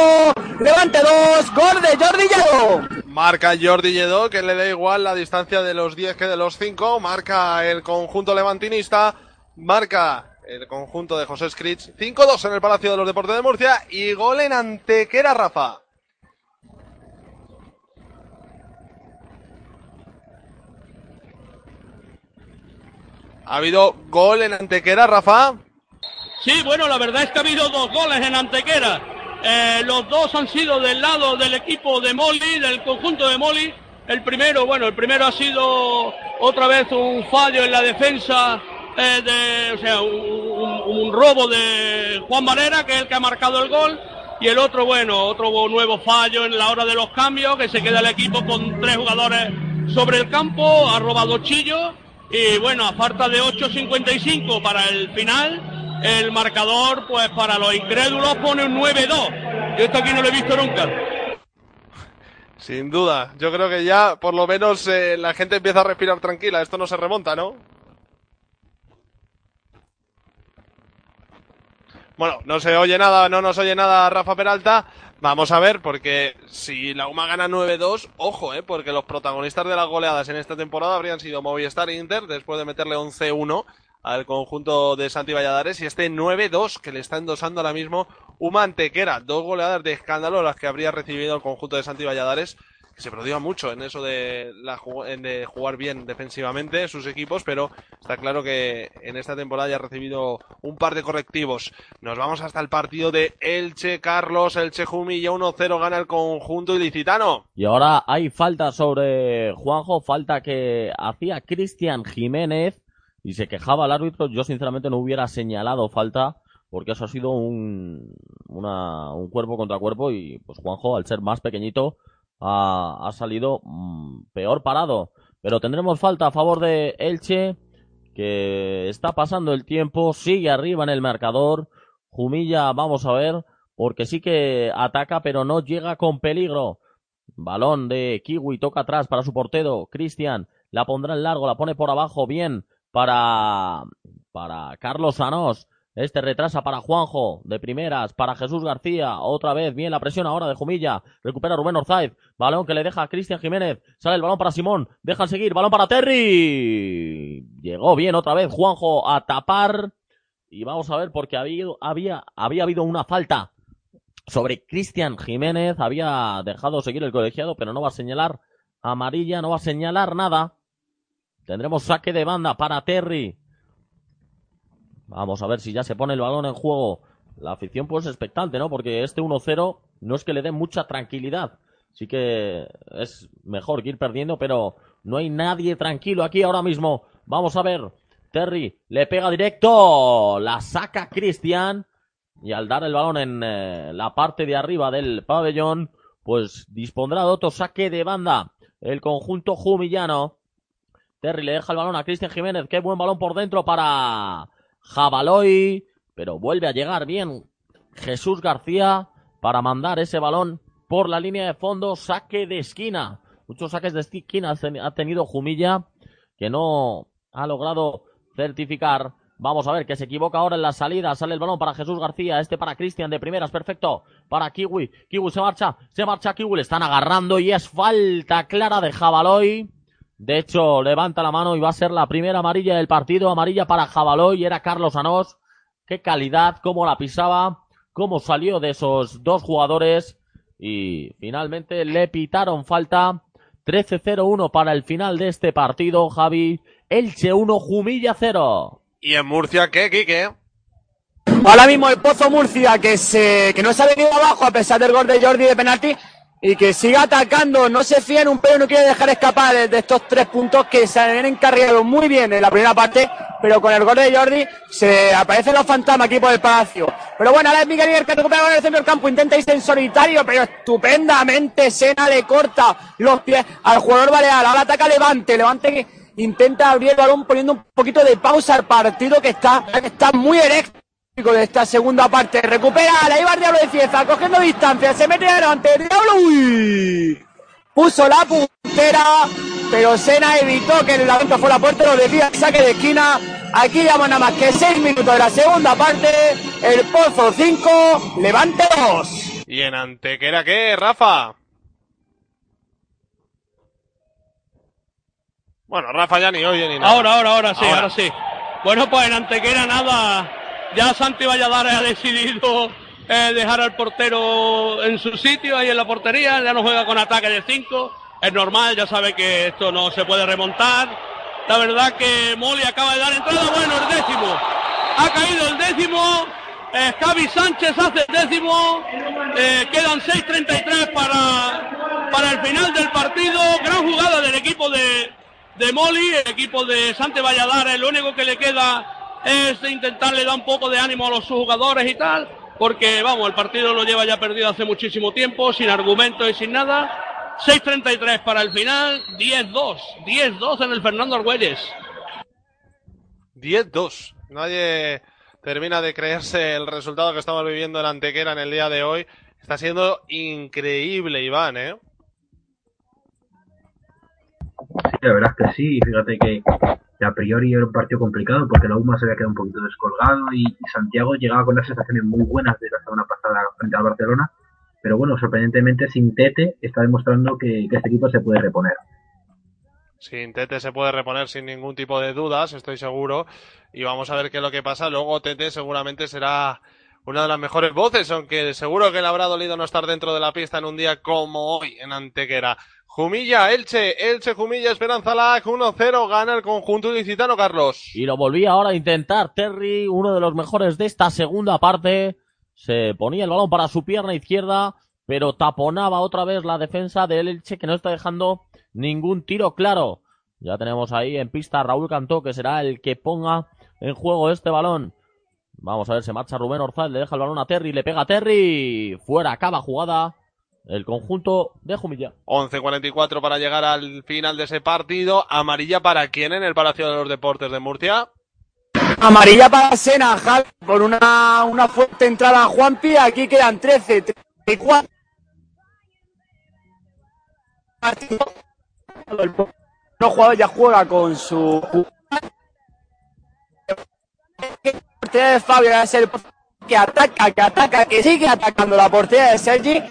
Levante 2, gol de Jordi Lledo. Marca Jordi Lledó, que le da igual la distancia de los 10 que de los 5. Marca el conjunto levantinista. Marca el conjunto de José Scritch. 5-2 en el Palacio de los Deportes de Murcia. Y gol en Antequera, Rafa. Ha habido gol en Antequera, Rafa. Sí, bueno, la verdad es que ha habido dos goles en Antequera. Eh, los dos han sido del lado del equipo de Moli, del conjunto de Moli. El primero, bueno, el primero ha sido otra vez un fallo en la defensa, eh, de, o sea, un, un- robo de Juan Valera, que es el que ha marcado el gol. Y el otro, bueno, otro nuevo fallo en la hora de los cambios, que se queda el equipo con tres jugadores sobre el campo, ha robado Chillo. Y bueno, a falta de 8.55 para el final, el marcador, pues para los incrédulos pone un 9-2. Yo esto aquí no lo he visto nunca. Sin duda, yo creo que ya por lo menos eh, la gente empieza a respirar tranquila. Esto no se remonta, ¿no? Bueno, no se oye nada, no nos oye nada Rafa Peralta. Vamos a ver, porque si la UMA gana 9-2, ojo, eh, porque los protagonistas de las goleadas en esta temporada habrían sido Movistar e Inter, después de meterle 11-1 al conjunto de Santi Valladares, y este 9-2 que le está endosando ahora mismo UMA Antequera. Dos goleadas de escándalo las que habría recibido el conjunto de Santi Valladares, que se prodiga mucho en eso de, la, de jugar bien defensivamente sus equipos, pero está claro que en esta temporada ya ha recibido un par de correctivos. Nos vamos hasta el partido de Elche Carlos, Elche Jumilla 1-0 gana el conjunto ilicitano. Y ahora hay falta sobre Juanjo, falta que hacía Cristian Jiménez y se quejaba el árbitro. Yo sinceramente no hubiera señalado falta porque eso ha sido un, una- un cuerpo contra cuerpo y pues Juanjo al ser más pequeñito ha, ha salido mm, peor parado. Pero tendremos falta a favor de Elche que está pasando el tiempo, sigue arriba en el marcador. Jumilla, vamos a ver, porque sí que ataca pero no llega con peligro. Balón de Kiwi, toca atrás para su portero, Cristian, la pondrá en largo, la pone por abajo, bien para, para Carlos Sanós. Este retrasa para Juanjo, de primeras, para Jesús García, otra vez, bien la presión ahora de Jumilla, recupera Rubén Orzaiz, balón que le deja a Cristian Jiménez, sale el balón para Simón, deja seguir, balón para Terry, llegó bien otra vez Juanjo a tapar, y vamos a ver porque había, había, había habido una falta sobre Cristian Jiménez. Había dejado seguir el colegiado, pero no va a señalar amarilla, no va a señalar nada. Tendremos saque de banda para Terry. Vamos a ver si ya se pone el balón en juego. La afición pues expectante, ¿no? Porque este 1-0 no es que le dé mucha tranquilidad. Sí que es mejor que ir perdiendo, pero no hay nadie tranquilo aquí ahora mismo. Vamos a ver. Terry le pega directo. La saca Cristian. Y al dar el balón en eh, la parte de arriba del pabellón, pues dispondrá de otro saque de banda. El conjunto jumillano. Terry le deja el balón a Cristian Jiménez. Qué buen balón por dentro para Jabaloy. Pero vuelve a llegar bien Jesús García para mandar ese balón por la línea de fondo. Saque de esquina. Muchos saques de esquina ha tenido Jumilla que no ha logrado certificar. Vamos a ver que se equivoca ahora en la salida. Sale el balón para Jesús García. Este para Cristian de primeras. Perfecto. Para Kiwi. Kiwi se marcha. Se marcha Kiwi. Le están agarrando y es falta clara de Jabaloy. De hecho, levanta la mano y va a ser la primera amarilla del partido. Amarilla para Jabaloy. Era Carlos Anós. Qué calidad. Cómo la pisaba. Cómo salió de esos dos jugadores. Y finalmente le pitaron falta. 13-0-1 para el final de este partido, Javi. Elche 1, Jumilla 0. ¿Y en Murcia qué, Quique? Ahora mismo el Pozo Murcia que se que no se ha venido abajo a pesar del gol de Jordi de penalti y que sigue atacando, no se fía un pelo, no quiere dejar escapar de, estos tres puntos que se han encargado muy bien en la primera parte, pero con el gol de Jordi se aparecen los fantasmas aquí por el palacio. Pero bueno, ahora es Miguel Iber que recupera en el centro del campo, intenta irse en solitario, pero estupendamente Sena le corta los pies al jugador balear, ahora ataca Levante, Levante que intenta abrir el balón poniendo un poquito de pausa al partido que está, está muy eléctrico de esta segunda parte. Recupera la Ibar Diablo de Cieza, cogiendo distancia, se mete adelante, el Diablo, uy, puso la puntera, pero Sena evitó que el lanzamiento fuera a puerta, lo decía, saque de esquina. Aquí llevamos nada más que seis minutos de la segunda parte, el Pozo 5, Levante 2. ¿Y en Antequera qué, Rafa? Bueno, Rafa ya ni oye ni nada. Ahora, ahora, ahora sí, ahora, sí. Bueno, pues en Antequera nada. Ya Santi Valladares ha decidido eh, dejar al portero en su sitio, ahí en la portería. Ya no juega con ataque de 5. Es normal, ya sabe que esto no se puede remontar. La verdad que Moli acaba de dar entrada. Bueno, el décimo. Ha caído el décimo. Eh, Javi Sánchez hace el décimo. Eh, quedan 6.33 para, para el final del partido. Gran jugada del equipo de, de Moli, el equipo de Sante Valladares. Lo único que le queda es intentarle dar un poco de ánimo a los jugadores y tal. Porque, vamos, el partido lo lleva ya perdido hace muchísimo tiempo, sin argumentos y sin nada. 6.33 para el final, 10-2. 10-2 en el Fernando Argüelles. 10-2. Nadie, termina de creerse el resultado que estamos viviendo en Antequera en el día de hoy. Está siendo increíble, Iván, ¿eh? Sí, la verdad es que sí. Fíjate que, que a priori era un partido complicado porque la UMA se había quedado un poquito descolgado y, Santiago llegaba con unas sensaciones muy buenas de la semana pasada frente al Barcelona. Pero bueno, sorprendentemente sin Tete está demostrando que, que este equipo se puede reponer. Sin Tete se puede reponer sin ningún tipo de dudas, estoy seguro. Y vamos a ver qué es lo que pasa. Luego Tete seguramente será una de las mejores voces, aunque seguro que le habrá dolido no estar dentro de la pista en un día como hoy en Antequera. Jumilla, Elche, Elche, Jumilla, Esperanza Lac, 1-0, gana el conjunto ilicitano, Carlos. Y lo volví ahora a intentar Terry, uno de los mejores de esta segunda parte. Se ponía el balón para su pierna izquierda, pero taponaba otra vez la defensa del Elche que no está dejando ningún tiro claro. Ya tenemos ahí en pista a Raúl Cantó, que será el que ponga en juego este balón. Vamos a ver, se marcha Rubén Orzal, le deja el balón a Terry, le pega a Terry. Fuera, acaba jugada. El conjunto de Jumilla. 11.44 para llegar al final de ese partido. Amarilla para quién en el Palacio de los Deportes de Murcia. Amarilla para Sena, Javi, por una, una fuerte entrada a Juanpi. Aquí quedan 13, 34. El no jugador ya juega con su portería de Fabio es el que ataca, que ataca, que sigue atacando la portería de Sergi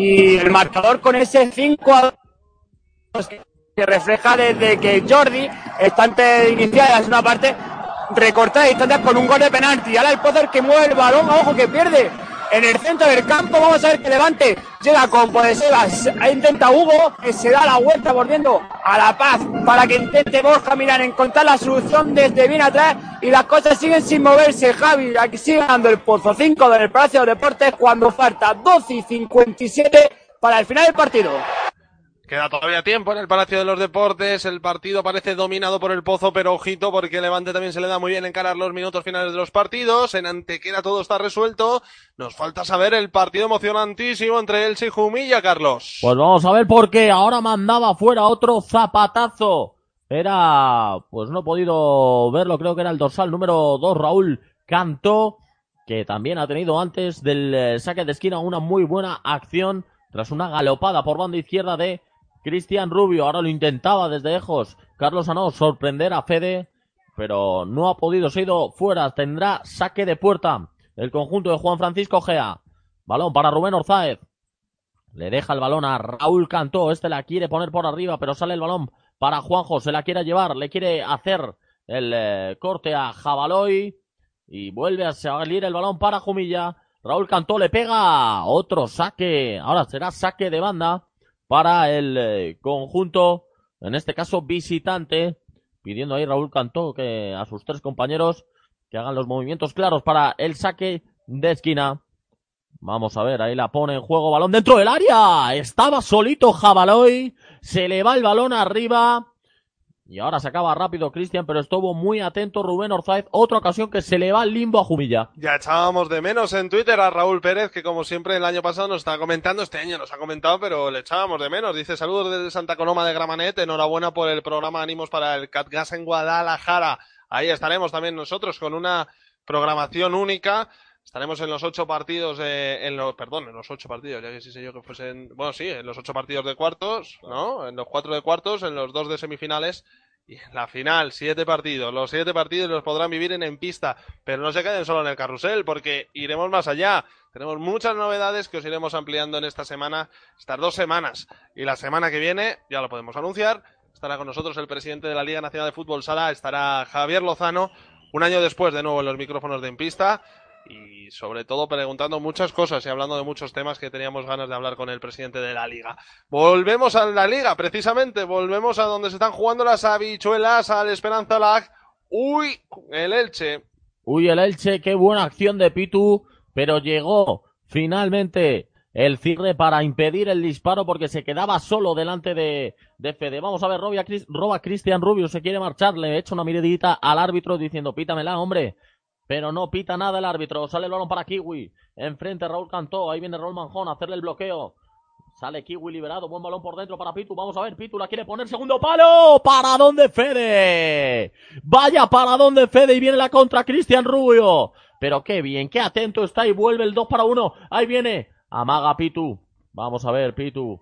y el marcador con ese 5 a 2 que refleja desde que Jordi está antes de iniciar la parte recortada distancias con un gol de penalti. Ahora el Pozer que mueve el balón, ojo que pierde en el centro del campo. Vamos a ver que levante. Llega con Podesevas. Ahí intenta Hugo, que se da la vuelta volviendo a la paz para que intente Borja Milán encontrar la solución desde bien atrás. Y las cosas siguen sin moverse. Javi, aquí sigue dando el pozo 5 del Palacio de Deportes cuando falta 12 y 57 para el final del partido. Queda todavía tiempo en el Palacio de los Deportes. El partido parece dominado por el Pozo, pero ojito porque Levante también se le da muy bien encarar los minutos finales de los partidos. En Antequera todo está resuelto. Nos falta saber el partido emocionantísimo entre Elche y Jumilla, Carlos. Pues vamos a ver por qué. Ahora mandaba fuera otro zapatazo. Era, pues no he podido verlo, creo que era el dorsal número 2, Raúl Cantó, que también ha tenido antes del eh, saque de esquina una muy buena acción tras una galopada por banda izquierda de Cristian Rubio. Ahora lo intentaba desde lejos Carlos Anó sorprender a Fede, pero no ha podido, se ha ido fuera. Tendrá saque de puerta el conjunto de Juan Francisco Gea. Balón para Rubén Orzáez. Le deja el balón a Raúl Cantó. Este la quiere poner por arriba, pero sale el balón para Juanjo. Se la quiere llevar, le quiere hacer el eh, corte a Jabaloy. Y vuelve a salir el balón para Jumilla. Raúl Cantó le pega otro saque. Ahora será saque de banda para el eh, conjunto, en este caso visitante, pidiendo ahí Raúl Cantó que a sus tres compañeros que hagan los movimientos claros para el saque de esquina. Vamos a ver, ahí la pone en juego, balón dentro del área. Estaba solito Jabaloy, se le va el balón arriba. Y ahora se acaba rápido Cristian, pero estuvo muy atento Rubén Orzaiz. Otra ocasión que se le va limbo a Jumilla. Ya echábamos de menos en Twitter a Raúl Pérez, que como siempre el año pasado nos está comentando, este año nos ha comentado, pero le echábamos de menos. Dice saludos desde Santa Coloma de Gramanet, enhorabuena por el programa Ánimos para el Catgas en Guadalajara. Ahí estaremos también nosotros con una programación única. Estaremos en los ocho partidos de, en los, perdón, en los ocho partidos, ya que sí sé yo que fuesen, bueno, sí, en los ocho partidos de cuartos, ¿no? En los cuatro de cuartos, en los dos de semifinales y en la final, siete partidos. Los siete partidos los podrán vivir en, en pista, pero no se queden solo en el carrusel, porque iremos más allá. Tenemos muchas novedades que os iremos ampliando en esta semana, estas dos semanas. Y la semana que viene, ya lo podemos anunciar, estará con nosotros el presidente de la Liga Nacional de Fútbol Sala, estará Javier Lozano, un año después de nuevo en los micrófonos de En Pista y sobre todo preguntando muchas cosas y hablando de muchos temas que teníamos ganas de hablar con el presidente de la liga. Volvemos a la liga, precisamente, volvemos a donde se están jugando las habichuelas al Esperanza Lag. Uy, el Elche. Uy, el Elche, qué buena acción de Pitu, pero llegó finalmente el cierre para impedir el disparo porque se quedaba solo delante de, de Fede. Vamos a ver, roba Cristian Rubio, se quiere marchar, le echa una miradita al árbitro diciendo, pítamela, hombre. Pero no pita nada el árbitro. Sale el balón para Kiwi. Enfrente Raúl Cantó. Ahí viene Raúl Manjón a hacerle el bloqueo. Sale Kiwi liberado. Buen balón por dentro para Pitu. Vamos a ver. Pitu la quiere poner. Segundo palo. ¿Para dónde Fede? Vaya para dónde Fede. Y viene la contra Cristian Rubio. pero qué bien, qué atento está y vuelve el 2 para 1. Ahí viene. Amaga Pitu. Vamos a ver, Pitu.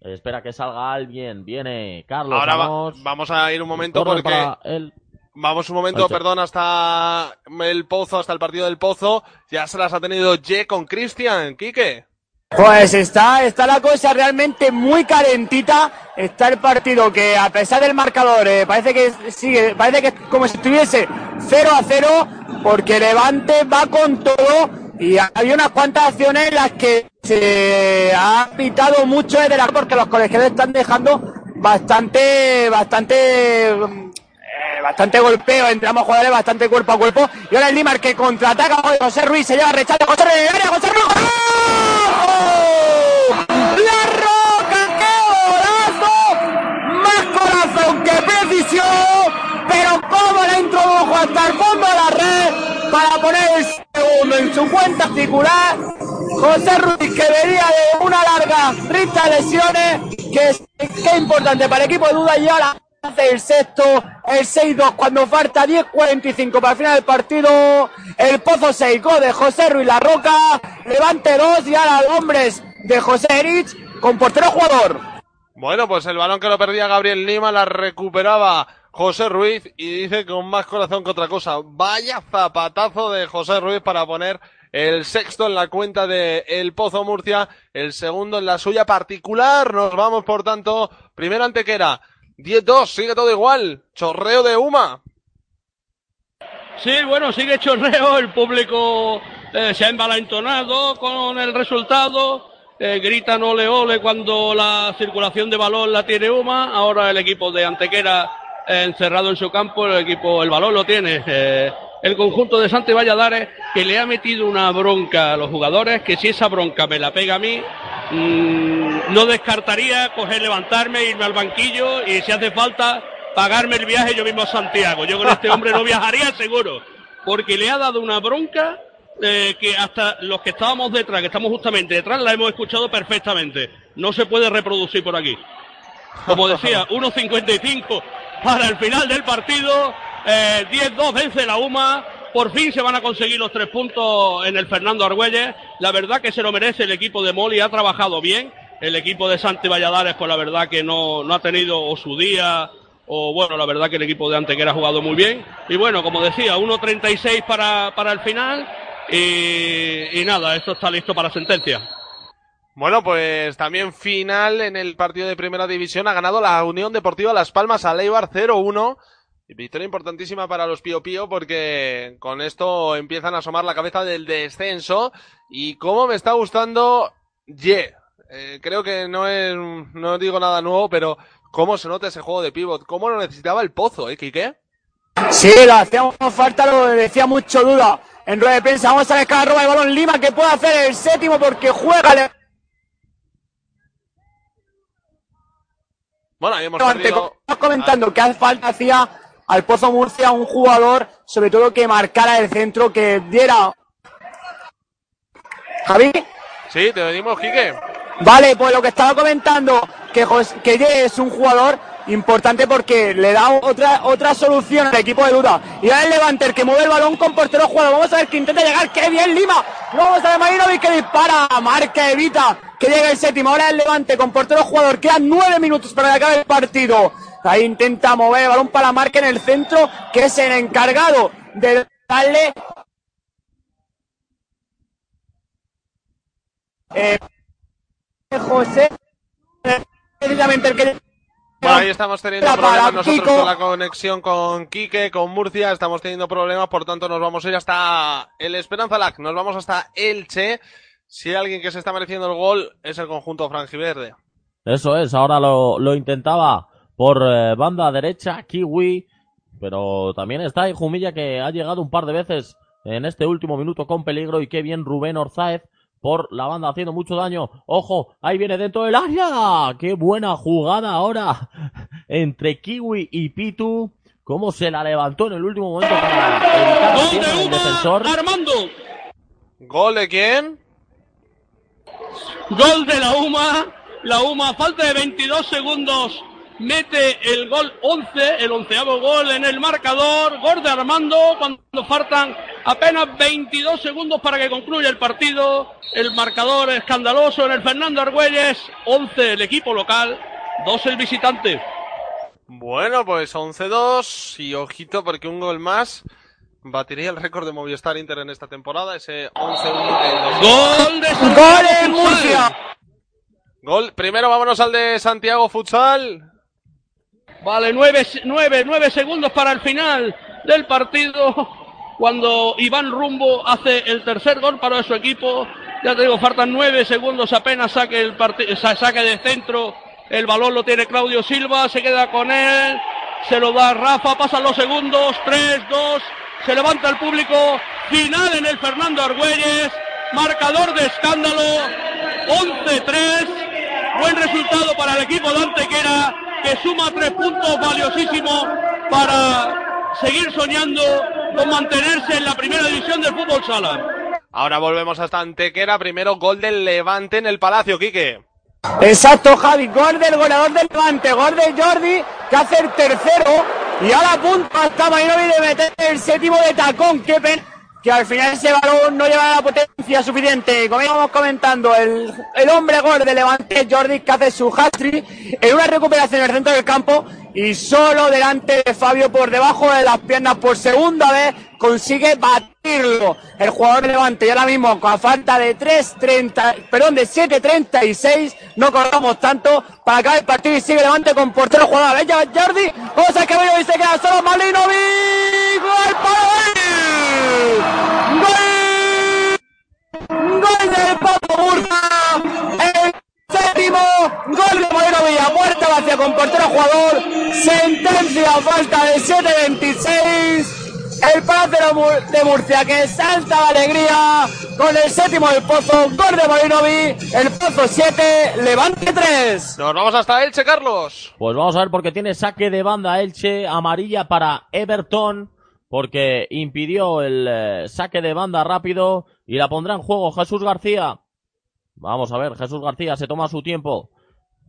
Espera que salga alguien. Viene Carlos. Ahora va- vamos. vamos a ir un momento porque para el- vamos un momento, perdón, hasta el Pozo, hasta el partido del Pozo. Ya se las ha tenido Ye con Cristian, Quique. Pues está, está la cosa realmente muy calentita. Está el partido que a pesar del marcador eh, parece que sigue, parece que es como si estuviese 0 a 0 porque Levante va con todo y hay unas cuantas acciones en las que se ha pitado mucho desde la porque los colegiados están dejando bastante, bastante eh, bastante golpeo entre ambos jugadores, bastante cuerpo a cuerpo. Y ahora el Limar que contraataca. José Ruiz se lleva rechazo. José Ruiz, área, José Ruiz. ¡gol! ¡La Roca! ¡Qué golazo! Más corazón que precisión. Pero cómo la introdujo hasta el fondo de la red para poner el segundo en su cuenta articular. José Ruiz que venía de una larga lista de lesiones. Que es que importante para el equipo de duda y ahora el sexto, el 6-2 cuando falta 10-45 para el final del partido. El Pozo 6, gol de José Ruiz La Roca, Levante 2 y ahora hombres de José Erich con portero jugador. Bueno, pues el balón que lo perdía Gabriel Lima la recuperaba José Ruiz y dice con más corazón que otra cosa. Vaya zapatazo de José Ruiz para poner el sexto en la cuenta de El Pozo Murcia, el segundo en la suya particular. Nos vamos, por tanto, primero Antequera. 10-2, sigue todo igual. Chorreo de Uma. Sí, bueno, sigue chorreo, el público eh, se ha envalentonado con el resultado, eh, gritan ole ole cuando la circulación de balón la tiene Uma, ahora el equipo de Antequera eh, encerrado en su campo, el equipo, el balón lo tiene eh, el conjunto de Santi Valladares que le ha metido una bronca a los jugadores, que si esa bronca me la pega a mí, mm, no descartaría coger, levantarme, irme al banquillo y si hace falta pagarme el viaje yo mismo a Santiago. Yo con este hombre no viajaría seguro, porque le ha dado una bronca eh, que hasta los que estábamos detrás, que estamos justamente detrás, la hemos escuchado perfectamente. No se puede reproducir por aquí. Como decía, 1.55 para el final del partido. Eh, 10-2 vence la UMA. Por fin se van a conseguir los tres puntos en el Fernando Argüelles. La verdad que se lo merece el equipo de Moli. Ha trabajado bien. El equipo de Santi Valladares, pues la verdad que no, no ha tenido su día o bueno, la verdad que el equipo de Antequera ha jugado muy bien. Y bueno, como decía, 1.36 para, para el final. Y, y nada, esto está listo para sentencia. Bueno, pues también final en el partido de primera división ha ganado la Unión Deportiva Las Palmas a Leibar 0-1. Victoria importantísima para los Pío Pío porque con esto empiezan a asomar la cabeza del descenso. Y cómo me está gustando Ye. Eh, creo que no es, no digo nada nuevo, pero cómo se nota ese juego de pivot. Cómo lo necesitaba el pozo, ¿eh, Quique? Sí, lo hacíamos falta, lo decía mucho duda. En rueda de prensa, vamos a ver cada roba de balón Lima que puede hacer el séptimo porque juega le- Bueno, ahí hemos perdido. como estamos comentando que hace falta hacía al Pozo Murcia un jugador, sobre todo que marcara el centro, que diera. Javi, Sí, te pedimos, Quique. vale, pues lo que estaba comentando, que, Jos- que es un jugador importante porque le da otra otra solución al equipo de duda. Y ahora el Levante, el que mueve el balón con portero jugador. Vamos a ver que intenta llegar, qué bien Lima. No vamos a ver Marinovic que dispara, marca, evita que llegue el séptimo. Ahora el Levante con portero jugador. Quedan nueve minutos para que acabe el partido. Ahí intenta mover el balón para la marca en el centro, que es el encargado de darle. Eh, José, precisamente el que Bueno, ahí estamos teniendo problemas nosotros Kiko. con la conexión con Quique, con Murcia, estamos teniendo problemas, por tanto nos vamos a ir hasta el Esperanza Lac, nos vamos hasta Elche. Si hay alguien que se está mereciendo el gol es el conjunto franjiverde. Eso es, ahora lo, lo intentaba por eh, banda derecha, Kiwi, pero también está ahí Jumilla que ha llegado un par de veces en este último minuto con peligro y qué bien Rubén Orzáez por la banda haciendo mucho daño. Ojo, ahí viene dentro del área. Qué buena jugada ahora entre Kiwi y Pitu. Cómo se la levantó en el último momento para evitar pierna del defensor. Armando. ¿Gol de quién? Gol de la UMA. La UMA, falta de 22 segundos mete el gol 11, el onceavo gol en el marcador, gol de Armando cuando faltan apenas 22 segundos para que concluya el partido, el marcador escandaloso en el Fernando Argüelles, 11 el equipo local, 2 el visitante. Bueno, pues 11-2 y ojito porque un gol más batiría el récord de Movistar Inter en esta temporada, ese 11-1. Gol de ¡Gol en Murcia! Gol, primero vámonos al de Santiago Futsal. Vale, nueve, nueve, nueve segundos para el final del partido. Cuando Iván Rumbo hace el tercer gol para su equipo. Ya te digo, faltan nueve segundos apenas saque el saque de centro. El balón lo tiene Claudio Silva, se queda con él. Se lo da Rafa, pasan los segundos. Tres, dos. Se levanta el público. Final en el Fernando Argüelles. Marcador de escándalo. 11-3. Buen resultado para el equipo de Antequera que suma tres puntos valiosísimos para seguir soñando con mantenerse en la primera división del fútbol sala. Ahora volvemos hasta Antequera. Primero gol del Levante en el Palacio, Quique. Exacto, Javi. Gol del goleador del Levante, gol de Jordi, que hace el tercero. Y ahora a punto hasta Mainovi de meter el séptimo de tacón. Qué pena que al final ese balón no lleva la potencia suficiente. Como íbamos comentando, el, el hombre gol de Levante, Jordi, que hace su hat-trick en una recuperación en el centro del campo y solo delante de Fabio por debajo de las piernas por segunda vez consigue batirlo el jugador de Levante y ahora mismo con falta de 3.30, perdón, de 7.36 no corramos tanto para acabar el partido y sigue Levante con portero jugador. ¿Ves ya Jordi? Vamos a que y se queda solo Malinovic. ¡Gol para! ¡Gol! ¡Gol del Pato Murcia! El séptimo gol de Malinovic a puerta vacía con portero jugador. Sentencia a falta de 7.26. El Palacio de Mur- de Murcia que salta de alegría con el séptimo del Pozo, gol de Malinovic, el Pozo 7, Levante 3. Nos vamos hasta Elche, Carlos. Pues vamos a ver porque tiene saque de banda Elche, amarilla para Everton, porque impidió el eh, saque de banda rápido y la pondrá en juego Jesús García. Vamos a ver, Jesús García se toma su tiempo.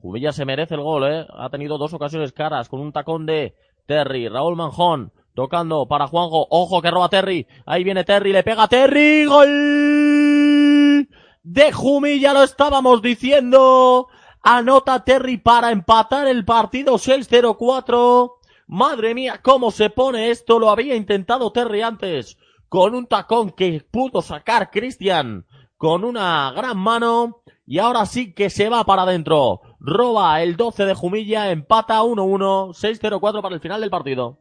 Jubilla se merece el gol, ¿eh? Ha tenido dos ocasiones caras con un tacón de Terry. Raúl Manjón tocando para Juanjo. Ojo que roba Terry. Ahí viene Terry, le pega Terry. Gol de Jumilla, lo estábamos diciendo. Anota Terry para empatar el partido 6-0-4. Madre mía, cómo se pone esto. Lo había intentado Terry antes. Con un tacón que pudo sacar Cristian. Con una gran mano. Y ahora sí que se va para adentro. Roba el 12 de Jumilla. Empata 1-1. 6-0-4 para el final del partido.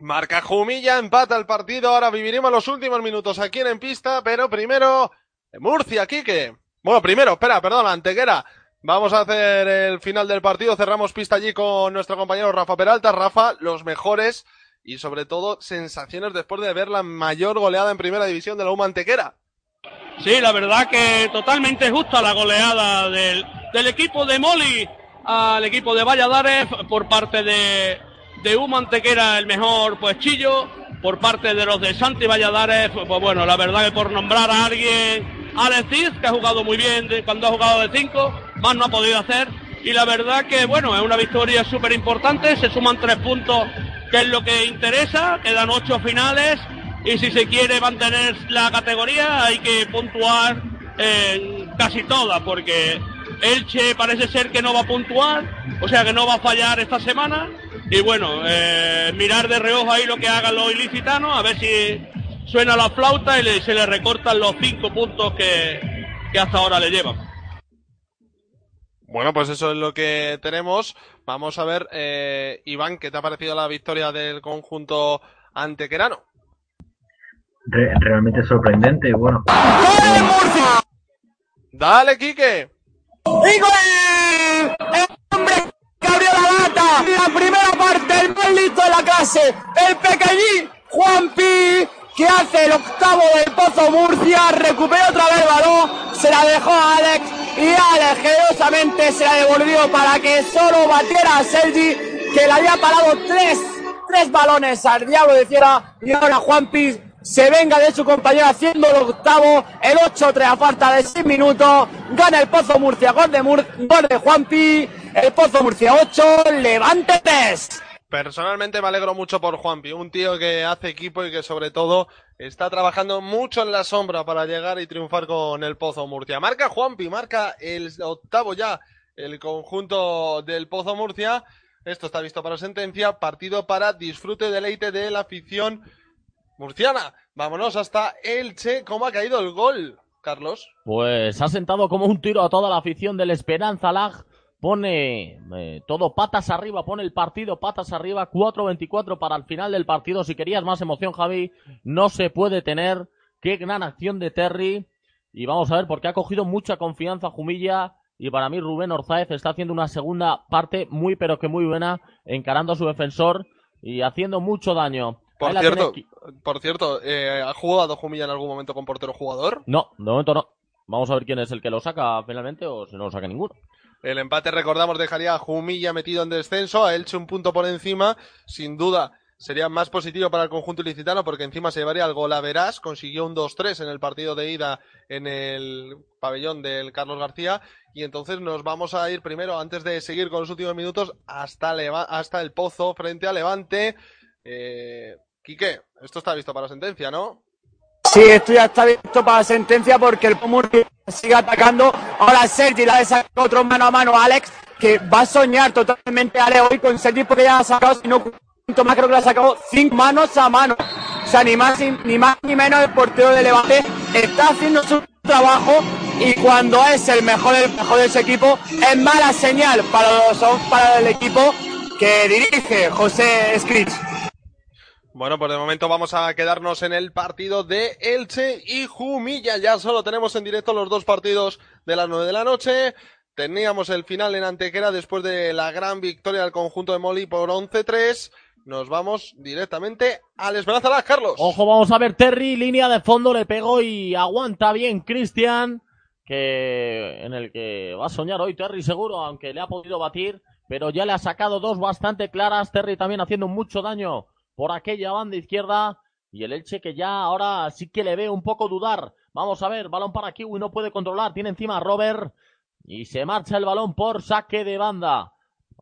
Marca Jumilla, empata el partido. Ahora viviremos los últimos minutos aquí en, pista, pero primero Murcia, Quique. Bueno, primero, espera, perdón, Antequera. Vamos a hacer el final del partido. Cerramos pista allí con nuestro compañero Rafa Peralta. Rafa, los mejores y sobre todo sensaciones después de ver la mayor goleada en primera división de la UMA Antequera. Sí, la verdad que totalmente justa la goleada del, equipo de Moli al equipo de Valladares por parte de, de Uma Antequera el mejor pues Chillo, por parte de los de Santi Valladares, pues bueno, la verdad que por nombrar a alguien, Alex Diz, que ha jugado muy bien cuando ha jugado de 5, más no ha podido hacer, y la verdad que bueno, es una victoria súper importante, se suman tres puntos, que es lo que interesa, quedan ocho finales, y si se quiere mantener la categoría hay que puntuar en casi todas, porque Elche parece ser que no va a puntuar, o sea que no va a fallar esta semana. Y bueno, eh, mirar de reojo ahí lo que hagan los ilicitanos, a ver si suena la flauta y se le recortan los cinco puntos que, que hasta ahora le llevan. Bueno, pues eso es lo que tenemos. Vamos a ver, eh, Iván, ¿qué te ha parecido la victoria del conjunto antequerano? Re- realmente sorprendente. Bueno, Dale, Quique. ¡Y gol! El hombre que abrió la lata. La primera parte, el más listo de la clase. El pequeñín Juanpi, que hace el octavo del Pozo Murcia. Recupera otra vez el balón. Se la dejó a Alex. Y Alex generosamente se la devolvió para que solo batiera a Sergi, que le había parado tres, tres balones al diablo de Fiera. Y ahora Juanpi se venga de su compañero haciendo el octavo, el 8-3 a falta de 6 minutos, gana el Pozo Murcia, gol de, Mur gol de Juanpi, El Pozo Murcia 8, Levante 3. Personalmente me alegro mucho por Juanpi, un tío que hace equipo y que sobre todo está trabajando mucho en la sombra para llegar y triunfar con el Pozo Murcia. Marca Juanpi, marca el octavo ya el conjunto del Pozo Murcia. Esto está visto para sentencia, partido para disfrute y deleite de la afición murciana. Vámonos hasta Elche, ¿cómo ha caído el gol, Carlos? Pues ha sentado como un tiro a toda la afición del Esperanza Lag. Pone eh, todo patas arriba, pone el partido patas arriba, 4-24 para el final del partido. Si querías más emoción, Javi, no se puede tener. Qué gran acción de Terry. Y vamos a ver, porque ha cogido mucha confianza Jumilla. Y para mí Rubén Orzáez está haciendo una segunda parte muy pero que muy buena, encarando a su defensor y haciendo mucho daño. Por cierto, tiene por cierto, eh, ¿ha jugado Jumilla en algún momento con portero jugador? No, de momento no. Vamos a ver quién es el que lo saca finalmente o si no lo saca ninguno. El empate, recordamos, dejaría a Jumilla metido en descenso, a Elche un punto por encima. Sin duda, sería más positivo para el conjunto ilicitano porque encima se llevaría el gol a Verás. Consiguió un 2-3 en el partido de ida en el pabellón del Carlos García. Y entonces nos vamos a ir primero, antes de seguir con los últimos minutos, hasta el Pozo frente a Levante. Eh, Quique, esto está visto para sentencia, ¿no? Sí, esto ya está visto para sentencia porque el Murcia sigue atacando. Ahora Sergi ha sacado otro mano a mano a Alex, que va a soñar totalmente Alex hoy con Sergi porque ya ha sacado, si no cuento más, creo que le ha sacado cinco manos a mano. O sea, ni más ni más ni menos el portero de Levante está haciendo su trabajo y cuando es el mejor el mejor de ese equipo es mala señal para los para el equipo que dirige José Scritch. Bueno, pues de momento vamos a quedarnos en el partido de Elche y Jumilla. Ya solo tenemos en directo los dos partidos de las nueve de la noche. Teníamos el final en Antequera después de la gran victoria del conjunto de Moli por 11-3. Nos vamos directamente al Esperanza Las Carlos. Ojo, vamos a ver Terry, línea de fondo, le pegó y aguanta bien Cristian, que en el que va a soñar hoy Terry seguro, aunque le ha podido batir, pero ya le ha sacado dos bastante claras, Terry también haciendo mucho daño por aquella banda izquierda y el Elche que ya ahora sí que le ve un poco dudar. Vamos a ver, balón para Kiwi, no puede controlar, tiene encima a Robert y se marcha el balón por saque de banda.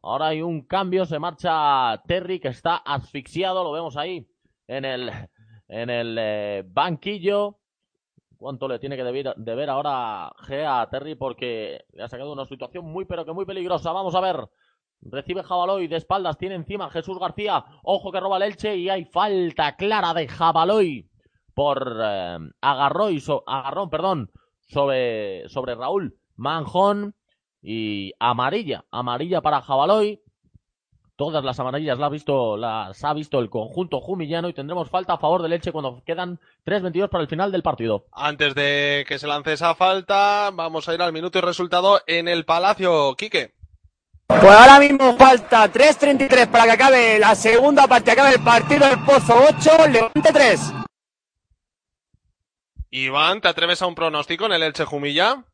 Ahora hay un cambio, se marcha Terry que está asfixiado, lo vemos ahí en el, en el eh, banquillo. ¿Cuánto le tiene que deber, deber ahora G a Terry? Porque le ha sacado una situación muy pero que muy peligrosa. Vamos a ver. Recibe Jabaloy de espaldas, tiene encima Jesús García. Ojo que roba el Elche y hay falta clara de Jabaloy por eh, Agarroy, so- Agarrón, perdón, sobre, sobre Raúl Manjón y amarilla, amarilla para Jabaloy. Todas las amarillas las ha visto, las ha visto el conjunto jumillano y tendremos falta a favor del Elche cuando quedan 3.22 para el final del partido. Antes de que se lance esa falta, vamos a ir al minuto y resultado en el Palacio. Quique. Pues ahora mismo falta 3.33 para que acabe la segunda parte, acabe el partido del Pozo 8, Levante 3. Iván, ¿te atreves a un pronóstico en el Elche Jumilla?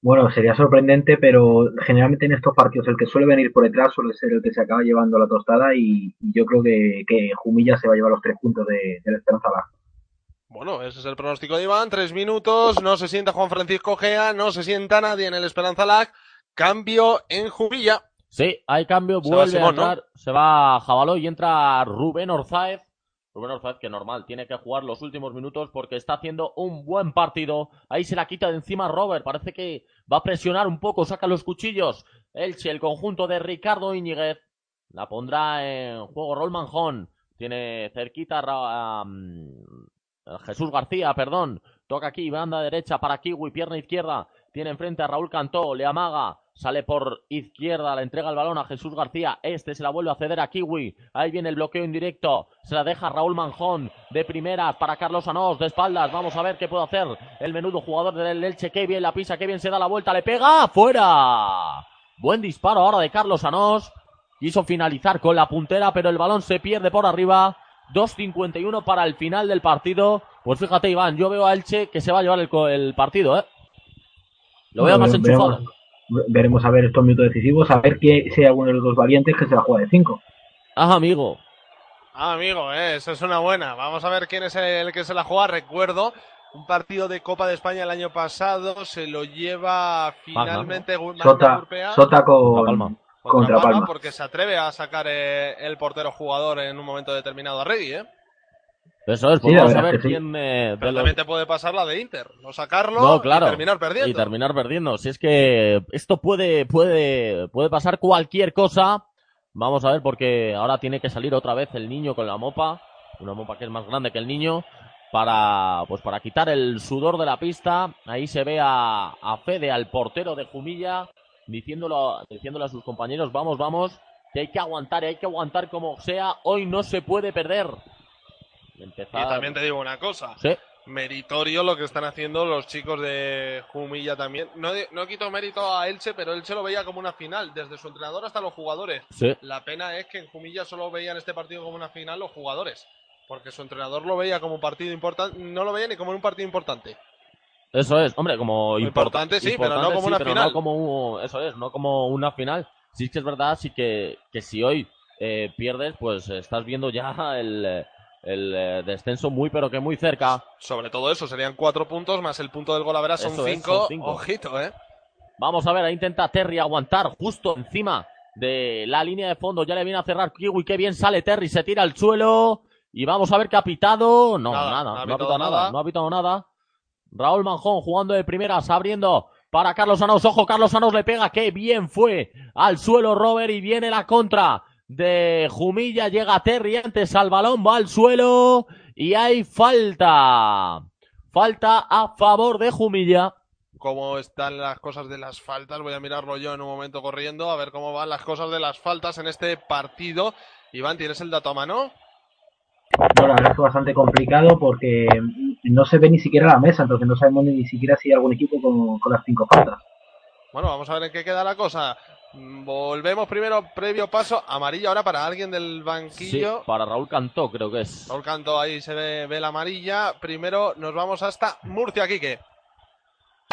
Bueno, sería sorprendente, pero generalmente en estos partidos el que suele venir por detrás suele ser el que se acaba llevando la tostada y, yo creo que, que Jumilla se va a llevar los tres puntos de, de la Esperanza Lag. Bueno, ese es el pronóstico de Iván. Tres minutos. No se sienta Juan Francisco Gea. No se sienta nadie en el Esperanza Lag. Cambio en Jumilla. Sí, hay cambio, Se va vuelve Simón, a entrar, se va Jabaloy y entra Rubén Orzáez. Rubén Orzáez que normal, tiene que jugar los últimos minutos porque está haciendo un buen partido. Ahí se la quita de encima Robert, parece que va a presionar un poco, saca los cuchillos. Elche, el conjunto de Ricardo Íñiguez, la pondrá en juego Raúl Manjón. Tiene cerquita am, Jesús García, perdón. Toca aquí, banda derecha para Kiwi, pierna izquierda. Tiene enfrente a Raúl Cantó, le amaga. Sale por izquierda, le entrega el balón a Jesús García. Este se la vuelve a ceder a Kiwi. Ahí viene el bloqueo indirecto. Se la deja Raúl Manjón. De primeras para Carlos Anós. De espaldas. Vamos a ver qué puede hacer el menudo jugador del Elche. Qué bien la pisa, qué bien se da la vuelta. Le pega. ¡Fuera! Buen disparo ahora de Carlos Anós. Quiso finalizar con la puntera, pero el balón se pierde por arriba. 2.51 para el final del partido. Pues fíjate, Iván, yo veo a Elche que se va a llevar el, el partido, ¿eh? Lo veo Bueno, más enchufado. veremos, veremos a ver estos minutos decisivos, a ver que si hay alguno de los dos valientes que se la juega de cinco. Ah, amigo. Ah, amigo, eh, eso es una buena. Vamos a ver quién es el que se la juega. Recuerdo, Un partido de Copa de España el año pasado se lo lleva finalmente Magna Sota, Urpea Sota con, contra contra Palma, Palma. porque se atreve a sacar eh, el portero jugador en un momento determinado a Reggie, ¿eh? Eso es, pues Sí, vamos a ver sí. quién eh, los- Perfectamente puede pasar la de Inter. No sacarlo No, claro. y terminar perdiendo. Y terminar perdiendo. Si es que esto puede, puede, puede pasar cualquier cosa. Vamos a ver, porque ahora tiene que salir otra vez el niño con la mopa. Una mopa que es más grande que el niño. Para, pues para quitar el sudor de la pista. Ahí se ve a, a Fede, al portero de Jumilla, diciéndolo, diciéndole a sus compañeros, vamos, vamos, que hay que aguantar, hay que aguantar como sea. Hoy no se puede perder. Y empezar- Y también te digo una cosa. Sí. Meritorio lo que están haciendo los chicos de Jumilla también. No, no quito mérito a Elche, pero Elche lo veía como una final, desde su entrenador hasta los jugadores. Sí. La pena es que en Jumilla solo veían este partido como una final los jugadores. Porque su entrenador lo veía como un partido importante, no lo veía ni como un partido importante. Eso es, hombre, como import- Importante, sí, pero no como una final. no como eso es, no como una final. Sí que es verdad, sí que, que si hoy eh, pierdes, pues estás viendo ya el, el eh, descenso muy pero que muy cerca. Sobre todo eso, serían cuatro puntos más el punto del son Eso es, cinco. son cinco. Ojito, eh. Vamos a ver, ahí intenta Terry aguantar justo encima de la línea de fondo. Ya le viene a cerrar Kiwi, qué bien sale Terry, se tira al suelo. Y vamos a ver qué ha pitado. No, Nada, nada, no ha pitado nada, nada. no ha pitado nada. Raúl Manjón jugando de primeras, abriendo para Carlos Anos. Ojo, Carlos Anos le pega, qué bien fue al suelo Robert y viene la contra de Jumilla. Llega Terry antes al balón, va al suelo y hay falta. Falta a favor de Jumilla. cómo están las cosas de las faltas. Voy a mirarlo yo en un momento corriendo, a ver cómo van las cosas de las faltas en este partido. Iván, ¿tienes el dato a mano? No, la verdad es que bastante complicado porque no se ve ni siquiera la mesa, entonces no sabemos ni siquiera si hay algún equipo con, con las cinco faltas. Bueno, vamos a ver en qué queda la cosa. Mm, Volvemos primero, previo paso, amarillo ahora para alguien del Sí, banquillo. para Raúl Cantó, creo que es. Raúl Canto, ahí se ve, ve la amarilla. Primero nos vamos hasta Murcia, Quique.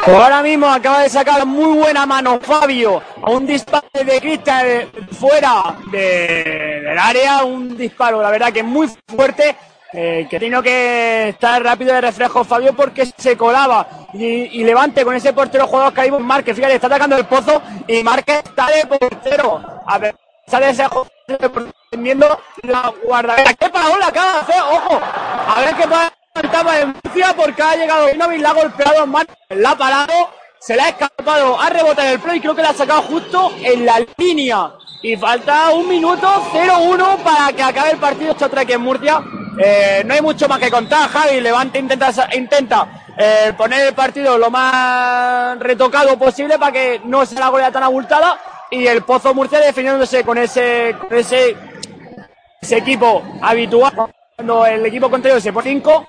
Ahora mismo acaba de sacar muy buena mano Fabio a un disparo de Cristian eh, fuera de- del área, un disparo la verdad que muy fuerte, eh, que tiene que estar rápido de reflejo Fabio porque se colaba. Y, y levante con ese portero jugador que hay Márquez, fíjate, está atacando el pozo y Márquez está de portero, a ver, sale ese defendiendo la guardadera, qué parón la acaba de hacer, ojo, a ver qué pasa estaba en Murcia porque ha llegado Inovic, la ha golpeado mano, la ha parado, se la ha escapado, ha rebotado el play, creo que la ha sacado justo en la línea. Y falta un minuto 0-1 para que acabe el partido esto trae en Murcia. Eh, no hay mucho más que contar, Javi. Levante intenta, intenta eh, poner el partido lo más retocado posible para que no sea la goleada tan abultada. Y el Pozo Murcia definiéndose con ese, con ese ese equipo habitual cuando el equipo contrario se pone 5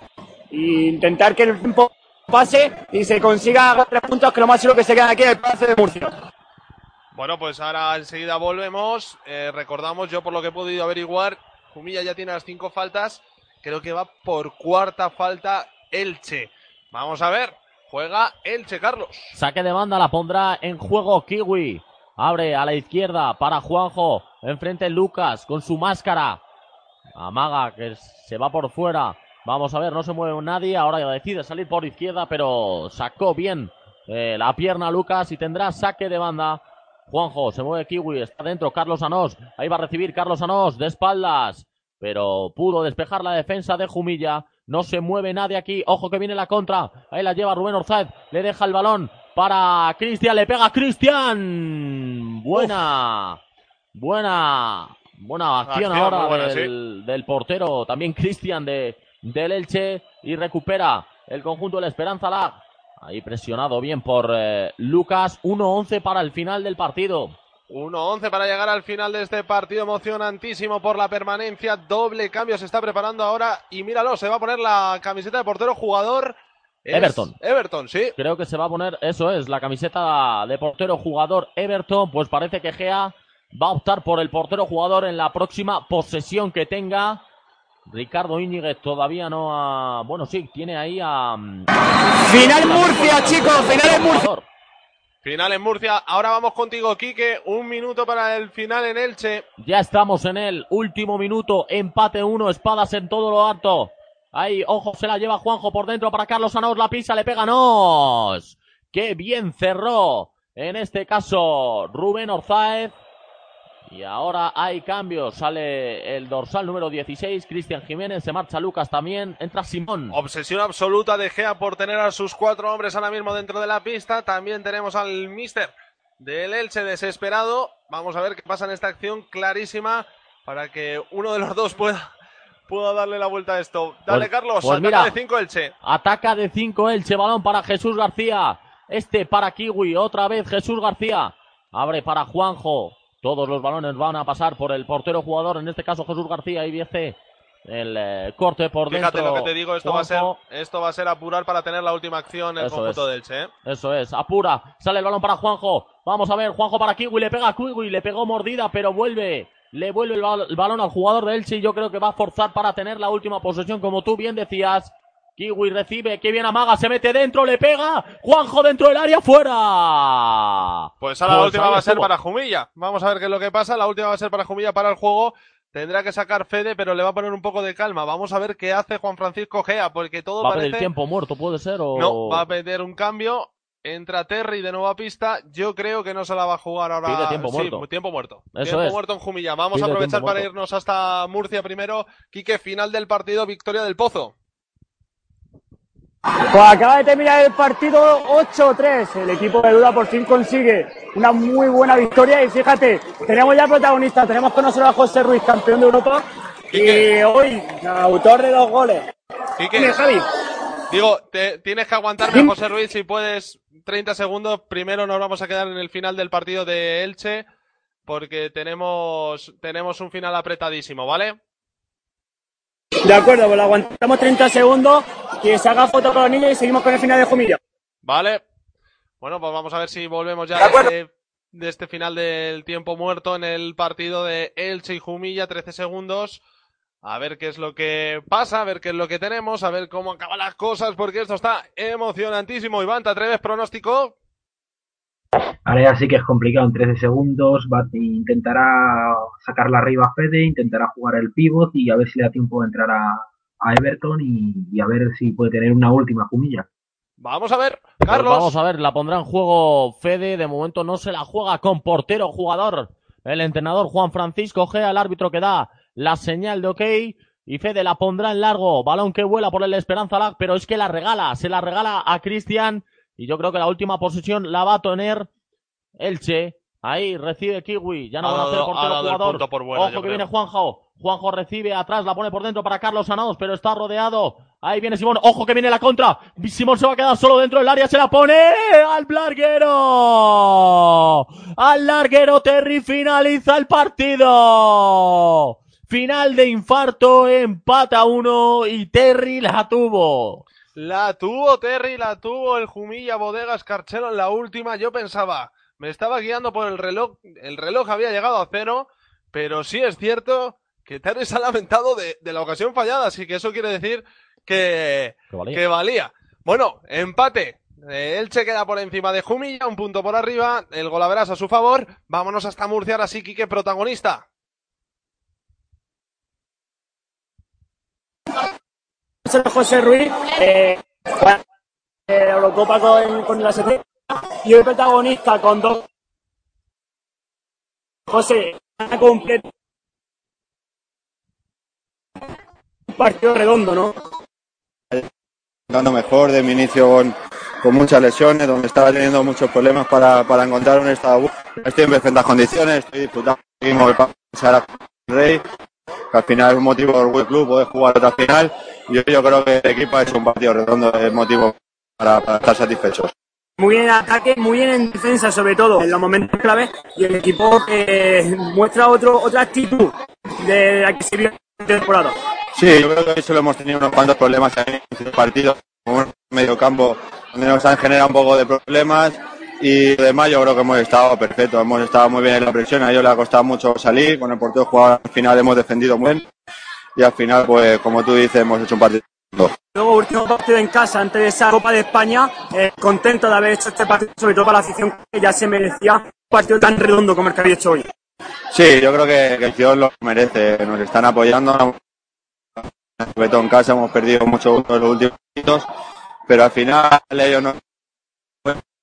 e intentar que el tiempo pase y se consiga tres puntos que lo más que se quedan aquí en el Palacio de Murcia. Bueno, pues ahora enseguida volvemos. Eh, recordamos, yo por lo que he podido averiguar, Jumilla ya tiene las cinco faltas. Creo que va por cuarta falta Elche. Vamos a ver. Juega Elche, Carlos. Saque de banda la pondrá en juego Kiwi. Abre a la izquierda para Juanjo. Enfrente Lucas con su máscara. Amaga que se va por fuera. Vamos a ver, no se mueve nadie. Ahora decide salir por izquierda, pero sacó bien eh, la pierna Lucas y tendrá saque de banda. Juanjo se mueve Kiwi, está dentro Carlos Anós. Ahí va a recibir Carlos Anós de espaldas. Pero pudo despejar la defensa de Jumilla. No se mueve nadie aquí. Ojo que viene la contra. Ahí la lleva Rubén Orzaz. Le deja el balón para Cristian. Le pega Cristian. Buena. Buena. Buena acción, ahora buena, del, del portero. También Cristian de, del Elche. Y recupera el conjunto de la Esperanza Lag. Ahí presionado bien por eh, Lucas. 1-11 para el final del partido. 1-11 para llegar al final de este partido emocionantísimo por la permanencia. Doble cambio se está preparando ahora. Y míralo, se va a poner la camiseta de portero jugador. Everton. Everton, sí. Creo que se va a poner, eso es, la camiseta de portero jugador Everton. Pues parece que Gea va a optar por el portero jugador en la próxima posesión que tenga. Ricardo Íñiguez todavía no ha. Bueno, sí, tiene ahí a. mm, Final Murcia, chicos, final en Murcia. Final en Murcia. Ahora vamos contigo, Quique. Un minuto para el final en Elche. Ya estamos en el último minuto. Empate uno, espadas en todo lo alto. Ahí, ojo, se la lleva Juanjo por dentro para Carlos Anaos, la pisa, le pega Nos. Qué bien cerró. En este caso, Rubén Orzáez. Y ahora hay cambios. Sale el dorsal número 16, Cristian Jiménez. Se marcha Lucas también. Entra Simón. Obsesión absoluta de Gea por tener a sus cuatro hombres ahora mismo dentro de la pista. También tenemos al mister del Elche desesperado. Vamos a ver qué pasa en esta acción clarísima para que uno de los dos pueda, pueda darle la vuelta a esto. Dale, Pues- Carlos. pues ataca mira. de cinco Elche. Ataca de 5 Elche, balón para Jesús García. Este para Kiwi, otra vez Jesús García. Abre para Juanjo. Todos los balones van a pasar por el portero jugador, en este caso Jesús García. Y viene el eh, corte por Fíjate dentro. lo que te digo, esto va, a ser, esto va a ser apurar para tener la última acción el Eso conjunto es. del Elche. ¿eh? Eso es, apura. Sale el balón para Juanjo. Vamos a ver, Juanjo para Kiwi. Le pega a Kiwi, le pegó mordida, pero vuelve. Le vuelve el, bal- el balón al jugador de Elche y yo creo que va a forzar para tener la última posesión, como tú bien decías. Kiwi recibe, que bien amaga, se mete dentro, le pega. Juanjo dentro del área, fuera. Pues ahora la última ahí va a ser estuvo. para Jumilla. Vamos a ver qué es lo que pasa. La última va a ser para Jumilla para el juego. Tendrá que sacar Fede, pero le va a poner un poco de calma. Vamos a ver qué hace Juan Francisco Gea, porque todo Va a parece... pedir tiempo muerto, puede ser, o... No, va a pedir un cambio. Entra Terry de nueva pista. Yo creo que no se la va a jugar ahora. Pide tiempo Sí, muerto. tiempo muerto. Eso tiempo es. muerto en Jumilla. Vamos Pide a aprovechar para muerto. irnos hasta Murcia primero. Quique, final del partido, victoria del Pozo. Pues acaba de terminar el partido 8-3. El equipo de Duda por fin consigue una muy buena victoria. Y fíjate, tenemos ya protagonistas. Tenemos con nosotros a José Ruiz, campeón de Europa. Y hoy, autor de dos goles. Quique, Javi. Digo, te- tienes que aguantarme, José Ruiz, si puedes, 30 segundos. Primero nos vamos a quedar en el final del partido de Elche, porque tenemos, tenemos un final apretadísimo, ¿vale? De acuerdo, pues lo aguantamos 30 segundos. Que se haga foto con los niños y seguimos con el final de Jumilla. Vale. Bueno, pues vamos a ver si volvemos ya de este, de este final del tiempo muerto en el partido de Elche y Jumilla, 13 segundos. A ver qué es lo que pasa, a ver qué es lo que tenemos, a ver cómo acaban las cosas, porque esto está emocionantísimo. Iván, ¿te atreves pronóstico? Ahora ya sí que es complicado en 13 segundos. Va, intentará sacarla arriba a Fede, intentará jugar el pivot y a ver si le da tiempo de entrar a, a Everton y, y a ver si puede tener una última jumilla. Vamos a ver, Pues Carlos. vamos a ver, la pondrá en juego Fede. De momento no se la juega con portero jugador. El entrenador Juan Francisco Gea, el árbitro que da la señal de ok. Y Fede la pondrá en largo. Balón que vuela por el Esperanza Lag, pero es que la regala. Se la regala a Cristian. Y yo creo que la última posesión la va a tener Elche. Ahí recibe Kiwi. Ya no van a hacer portero jugador. por bueno, Ojo que creo. viene Juanjo. Juanjo recibe atrás, la pone por dentro para Carlos Sanados, pero está rodeado. Ahí viene Simón. Ojo que viene la contra. Simón se va a quedar solo dentro del área. Se la pone al larguero. Al larguero Terry finaliza el partido. Final de infarto, empata uno y Terry la tuvo. La tuvo Terry, la tuvo el Jumilla Bodegas Carchelo en la última. Yo pensaba, me estaba guiando por el reloj. El reloj había llegado a cero, pero sí es cierto que Terry se ha lamentado de, de la ocasión fallada, así que eso quiere decir que, Que valía. que valía. Bueno, empate. Elche queda por encima de Jumilla, un punto por arriba. El golaveras a su favor. Vámonos hasta Murcia, ahora sí, Quique, protagonista. José Ruiz, eh, Eurocopa con, la selección y hoy protagonista con dos. José, completo. Un partido redondo, ¿no? dando mejor de mi inicio con, muchas lesiones, donde estaba teniendo muchos problemas para, para encontrar un estado. Estoy en perfectas condiciones, estoy disfrutando mismo el Rey, que al final es un motivo del World Club poder jugar otra final. Y yo, yo creo que el equipo ha hecho un partido redondo, es motivo para, para estar satisfechos. Muy bien en ataque, muy bien en defensa, sobre todo en los momentos clave. Y el equipo eh, muestra otro, otra actitud de la que se vio en temporada. Sí, yo creo que hoy solo hemos tenido unos cuantos problemas en el partido, como un medio campo donde nos han generado un poco de problemas y lo demás yo creo que hemos estado perfecto, hemos estado muy bien en la presión, a ellos les ha costado mucho salir, con el portero jugador al final hemos defendido muy bien y al final pues como tú dices hemos hecho un partido. Luego, último partido en casa antes de esa Copa de España. eh, contento de haber hecho este partido, sobre todo para la afición que ya se merecía un partido tan redondo como el que había hecho hoy. Sí, yo creo que, que el Ciudad lo merece, nos están apoyando, Beto en casa hemos perdido mucho en los últimos minutos, pero al final ellos no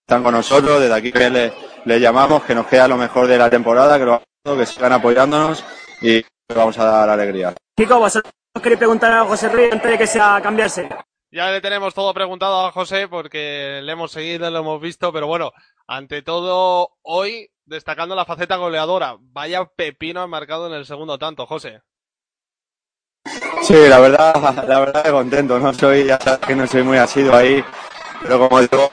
están con nosotros, desde aquí que le, le llamamos, que nos queda lo mejor de la temporada, que lo que sigan apoyándonos y vamos a dar alegría. Kiko, vosotros queréis preguntar a José Ruiz antes de que sea cambiarse. Ya le tenemos todo preguntado a José porque le hemos seguido, lo hemos visto, pero bueno, ante todo hoy destacando la faceta goleadora. Vaya pepino ha marcado en el segundo tanto, José. Sí, la verdad, la verdad que contento, no soy, ya sabes que no soy muy asido ahí, pero como digo,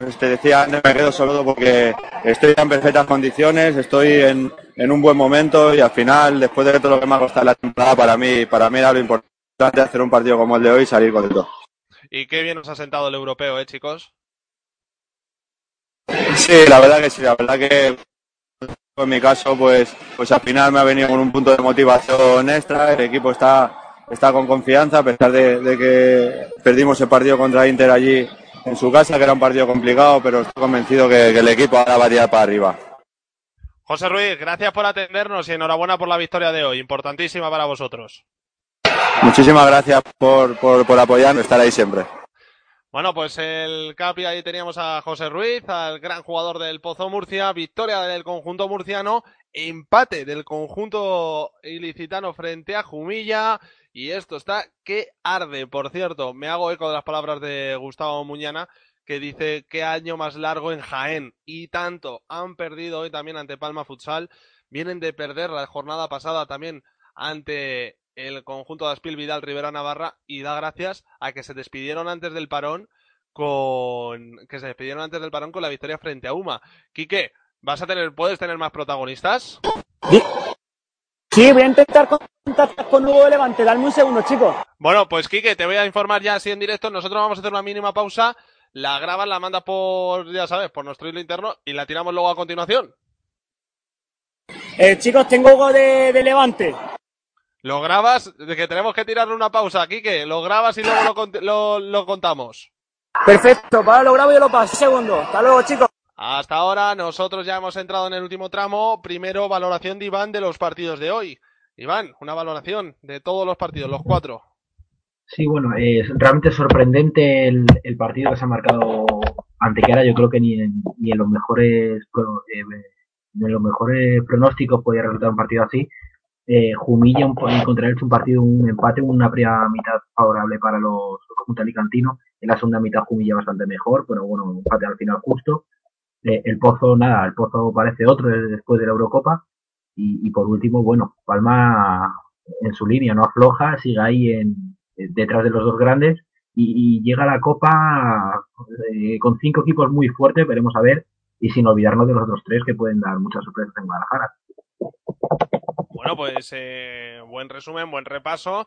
pues te decía antes, me quedo solo porque estoy en perfectas condiciones, estoy en, en un buen momento y al final, después de todo lo que me ha costado la temporada, para mí, para mí era lo importante hacer un partido como el de hoy y salir contento. Y qué bien nos ha sentado el europeo, ¿eh, chicos? Sí, la verdad que sí, la verdad que en mi caso, pues, pues al final me ha venido con un punto de motivación extra, el equipo está, está con confianza, a pesar de, de que perdimos el partido contra Inter allí en su casa, que era un partido complicado, pero estoy convencido que, que el equipo ahora va a tirar para arriba. José Ruiz, gracias por atendernos y enhorabuena por la victoria de hoy, importantísima para vosotros. Muchísimas gracias por, por, por apoyarnos, estar ahí siempre. Bueno, pues el Capi ahí teníamos a José Ruiz, al gran jugador del Pozo Murcia, victoria del conjunto murciano, empate del conjunto ilicitano frente a Jumilla y esto está que arde, por cierto, me hago eco de las palabras de Gustavo Muñana que dice qué año más largo en Jaén y tanto han perdido hoy también ante Palma Futsal, vienen de perder la jornada pasada también ante el conjunto de Aspil Vidal Rivera Navarra y da gracias a que se despidieron antes del parón con que se despidieron antes del parón con la victoria frente a Uma. Quique, vas a tener puedes tener más protagonistas? Sí, voy a intentar contactar con Hugo de Levante. Dame un segundo, chicos. Bueno, pues Quique, te voy a informar ya así en directo. Nosotros vamos a hacer una mínima pausa, la grabas, la mandas por, ya sabes, por nuestro hilo interno y la tiramos luego a continuación. Eh, chicos, tengo Hugo de, de Levante. Lo grabas, de que tenemos que tirarle una pausa, Quique. Lo grabas y luego lo, cont- lo- lo contamos. Perfecto, para lo grabo y yo lo paso. Un segundo. Hasta luego, chicos. Hasta ahora nosotros ya hemos entrado en el último tramo. Primero, valoración de Iván de los partidos de hoy. Iván, una valoración de todos los partidos, los cuatro. Sí, bueno, es realmente sorprendente el, el partido que se ha marcado ante que ahora yo creo que ni en, ni en los mejores eh, ni en los mejores pronósticos podía resultar un partido así. Eh, Jumilla un, contra un partido, un empate, una primera mitad favorable para los los alicantinos. En la segunda mitad Jumilla bastante mejor, pero bueno, un empate al final justo. Eh, el Pozo, nada, el Pozo parece otro después de la Eurocopa. Y, por último, bueno, Palma en su línea no afloja, sigue ahí en, detrás de los dos grandes y, llega a la Copa eh, con cinco equipos muy fuertes, veremos a ver, y sin olvidarnos de los otros tres que pueden dar muchas sorpresas en Guadalajara. Bueno, pues eh, buen resumen, buen repaso.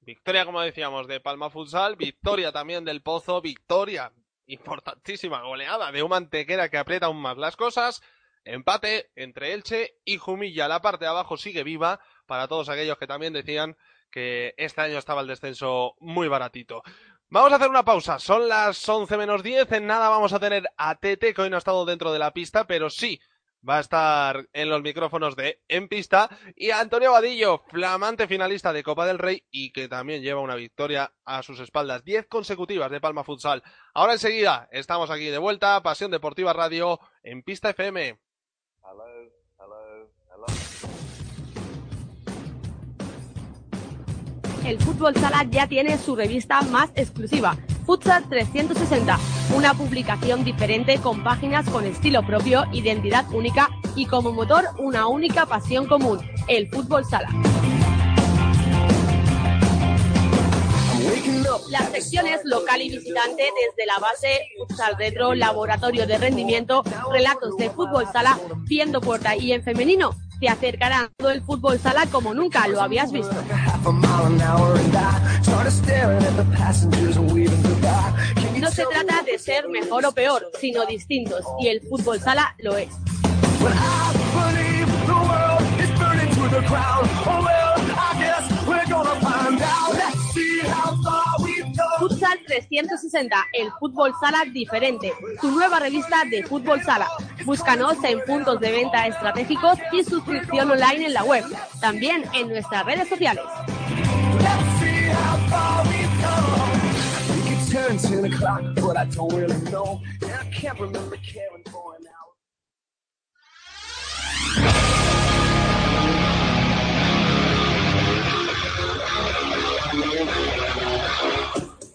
Victoria, como decíamos, de Palma Futsal, victoria también del Pozo, victoria importantísima, goleada de un mantequera que aprieta aún más las cosas. Empate entre Elche y Jumilla. La parte de abajo sigue viva para todos aquellos que también decían que este año estaba el descenso muy baratito. Vamos a hacer una pausa. Son las 11 menos 10. En nada vamos a tener a Tete, que hoy no ha estado dentro de la pista, pero sí va a estar en los micrófonos de En Pista. Y Antonio Vadillo, flamante finalista de Copa del Rey y que también lleva una victoria a sus espaldas. 10 consecutivas de Palma Futsal. Ahora enseguida estamos aquí de vuelta. Pasión Deportiva Radio en Pista FM. El fútbol sala ya tiene su revista más exclusiva, Futsal 360, una publicación diferente con páginas con estilo propio, identidad única y como motor una única pasión común, el fútbol sala. Las secciones local y visitante desde la base, futsal retro, laboratorio de rendimiento, relatos de fútbol sala, viendo puerta y en femenino te acercarán todo el fútbol sala como nunca lo habías visto. No se trata de ser mejor o peor, sino distintos y el fútbol sala lo es. 360, el fútbol sala diferente, tu nueva revista de fútbol sala. Búscanos en puntos de venta estratégicos y suscripción online en la web, también en nuestras redes sociales.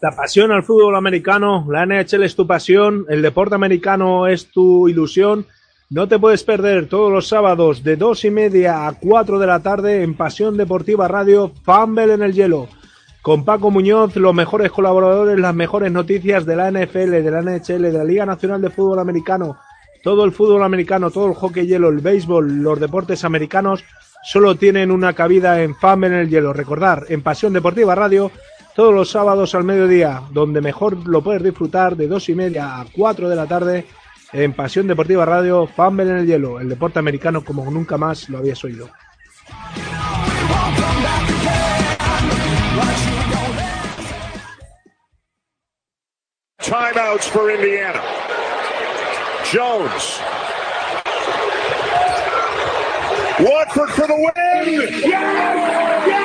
La pasión al fútbol americano, la NHL es tu pasión, el deporte americano es tu ilusión. No te puedes perder todos los sábados de dos y media a 4 de la tarde en Pasión Deportiva Radio Fumble en el Hielo. Con Paco Muñoz, los mejores colaboradores, las mejores noticias de la NFL, de la NHL, de la Liga Nacional de Fútbol Americano, todo el fútbol americano, todo el hockey hielo, el béisbol, los deportes americanos, solo tienen una cabida en Fumble en el Hielo. Recordar, en Pasión Deportiva Radio, todos los sábados al mediodía, donde mejor lo puedes disfrutar de dos y media a 4 de la tarde en Pasión Deportiva Radio, Fumble en el Hielo, el deporte americano como nunca más lo habías oído. Timeouts for Indiana. Jones. Watford for the win!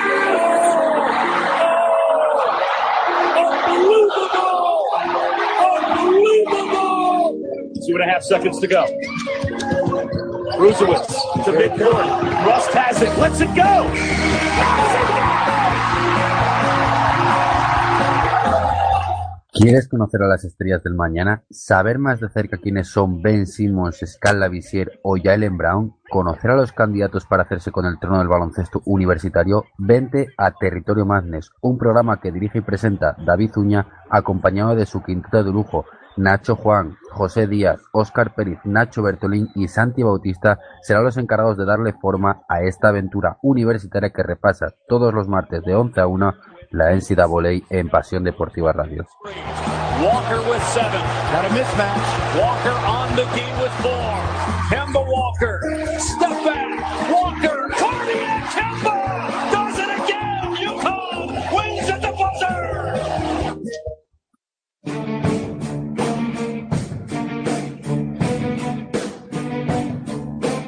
Two and a half seconds to go. Brusewitz to midcourt. Rust has it. Lets it go. ¿Quieres conocer a las estrellas del mañana? ¿Saber más de cerca quiénes son Ben Simmons, Scala Visier o Jalen Brown? ¿Conocer a los candidatos para hacerse con el trono del baloncesto universitario? Vente a Territorio Madness, un programa que dirige y presenta David Uña, acompañado de su quinteto de lujo, Nacho Juan, José Díaz, Óscar Pérez, Nacho Bertolín y Santi Bautista serán los encargados de darle forma a esta aventura universitaria que repasa todos los martes de 11 a 1 la NCAA en Pasión Deportiva Radio. Walker with seven. Got a mismatch. Walker on the key with four. Kemba Walker.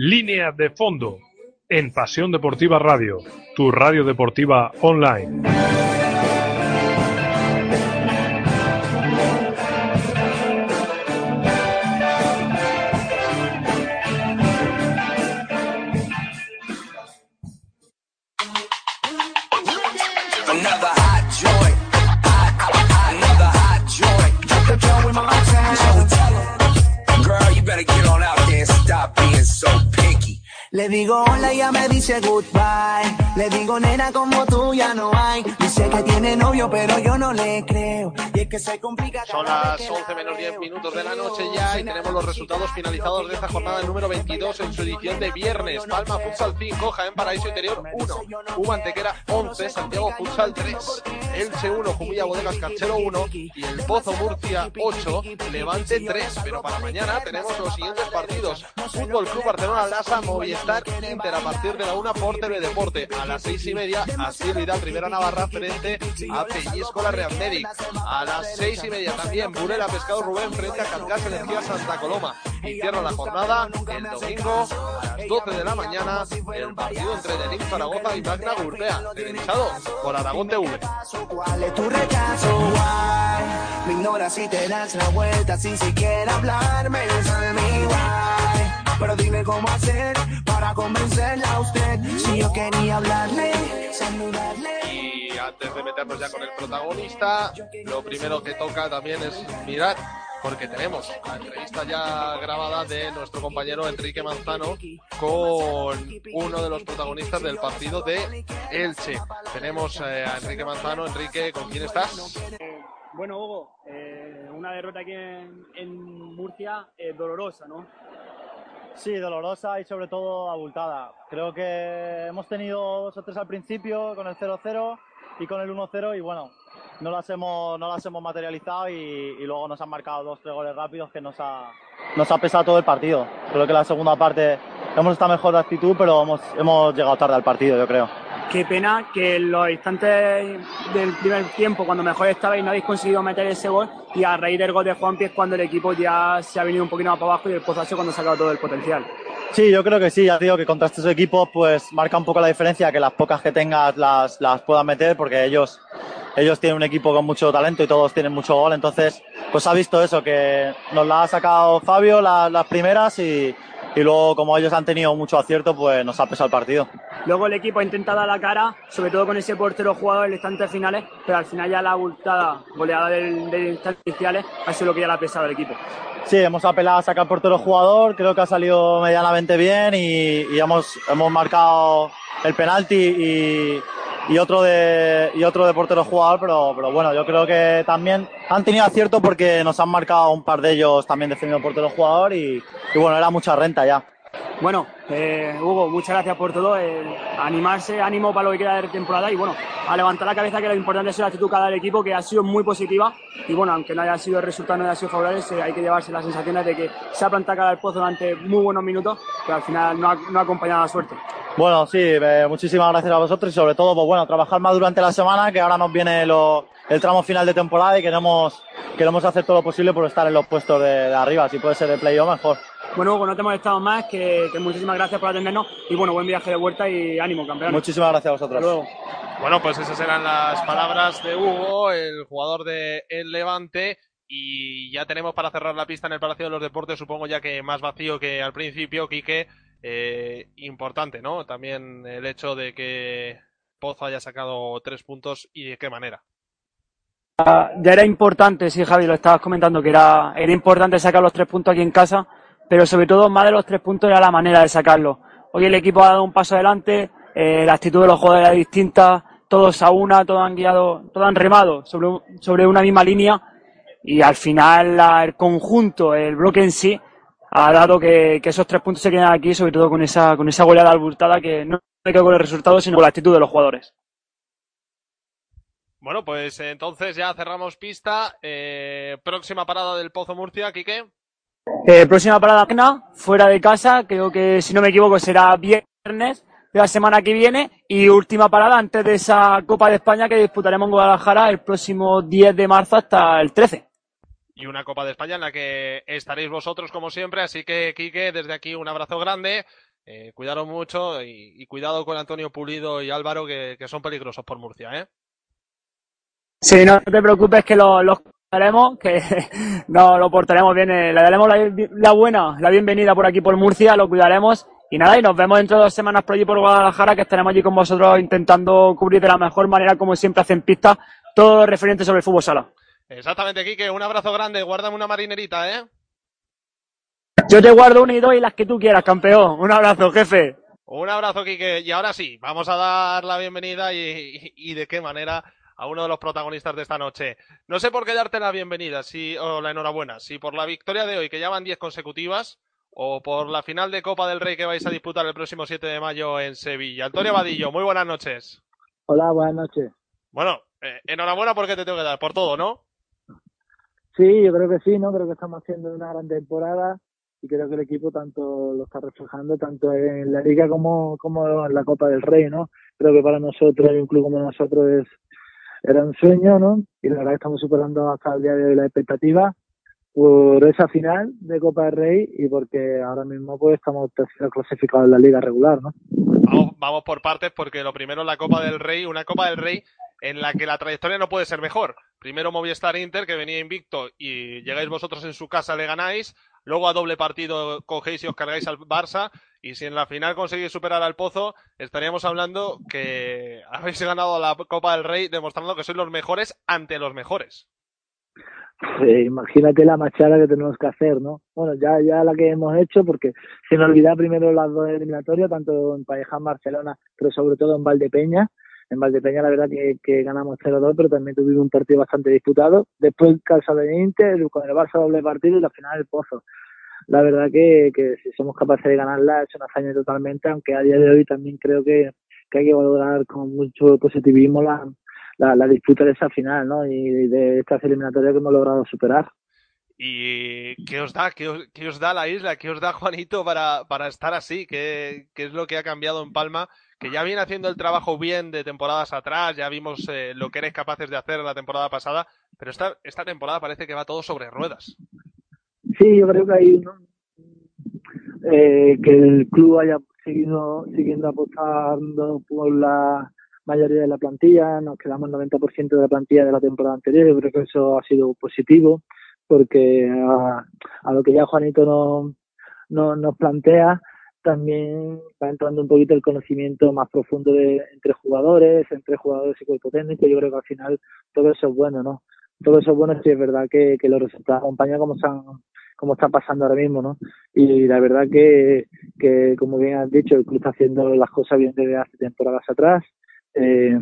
Línea de fondo en Pasión Deportiva Radio, tu radio deportiva online. Digo hola ella me dice goodbye. Le digo nena como tú ya no hay. Dice que tiene novio pero yo no le creo. Y es que se complica Son las 11 menos 10 minutos de la noche ya y tenemos los resultados finalizados de esta jornada número 22 en su edición de viernes. Palma Futsal 5, Jaén Paraíso Interior 1, U Antequera 11, Santiago Futsal 3, Elche 1, Jumilla Bodegas Canchero 1 y el Pozo Murcia 8, Levante 3. Pero para mañana tenemos los siguientes partidos. Fútbol Club Barcelona Lasa, Movistar Inter a partir de la 1 por TV Deporte. A las 6 y media, Así Vidal Primera Navarra frente a Pellizco la Real Medic. A las 6 y media también Burela Pescado Rubén frente a Calgas Energía Santa Coloma. Y cierra la jornada el domingo a las 12 de la mañana el partido entre Denim Zaragoza y Magna Gurtea, televisado por Aragón TV. ¿Cuál es tu rechazo? Me ignoras si te das la vuelta sin siquiera hablarme. Pero dime cómo hacer para convencerla a usted. Si yo quería hablarle, saludarle. Y antes de meternos ya con el protagonista, lo primero que toca también es mirar, porque tenemos la entrevista ya grabada de nuestro compañero Enrique Manzano con uno de los protagonistas del partido de Elche. Tenemos eh, a Enrique Manzano. Enrique, ¿con quién estás? Bueno, Hugo, eh, una derrota aquí en, en Murcia eh, dolorosa, ¿no? Sí, dolorosa y sobre todo abultada. Creo que hemos tenido dos o tres al principio con el 0-0 y con el 1-0 y bueno, no las hemos, no las hemos materializado y, y luego nos han marcado dos, tres goles rápidos que nos ha, nos ha pesado todo el partido. Creo que la segunda parte hemos estado mejor de actitud, pero hemos, hemos llegado tarde al partido, yo creo. Qué pena que en los instantes del primer tiempo, cuando mejor estabais, no habéis conseguido meter ese gol y a raíz del gol de Juanpi es cuando el equipo ya se ha venido un poquito más para abajo y el sido cuando ha sacado todo el potencial. Sí, yo creo que sí, ya digo que contra estos equipos pues marca un poco la diferencia que las pocas que tengas las, las puedan meter porque ellos, ellos tienen un equipo con mucho talento y todos tienen mucho gol, entonces pues ha visto eso, que nos la ha sacado Fabio la- las primeras y, y luego como ellos han tenido mucho acierto pues nos ha pesado el partido. Luego el equipo ha intentado dar la cara, sobre todo con ese portero jugador en instantes finales, pero al final ya la abultada goleada del- de instantes iniciales ha sido lo que ya le ha pesado al equipo. Sí, hemos apelado a sacar portero jugador, creo que ha salido medianamente bien y, y hemos, hemos marcado el penalti y, y otro de y otro de portero jugador, pero, pero bueno, yo creo que también han tenido acierto porque nos han marcado un par de ellos también defendiendo portero jugador y, y bueno, era mucha renta ya. Bueno, eh, Hugo, muchas gracias por todo. eh, animarse, ánimo para lo que queda de temporada y bueno, a levantar la cabeza que lo importante es la actitud cada del equipo que ha sido muy positiva y bueno, aunque no haya sido el resultado, no haya sido favorable, hay que llevarse las sensaciones de que se ha plantado cara al pozo durante muy buenos minutos, pero al final no ha, acompañado la suerte. Bueno, sí, eh, muchísimas gracias a vosotros y sobre todo, pues bueno, trabajar más durante la semana, que ahora nos viene lo- el tramo final de temporada y queremos, queremos hacer todo lo posible por estar en los puestos de, de arriba, si puede ser de playoff mejor. Bueno, Hugo, no te hemos estado más, que, que muchísimas gracias por atendernos y bueno, buen viaje de vuelta y ánimo, campeón. Muchísimas gracias a vosotros. Hasta luego. Bueno, pues esas eran las palabras de Hugo, el jugador de El Levante. Y ya tenemos para cerrar la pista en el Palacio de los Deportes, supongo ya que más vacío que al principio, Quique. Eh, importante, ¿no? También el hecho de que Pozo haya sacado tres puntos y de qué manera. Ah, Ya era importante, sí, Javi, lo estabas comentando, que era, era importante sacar los tres puntos aquí en casa, pero sobre todo más de los tres puntos era la manera de sacarlos. Hoy el equipo ha dado un paso adelante, eh, la actitud de los jugadores era distinta, todos a una, todos han guiado, todos han remado sobre, sobre una misma línea y al final el conjunto, el bloque en sí, ha dado que, esos tres puntos se quedan aquí, sobre todo con esa, con esa goleada abultada que no se quedó con el resultado, sino con la actitud de los jugadores. Bueno, pues entonces ya cerramos pista. Eh, próxima parada del Pozo Murcia, Quique. Eh, próxima parada fuera de casa, creo que si no me equivoco será viernes de la semana que viene y última parada antes de esa Copa de España que disputaremos en Guadalajara el próximo 10 de marzo hasta el 13. y una Copa de España en la que estaréis vosotros como siempre. Así que, Quique, desde aquí un abrazo grande. Eh, cuidaros mucho y, y cuidado con Antonio Pulido y Álvaro, que, que son peligrosos por Murcia, ¿eh? Sí, no te preocupes que lo- los haremos, que no lo portaremos bien, eh, le daremos la, la buena, la bienvenida por aquí por Murcia, lo cuidaremos y nada, y nos vemos dentro de dos semanas por allí por Guadalajara, que estaremos allí con vosotros intentando cubrir de la mejor manera, como siempre hacen pista, todo lo referente sobre el fútbol sala. Exactamente, Quique, un abrazo grande. Guárdame una marinerita, ¿eh? Yo te guardo una y dos y las que tú quieras, campeón. Un abrazo, jefe. Un abrazo, Quique. Y ahora sí, vamos a dar la bienvenida y, y- y de qué manera a uno de los protagonistas de esta noche. No sé por qué darte la bienvenida si, o la enhorabuena, si por la victoria de hoy, que ya van 10 consecutivas, o por la final de Copa del Rey que vais a disputar el próximo 7 de mayo en Sevilla. Antonio Vadillo, muy buenas noches. Hola, buenas noches. Bueno, eh, enhorabuena porque te tengo que dar, por todo, ¿no? Sí, yo creo que sí, ¿no? Creo que estamos haciendo una gran temporada y creo que el equipo tanto lo está reflejando tanto en la Liga como, como en la Copa del Rey, ¿no? Creo que para nosotros, un club como nosotros, es, era un sueño, ¿no? Y la verdad que estamos superando hasta el día de hoy la expectativa por esa final de Copa del Rey y porque ahora mismo pues estamos terceros clasificados en la Liga regular, ¿no? Vamos, vamos por partes porque lo primero la Copa del Rey, una Copa del Rey en la que la trayectoria no puede ser mejor. Primero Movistar Inter, que venía invicto y llegáis vosotros en su casa, le ganáis. Luego a doble partido cogéis y os cargáis al Barça. Y si en la final conseguís superar al Pozo, estaríamos hablando que habéis ganado la Copa del Rey demostrando que sois los mejores ante los mejores. Eh, imagínate la machada que tenemos que hacer, ¿no? Bueno, ya, ya la que hemos hecho, porque sin olvidar primero las dos eliminatorias, tanto en Pareja, Barcelona, pero sobre todo en Valdepeña. En Valdepeña la verdad que, que ganamos 0-2, pero también tuvimos un partido bastante disputado. Después Casa de Inter, con el Barça doble partido y la final el Pozo. La verdad que, que si somos capaces de ganarla es una hazaña totalmente, aunque a día de hoy también creo que, que hay que valorar con mucho positivismo la, la, la disputa de esa final, ¿no? Y de estas eliminatorias que hemos logrado superar. ¿Y qué os da? ¿Qué os, qué os da la isla? ¿Qué os da Juanito para, para estar así? ¿Qué, ¿Qué es lo que ha cambiado en Palma? Que ya viene haciendo el trabajo bien de temporadas atrás, ya vimos eh, lo que eres capaces de hacer la temporada pasada, pero esta, esta temporada parece que va todo sobre ruedas. Sí, yo creo que hay ¿no? eh, que el club haya seguido siguiendo apostando por la mayoría de la plantilla, nos quedamos el 90% de la plantilla de la temporada anterior, yo creo que eso ha sido positivo porque a, a lo que ya Juanito no, no, nos plantea, también va entrando un poquito el conocimiento más profundo de, entre jugadores, entre jugadores y cuerpo técnico. Yo creo que al final todo eso es bueno, ¿no? Todo eso es bueno si es verdad que, que los resultados acompañan como están como está pasando ahora mismo, ¿no? Y la verdad que, que como bien has dicho, el club está haciendo las cosas bien desde hace temporadas atrás. Eh,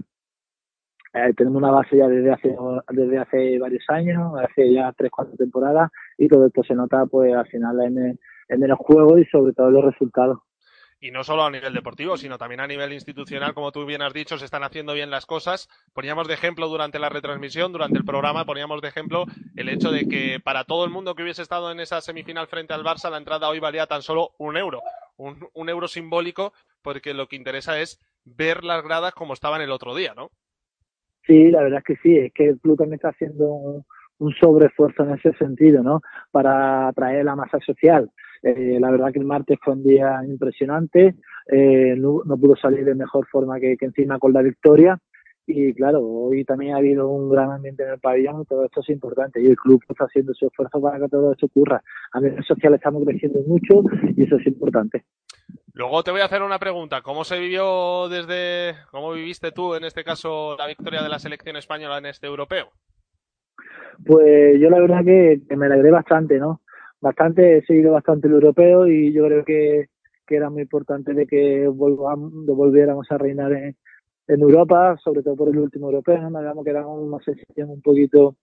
eh, tenemos una base ya desde hace desde hace varios años, hace ya tres, cuatro temporadas, y todo esto se nota pues al final en el, en el juego y sobre todo los resultados. Y no solo a nivel deportivo, sino también a nivel institucional, como tú bien has dicho, se están haciendo bien las cosas. Poníamos de ejemplo durante la retransmisión, durante el programa, poníamos de ejemplo el hecho de que para todo el mundo que hubiese estado en esa semifinal frente al Barça, la entrada hoy valía tan solo un euro. Un, euro simbólico, porque lo que interesa es ver las gradas como estaban el otro día, ¿no? Sí, la verdad es que sí, es que el club también está haciendo un, un sobreesfuerzo en ese sentido, ¿no? Para atraer la masa social. Eh, la verdad que el martes fue un día impresionante, eh, no, no, pudo salir de mejor forma que, que, encima con la victoria. Y claro, hoy también ha habido un gran ambiente en el pabellón y todo esto es importante. Y el club está haciendo su esfuerzo para que todo esto ocurra. A nivel social estamos creciendo mucho y eso es importante. Luego te voy a hacer una pregunta. ¿Cómo se vivió desde, cómo viviste tú en este caso la victoria de la selección española en este europeo? Pues yo la verdad que, que me alegré bastante, ¿no? Bastante, he seguido bastante el europeo y yo creo que, que era muy importante de que volvamos, volviéramos a reinar en, en Europa, sobre todo por el último europeo, ¿no? Digamos que era una sensación un poquito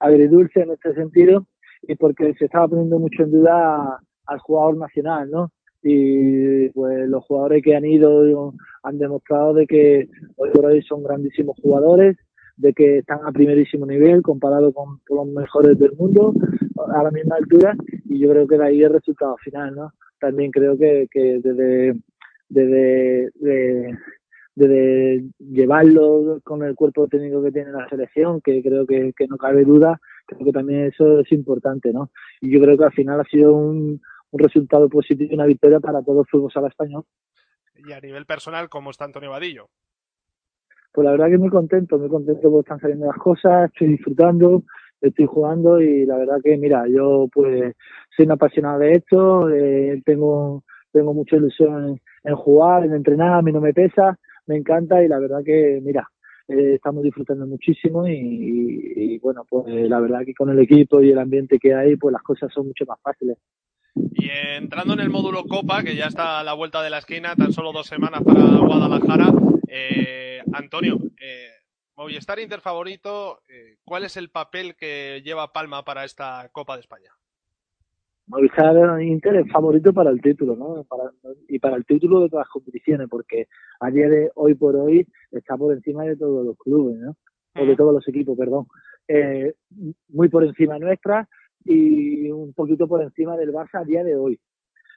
agridulce en este sentido y porque se estaba poniendo mucho en duda al jugador nacional, ¿no? y pues los jugadores que han ido han demostrado de que hoy por hoy son grandísimos jugadores, de que están a primerísimo nivel comparado con, los mejores del mundo a la misma altura y yo creo que de ahí el resultado final, ¿no? También creo que, que desde, desde, de, desde llevarlo con el cuerpo técnico que tiene la selección, que creo que, que no cabe duda, creo que también eso es importante, ¿no? Y yo creo que al final ha sido un, un resultado positivo y una victoria para todo el fútbol sala español. Y a nivel personal, ¿cómo está Antonio Vadillo? Pues la verdad que muy contento, muy contento porque están saliendo las cosas, estoy disfrutando, estoy jugando y la verdad que, mira, yo pues soy un apasionado de esto, eh, tengo, tengo mucha ilusión en, jugar, en entrenar, a mí no me pesa, me encanta y la verdad que, mira, eh, estamos disfrutando muchísimo y bueno, pues la verdad que con el equipo y el ambiente que hay, pues las cosas son mucho más fáciles. Y entrando en el módulo Copa, que ya está a la vuelta de la esquina, tan solo dos semanas para Guadalajara, eh, Antonio, eh, Movistar Inter favorito, eh, ¿cuál es el papel que lleva Palma para esta Copa de España? Movistar Inter es favorito para el título, ¿no? Para, y para el título de todas las competiciones, porque a día de hoy por hoy está por encima de todos los clubes, ¿no? O de todos los equipos, perdón. Eh, muy por encima nuestra, y un poquito por encima del Barça a día de hoy.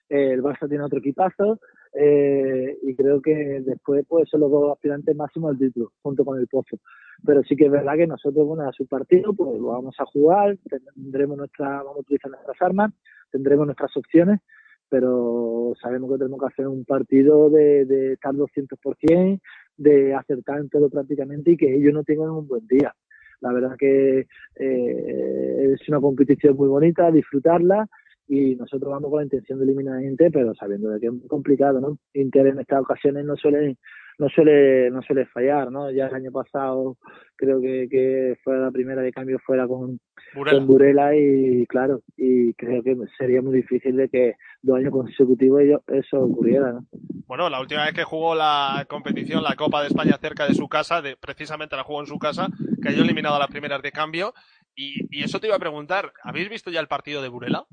El Barça tiene otro equipazo eh, y creo que después pues son los dos aspirantes máximos al título, junto con el Pozo. Pero sí que es verdad que nosotros, bueno, a su partido, pues lo vamos a jugar, tendremos nuestra, vamos a utilizar nuestras armas, tendremos nuestras opciones, pero sabemos que tenemos que hacer un partido de, de estar 200%, de acertar en todo prácticamente y que ellos no tengan un buen día. La verdad que eh, es una competición muy bonita, disfrutarla y nosotros vamos con la intención de eliminar a Inter, pero sabiendo de que es muy complicado, ¿no? Inter en estas ocasiones no suele no suele no suele fallar, ¿no? Ya el año pasado creo que, que fue la primera de cambio fuera con Burela. con Burela y claro, y creo que sería muy difícil de que dos años consecutivos eso ocurriera, ¿no? Bueno, la última vez que jugó la competición, la Copa de España cerca de su casa, de, precisamente la jugó en su casa, cayó eliminado a las primeras de cambio y, y eso te iba a preguntar, ¿habéis visto ya el partido de Burela?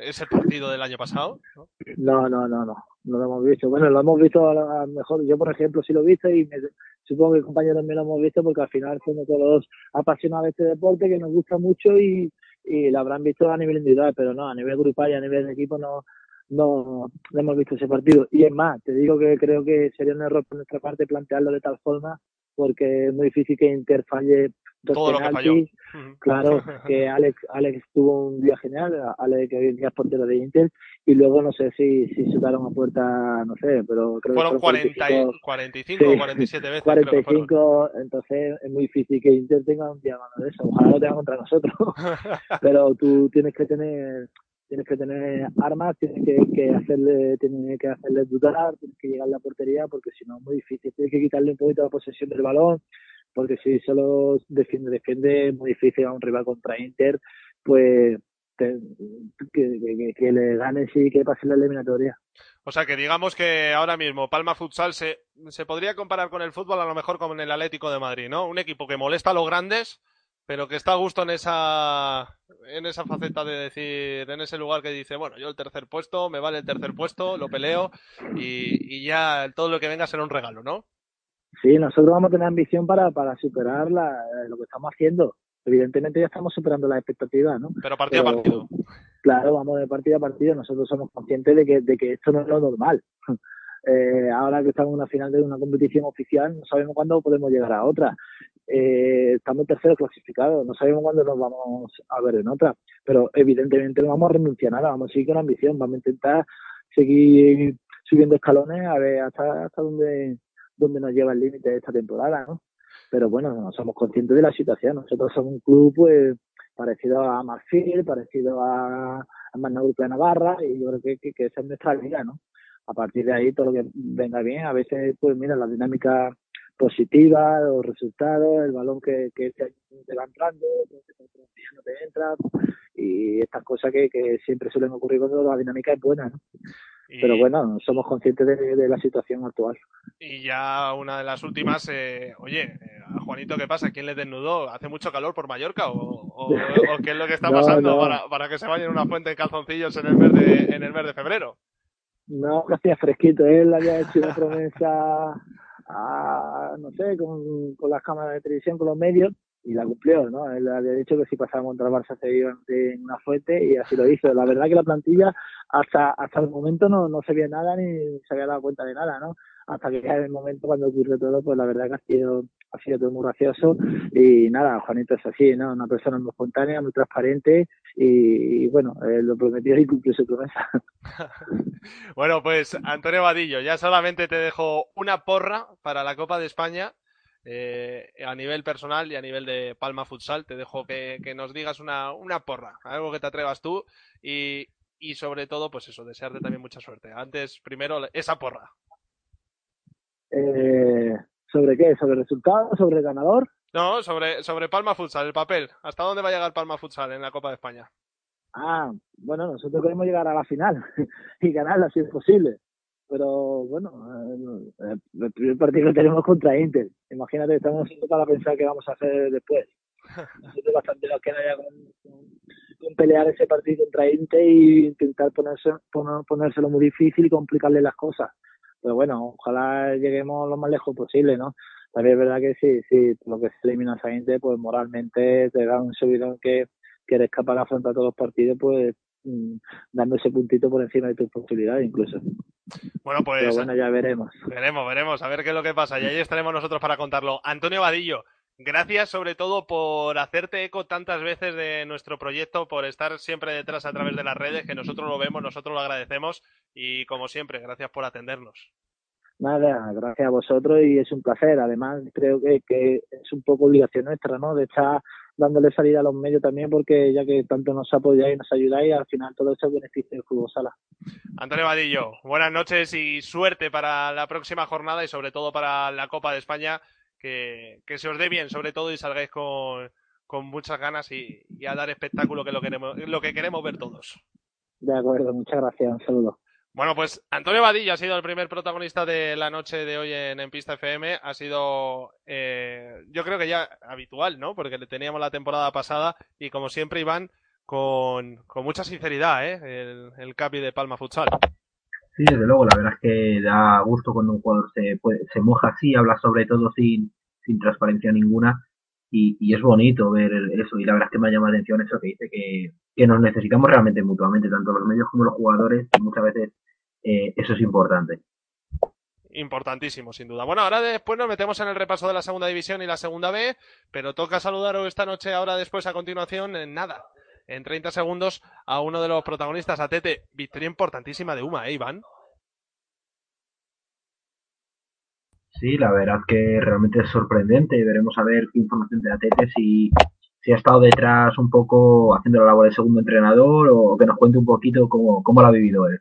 Ese partido del año pasado? ¿no? no, no, no, no, lo hemos visto. Bueno, lo hemos visto a lo mejor, yo por ejemplo sí lo he visto y me, supongo que compañeros me lo hemos visto porque al final somos todos apasionados de este deporte que nos gusta mucho y, y lo habrán visto a nivel individual, pero no, a nivel grupal y a nivel de equipo no, no, no hemos visto ese partido. Y es más, te digo que creo que sería un error por nuestra parte plantearlo de tal forma porque es muy difícil que Inter falle dos Todo lo que penaltis. falló. Claro, que Alex, Alex tuvo un día genial, Alex que es portero de Inter, y luego no sé si, si chutaron a puerta, no sé, pero creo Fueron que 40 y- 45 o 47 veces, creo que 45, entonces es muy difícil que Inter tenga un día malo de eso, ojalá lo tenga contra nosotros, pero tú tienes que tener tienes que tener armas, tienes que, que hacerle tienes que hacerle dudar, tienes que llegar a la portería porque si no es muy difícil, tienes que quitarle un poquito la posesión del balón porque si solo defiende defiende muy difícil a un rival contra Inter pues que le ganes y que pase la eliminatoria. O sea que digamos que ahora mismo Palma Futsal se, se podría comparar con el fútbol a lo mejor con el Atlético de Madrid, ¿no? Un equipo que molesta a los grandes, pero que está a gusto en esa en esa faceta de decir, en ese lugar que dice, bueno, yo el tercer puesto, me vale el tercer puesto, lo peleo y, y ya todo lo que venga será un regalo, ¿no? Sí, nosotros vamos a tener ambición para, para superar la- eh, lo que estamos haciendo. Evidentemente ya estamos superando las expectativas, ¿no? Pero partido a partido. Claro, vamos de partido a partido. Nosotros somos conscientes de que, de que esto no es lo normal. Eh, ahora que estamos en una final de una competición oficial, no sabemos cuándo podemos llegar a otra. Eh, estamos terceros clasificados, no sabemos cuándo nos vamos a ver en otra. Pero evidentemente no vamos a renunciar a nada, vamos a seguir con ambición, vamos a intentar seguir subiendo escalones a ver hasta, hasta dónde, dónde nos lleva el límite de esta temporada, ¿no? Pero bueno, no somos conscientes de la situación. Nosotros somos un club pues parecido a Marfil, parecido a, a Magnaur de Navarra y yo creo que, que, esa es nuestra liga, ¿no? A partir de ahí todo lo que venga bien, a veces pues mira la dinámica positiva, los resultados, el balón que, que te, te va entrando, que no te entra y estas cosas que, que siempre suelen ocurrir cuando la dinámica es buena, ¿no? Pero bueno, somos conscientes de, de la situación actual. Y ya una de las últimas, eh, oye, eh, a Juanito, ¿qué pasa? ¿Quién le desnudó? ¿Hace mucho calor por Mallorca? ¿O, o- o qué es lo que está pasando no. Para, para que se vaya en una fuente en calzoncillos en el mes de, en el mes de febrero? No, que hacía fresquito. Él había hecho una promesa a, no sé, con, con las cámaras de televisión, con los medios, y la cumplió, ¿no? Él había dicho que si pasaba contra el Barça se iba en una fuente y así lo hizo. La verdad que la plantilla hasta hasta el momento no, no se veía nada ni se había dado cuenta de nada, ¿no? Hasta que en el momento cuando ocurrió todo, pues la verdad que ha sido, ha sido todo muy gracioso y nada, Juanito es así, ¿no? Una persona muy espontánea, muy transparente y, y bueno, eh, lo prometió y cumplió su promesa. Bueno, pues Antonio Vadillo, ya solamente te dejo una porra para la Copa de España. Eh, a nivel personal y a nivel de Palma Futsal, te dejo que, que nos digas una, una porra, algo que te atrevas tú y, y sobre todo, pues eso, desearte también mucha suerte. Antes, primero, esa porra. Eh, ¿Sobre qué? ¿Sobre resultados? ¿Sobre el ganador? No, sobre, sobre Palma Futsal, el papel. ¿Hasta dónde va a llegar Palma Futsal en la Copa de España? Ah, bueno, nosotros queremos llegar a la final y ganarla si es posible. Pero bueno, eh, el primer partido que tenemos contra Inter. Imagínate, estamos haciendo para pensar qué vamos a hacer después. Nosotros bastante nos queda ya con, con- con pelear ese partido contra Inter e intentar ponerse, poner- ponérselo muy difícil y complicarle las cosas. Pero bueno, ojalá lleguemos lo más lejos posible, ¿no? También es verdad que sí, sí, lo que se elimina a Inter, pues moralmente te da un subidón que, que eres capaz de afrontar todos los partidos, pues dando ese puntito por encima de tus posibilidades incluso. Bueno, pues Pero bueno, ya veremos. Veremos, veremos, a ver qué es lo que pasa. Y ahí estaremos nosotros para contarlo. Antonio Vadillo, gracias sobre todo por hacerte eco tantas veces de nuestro proyecto, por estar siempre detrás a través de las redes, que nosotros lo vemos, nosotros lo agradecemos. Y como siempre, gracias por atendernos. Nada, gracias a vosotros y es un placer. Además, creo que, que es un poco obligación nuestra, ¿no? De estar dándole salida a los medios también, porque ya que tanto nos apoyáis y nos ayudáis, al final todo eso beneficia el fútbol sala. Antonio Vadillo, buenas noches y suerte para la próxima jornada y sobre todo para la Copa de España. Que, que se os dé bien, sobre todo, y salgáis con, con muchas ganas y, y a dar espectáculo, que es lo, queremos, lo que queremos ver todos. De acuerdo, muchas gracias. Un saludo. Bueno, pues Antonio Vadillo ha sido el primer protagonista de la noche de hoy en, Pista FM. Ha sido, eh, yo creo que ya habitual, ¿no? Porque le teníamos la temporada pasada y como siempre, Iván, con, con mucha sinceridad, ¿eh? El, el capi de Palma Futsal. Sí, desde luego, la verdad es que da gusto cuando un jugador se, se moja así, habla sobre todo sin, sin transparencia ninguna y, y es bonito ver eso y la verdad es que me ha llamado la atención eso que dice que, que nos necesitamos realmente mutuamente, tanto los medios como los jugadores y muchas veces eh, eso es importante. Importantísimo, sin duda. Bueno, ahora después nos metemos en el repaso de la segunda división y la segunda B, pero toca saludaros esta noche, ahora después a continuación, en nada, en 30 segundos, a uno de los protagonistas, a Tete. Victoria importantísima de Uma, ¿eh, Iván? Sí, la verdad que realmente es sorprendente. Veremos a ver qué información te da Tete, si, si ha estado detrás un poco haciendo la labor de segundo entrenador o que nos cuente un poquito cómo, cómo lo ha vivido él.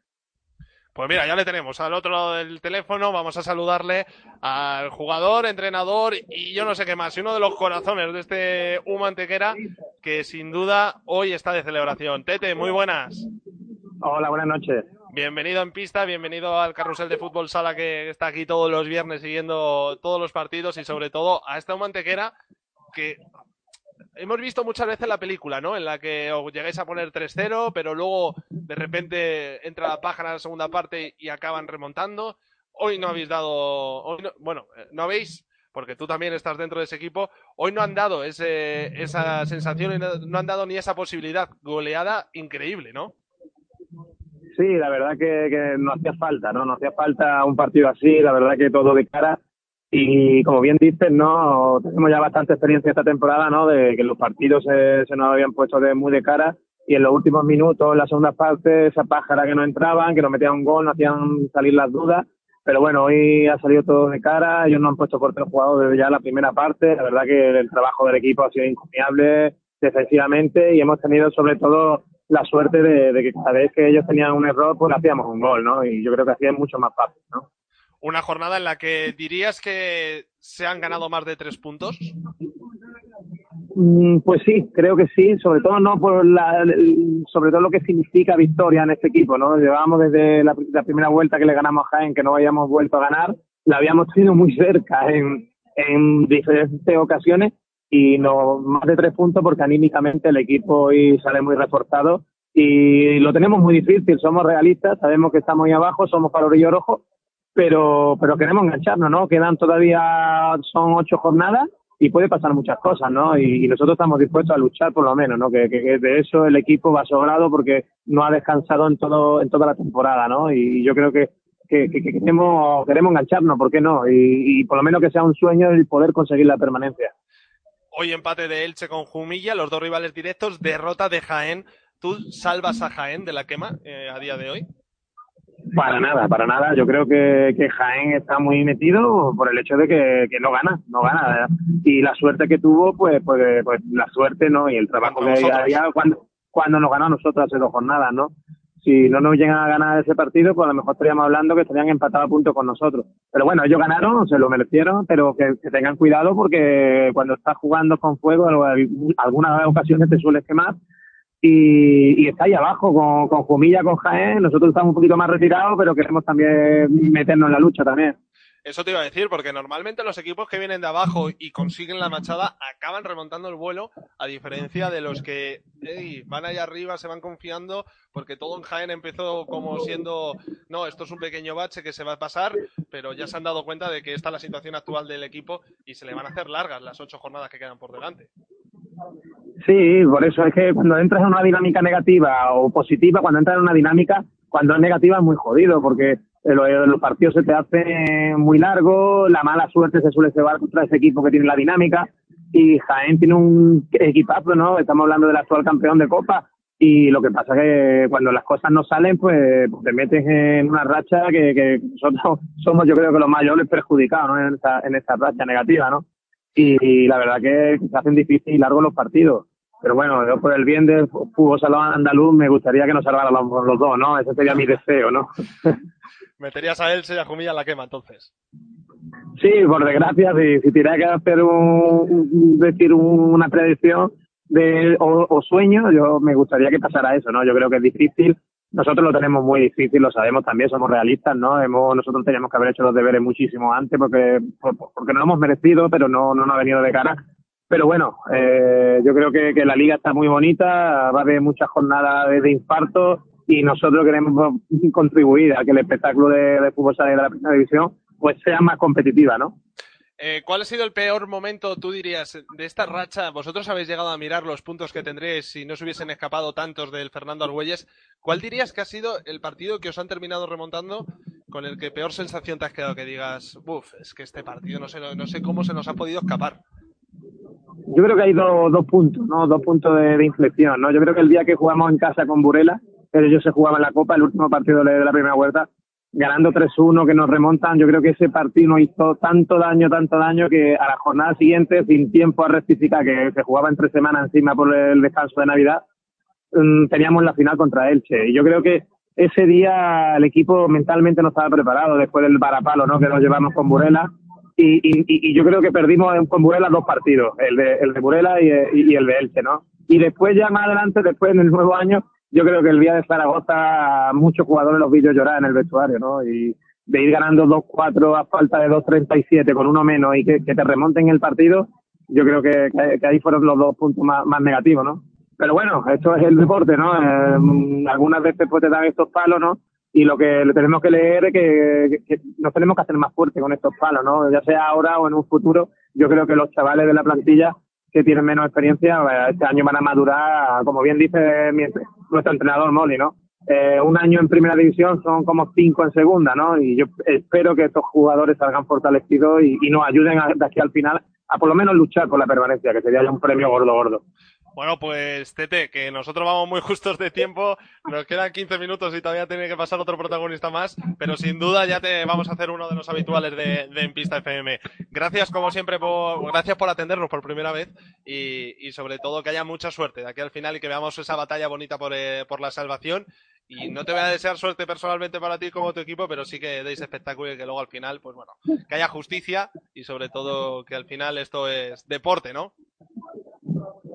Pues mira, ya le tenemos al otro lado del teléfono. Vamos a saludarle al jugador, entrenador y yo no sé qué más. Y uno de los corazones de este Uma Antequera que sin duda hoy está de celebración. Tete, muy buenas. Hola, buenas noches. Bienvenido en pista, bienvenido al carrusel de fútbol sala que está aquí todos los viernes siguiendo todos los partidos y sobre todo a esta Uma Antequera que hemos visto muchas veces la película, ¿no? En la que os llegáis a poner 3-0, pero luego de repente entra la pájara en la segunda parte y acaban remontando. Hoy no habéis dado, hoy no- bueno, eh, no habéis, porque tú también estás dentro de ese equipo, hoy no han dado ese, esa sensación no han dado ni esa posibilidad goleada increíble, ¿no? Sí, la verdad que, que no hacía falta, ¿no? No hacía falta un partido así, la verdad que todo de cara. Y como bien dices, ¿no? Tenemos ya bastante experiencia esta temporada, ¿no? De que los partidos se, se nos habían puesto de muy de cara y en los últimos minutos, en la segunda parte, esa pájara que no entraban, que nos metían un gol, nos hacían salir las dudas. Pero bueno, hoy ha salido todo de cara, ellos no han puesto por tres jugadores desde ya la primera parte. La verdad que el trabajo del equipo ha sido encomiable defensivamente y hemos tenido sobre todo la suerte de, de que cada vez que ellos tenían un error, pues hacíamos un gol, ¿no? Y yo creo que así es mucho más fácil, ¿no? Una jornada en la que dirías que se han ganado más de tres puntos. Mm, Pues sí, creo que sí, sobre todo no por sobre todo lo que significa victoria en este equipo, ¿no? Llevábamos desde la, primera vuelta que le ganamos a Jaén, que no habíamos vuelto a ganar, la habíamos tenido muy cerca en, en diferentes ocasiones y no más de tres puntos porque anímicamente el equipo hoy sale muy reforzado y lo tenemos muy difícil, somos realistas, sabemos que estamos ahí abajo, somos falorillo rojo, pero, pero queremos engancharnos, ¿no? Quedan todavía, son ocho jornadas y puede pasar muchas cosas, ¿no? Y, nosotros estamos dispuestos a luchar por lo menos, ¿no? Que, que- de eso el equipo va sobrado porque no ha descansado en todo en toda la temporada, ¿no? Y, yo creo que, que, que- que queremos, queremos engancharnos, ¿por qué no? Y, y por lo menos que sea un sueño el poder conseguir la permanencia. Hoy empate de Elche con Jumilla, los dos rivales directos, derrota de Jaén. ¿Tú salvas a Jaén de la quema eh, a día de hoy? Para nada, para nada. Yo creo que, que Jaén está muy metido por el hecho de que, que no gana, no gana. Y la suerte que tuvo, pues, pues, pues la suerte, ¿no? Y el trabajo que nosotros. había cuando, cuando nos ganó a nosotros hace dos jornadas, ¿no? Si no nos llegan a ganar ese partido, pues a lo mejor estaríamos hablando que estarían empatados a punto con nosotros. Pero bueno, ellos ganaron, se lo merecieron, pero que, que tengan cuidado porque cuando estás jugando con fuego, algunas ocasiones te sueles quemar y, y está ahí abajo con, con Jumilla, con Jaén. Nosotros estamos un poquito más retirados, pero queremos también meternos en la lucha también. Eso te iba a decir, porque normalmente los equipos que vienen de abajo y consiguen la machada acaban remontando el vuelo, a diferencia de los que ey, van allá arriba, se van confiando, porque todo en Jaén empezó como siendo, no, esto es un pequeño bache que se va a pasar, pero ya se han dado cuenta de que esta es la situación actual del equipo y se le van a hacer largas las ocho jornadas que quedan por delante. Sí, por eso es que cuando entras en una dinámica negativa o positiva, cuando entras en una dinámica, cuando es negativa es muy jodido, porque lo- los partidos se te hacen muy largos, la mala suerte se suele llevar contra ese equipo que tiene la dinámica, y Jaén tiene un equipazo, ¿no? Estamos hablando del actual campeón de Copa, y lo que pasa es que cuando las cosas no salen, pues pues te metes en una racha que, que nosotros somos, yo creo que los mayores perjudicados, ¿no? En esta, en esta racha negativa, ¿no? Y, la verdad que se hacen difíciles y largos los partidos. Pero bueno, yo por el bien del fútbol salón andaluz me gustaría que nos salvaran los, los dos, ¿no? Ese sería mi deseo, ¿no? Meterías a Elche y a Jumilla en la quema, entonces. Sí, por desgracia, si, si tuviera que hacer un, decir un- una predicción de, o, o sueño, yo me gustaría que pasara eso, ¿no? Yo creo que es difícil. Nosotros lo tenemos muy difícil, lo sabemos también, somos realistas, ¿no? Hemos, nosotros teníamos que haber hecho los deberes muchísimo antes porque, por- porque no lo hemos merecido, pero no, no nos ha venido de cara. Pero bueno, eh, yo creo que, la liga está muy bonita, va a haber muchas jornadas de, infarto y nosotros queremos contribuir a que el espectáculo de, de fútbol sala de la primera división pues sea más competitiva, ¿no? Eh, ¿Cuál ha sido el peor momento, tú dirías, de esta racha? Vosotros habéis llegado a mirar los puntos que tendréis si no se hubiesen escapado tantos del Fernando Argüelles. ¿Cuál dirías que ha sido el partido que os han terminado remontando con el que peor sensación te has quedado? Que digas, uff, es que este partido no sé, no sé cómo se nos ha podido escapar. Yo creo que hay dos, puntos, ¿no? Dos puntos de, inflexión, ¿no? Yo creo que el día que jugamos en casa con Burela, ellos se jugaban la Copa, el último partido de la primera vuelta, ganando 3-1, que nos remontan, yo creo que ese partido nos hizo tanto daño, tanto daño, que a la jornada siguiente, sin tiempo a rectificar, que se jugaba en tres semanas encima por el descanso de Navidad, mm, teníamos la final contra Elche. Y yo creo que ese día el equipo mentalmente no estaba preparado después del varapalo ¿no? que nos llevamos con Burela. Y, y, y yo creo que perdimos con Burela dos partidos, el de, el de Burela y- y el de Elche, ¿no? Y después ya más adelante, después en el nuevo año, yo creo que el día de Zaragoza muchos jugadores los vi yo llorar en el vestuario, ¿no? Y de ir ganando 2-4 a falta de 2-37 con uno menos y que, que te remonten el partido, yo creo que, ahí fueron los dos puntos más, negativos, ¿no? Pero bueno, esto es el deporte, ¿no? Eh, algunas veces pues te dan estos palos, ¿no? Y lo que le tenemos que leer es que, que- que nos tenemos que hacer más fuerte con estos palos, ¿no? Ya sea ahora o en un futuro, yo creo que los chavales de la plantilla que tienen menos experiencia, eh, este año van a madurar, como bien dice mi- nuestro entrenador Molly, ¿no? Eh, un año en primera división son como cinco en segunda, ¿no? Y yo espero que estos jugadores salgan fortalecidos y, y nos ayuden a- de aquí al final a por lo menos luchar por la permanencia, que sería ya un premio gordo, gordo. Bueno, pues Tete, que nosotros vamos muy justos de tiempo, nos quedan 15 minutos y todavía tiene que pasar otro protagonista más, pero sin duda ya te vamos a hacer uno de los habituales de, de En Pista FM. Gracias como siempre por, gracias por atendernos por primera vez y, y sobre todo que haya mucha suerte de aquí al final y que veamos esa batalla bonita por, eh, por la salvación. Y no te voy a desear suerte personalmente para ti como tu equipo, pero sí que deis espectáculo y que luego al final, pues bueno, que haya justicia y sobre todo que al final esto es deporte, ¿no?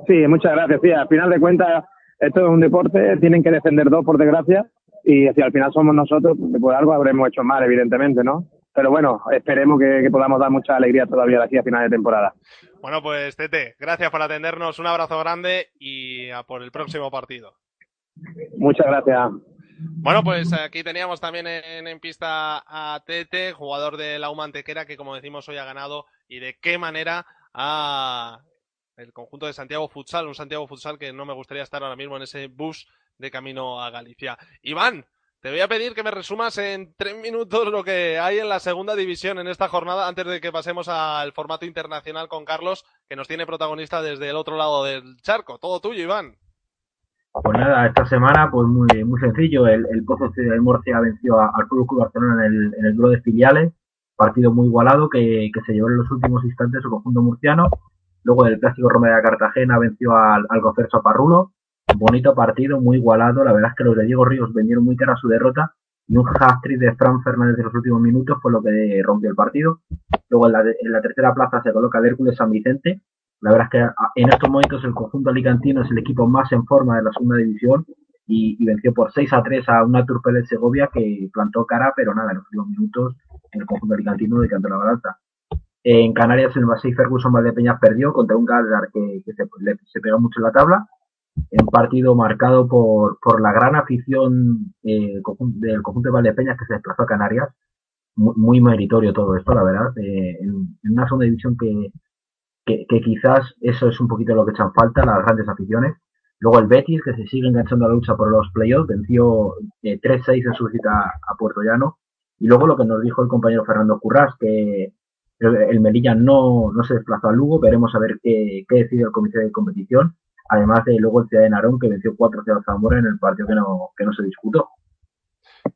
Sí, muchas gracias. Sí, al final de cuentas, esto es un deporte, tienen que defender dos, por desgracia, y si al final somos nosotros, pues por algo habremos hecho mal, evidentemente, ¿no? Pero bueno, esperemos que, que podamos dar mucha alegría todavía de aquí a final de temporada. Bueno, pues Tete, gracias por atendernos, un abrazo grande y a por el próximo partido. Muchas gracias. Bueno, pues aquí teníamos también en, en pista a Tete, jugador de la Humantequera, que como decimos hoy ha ganado y de qué manera a el conjunto de Santiago Futsal, un Santiago Futsal que no me gustaría estar ahora mismo en ese bus de camino a Galicia. Iván, te voy a pedir que me resumas en tres minutos lo que hay en la segunda división en esta jornada antes de que pasemos al formato internacional con Carlos, que nos tiene protagonista desde el otro lado del charco. Todo tuyo, Iván. Pues nada, esta semana, pues muy, sencillo. El, Pozo Ciudad de Murcia venció al Fútbol Club Barcelona en el, en de filiales. Partido muy igualado que, que se llevó en los últimos instantes su conjunto murciano. Luego el Clásico Roma de Cartagena venció al, al Conferso Parrulo. Bonito partido, muy igualado. La verdad es que los de Diego Ríos vendieron muy cara su derrota. Y un hat-trick de Fran Fernández en los últimos minutos fue lo que rompió el partido. Luego en la, en la tercera plaza se coloca el Hércules San Vicente. La verdad es que en estos momentos el conjunto alicantino es el equipo más en forma de la segunda división y, y venció por 6 a 3 a una Turpel Segovia que plantó cara, pero nada, en los últimos minutos el conjunto alicantino decantó la balanza. En Canarias el Masei Ferguson Valdepeñas perdió contra un Galdar que, se, le- pegó mucho en la tabla. En partido marcado por, por la gran afición eh, del conjunto de Valdepeñas que se desplazó a Canarias. Muy, meritorio todo esto, la verdad. Eh, en, en una segunda división que, que, quizás eso es un poquito lo que echan falta, las grandes aficiones. Luego el Betis, que se sigue enganchando a la lucha por los playoffs, venció eh, 3-6 en su visita a Puerto Llano. Y luego lo que nos dijo el compañero Fernando Currás, que el, el Melilla no, no se desplazó a Lugo, veremos a ver qué, qué decide el comité de competición. Además de luego el Ciudad de Narón, que venció 4-0 a Zamora en el partido que no, que no se disputó.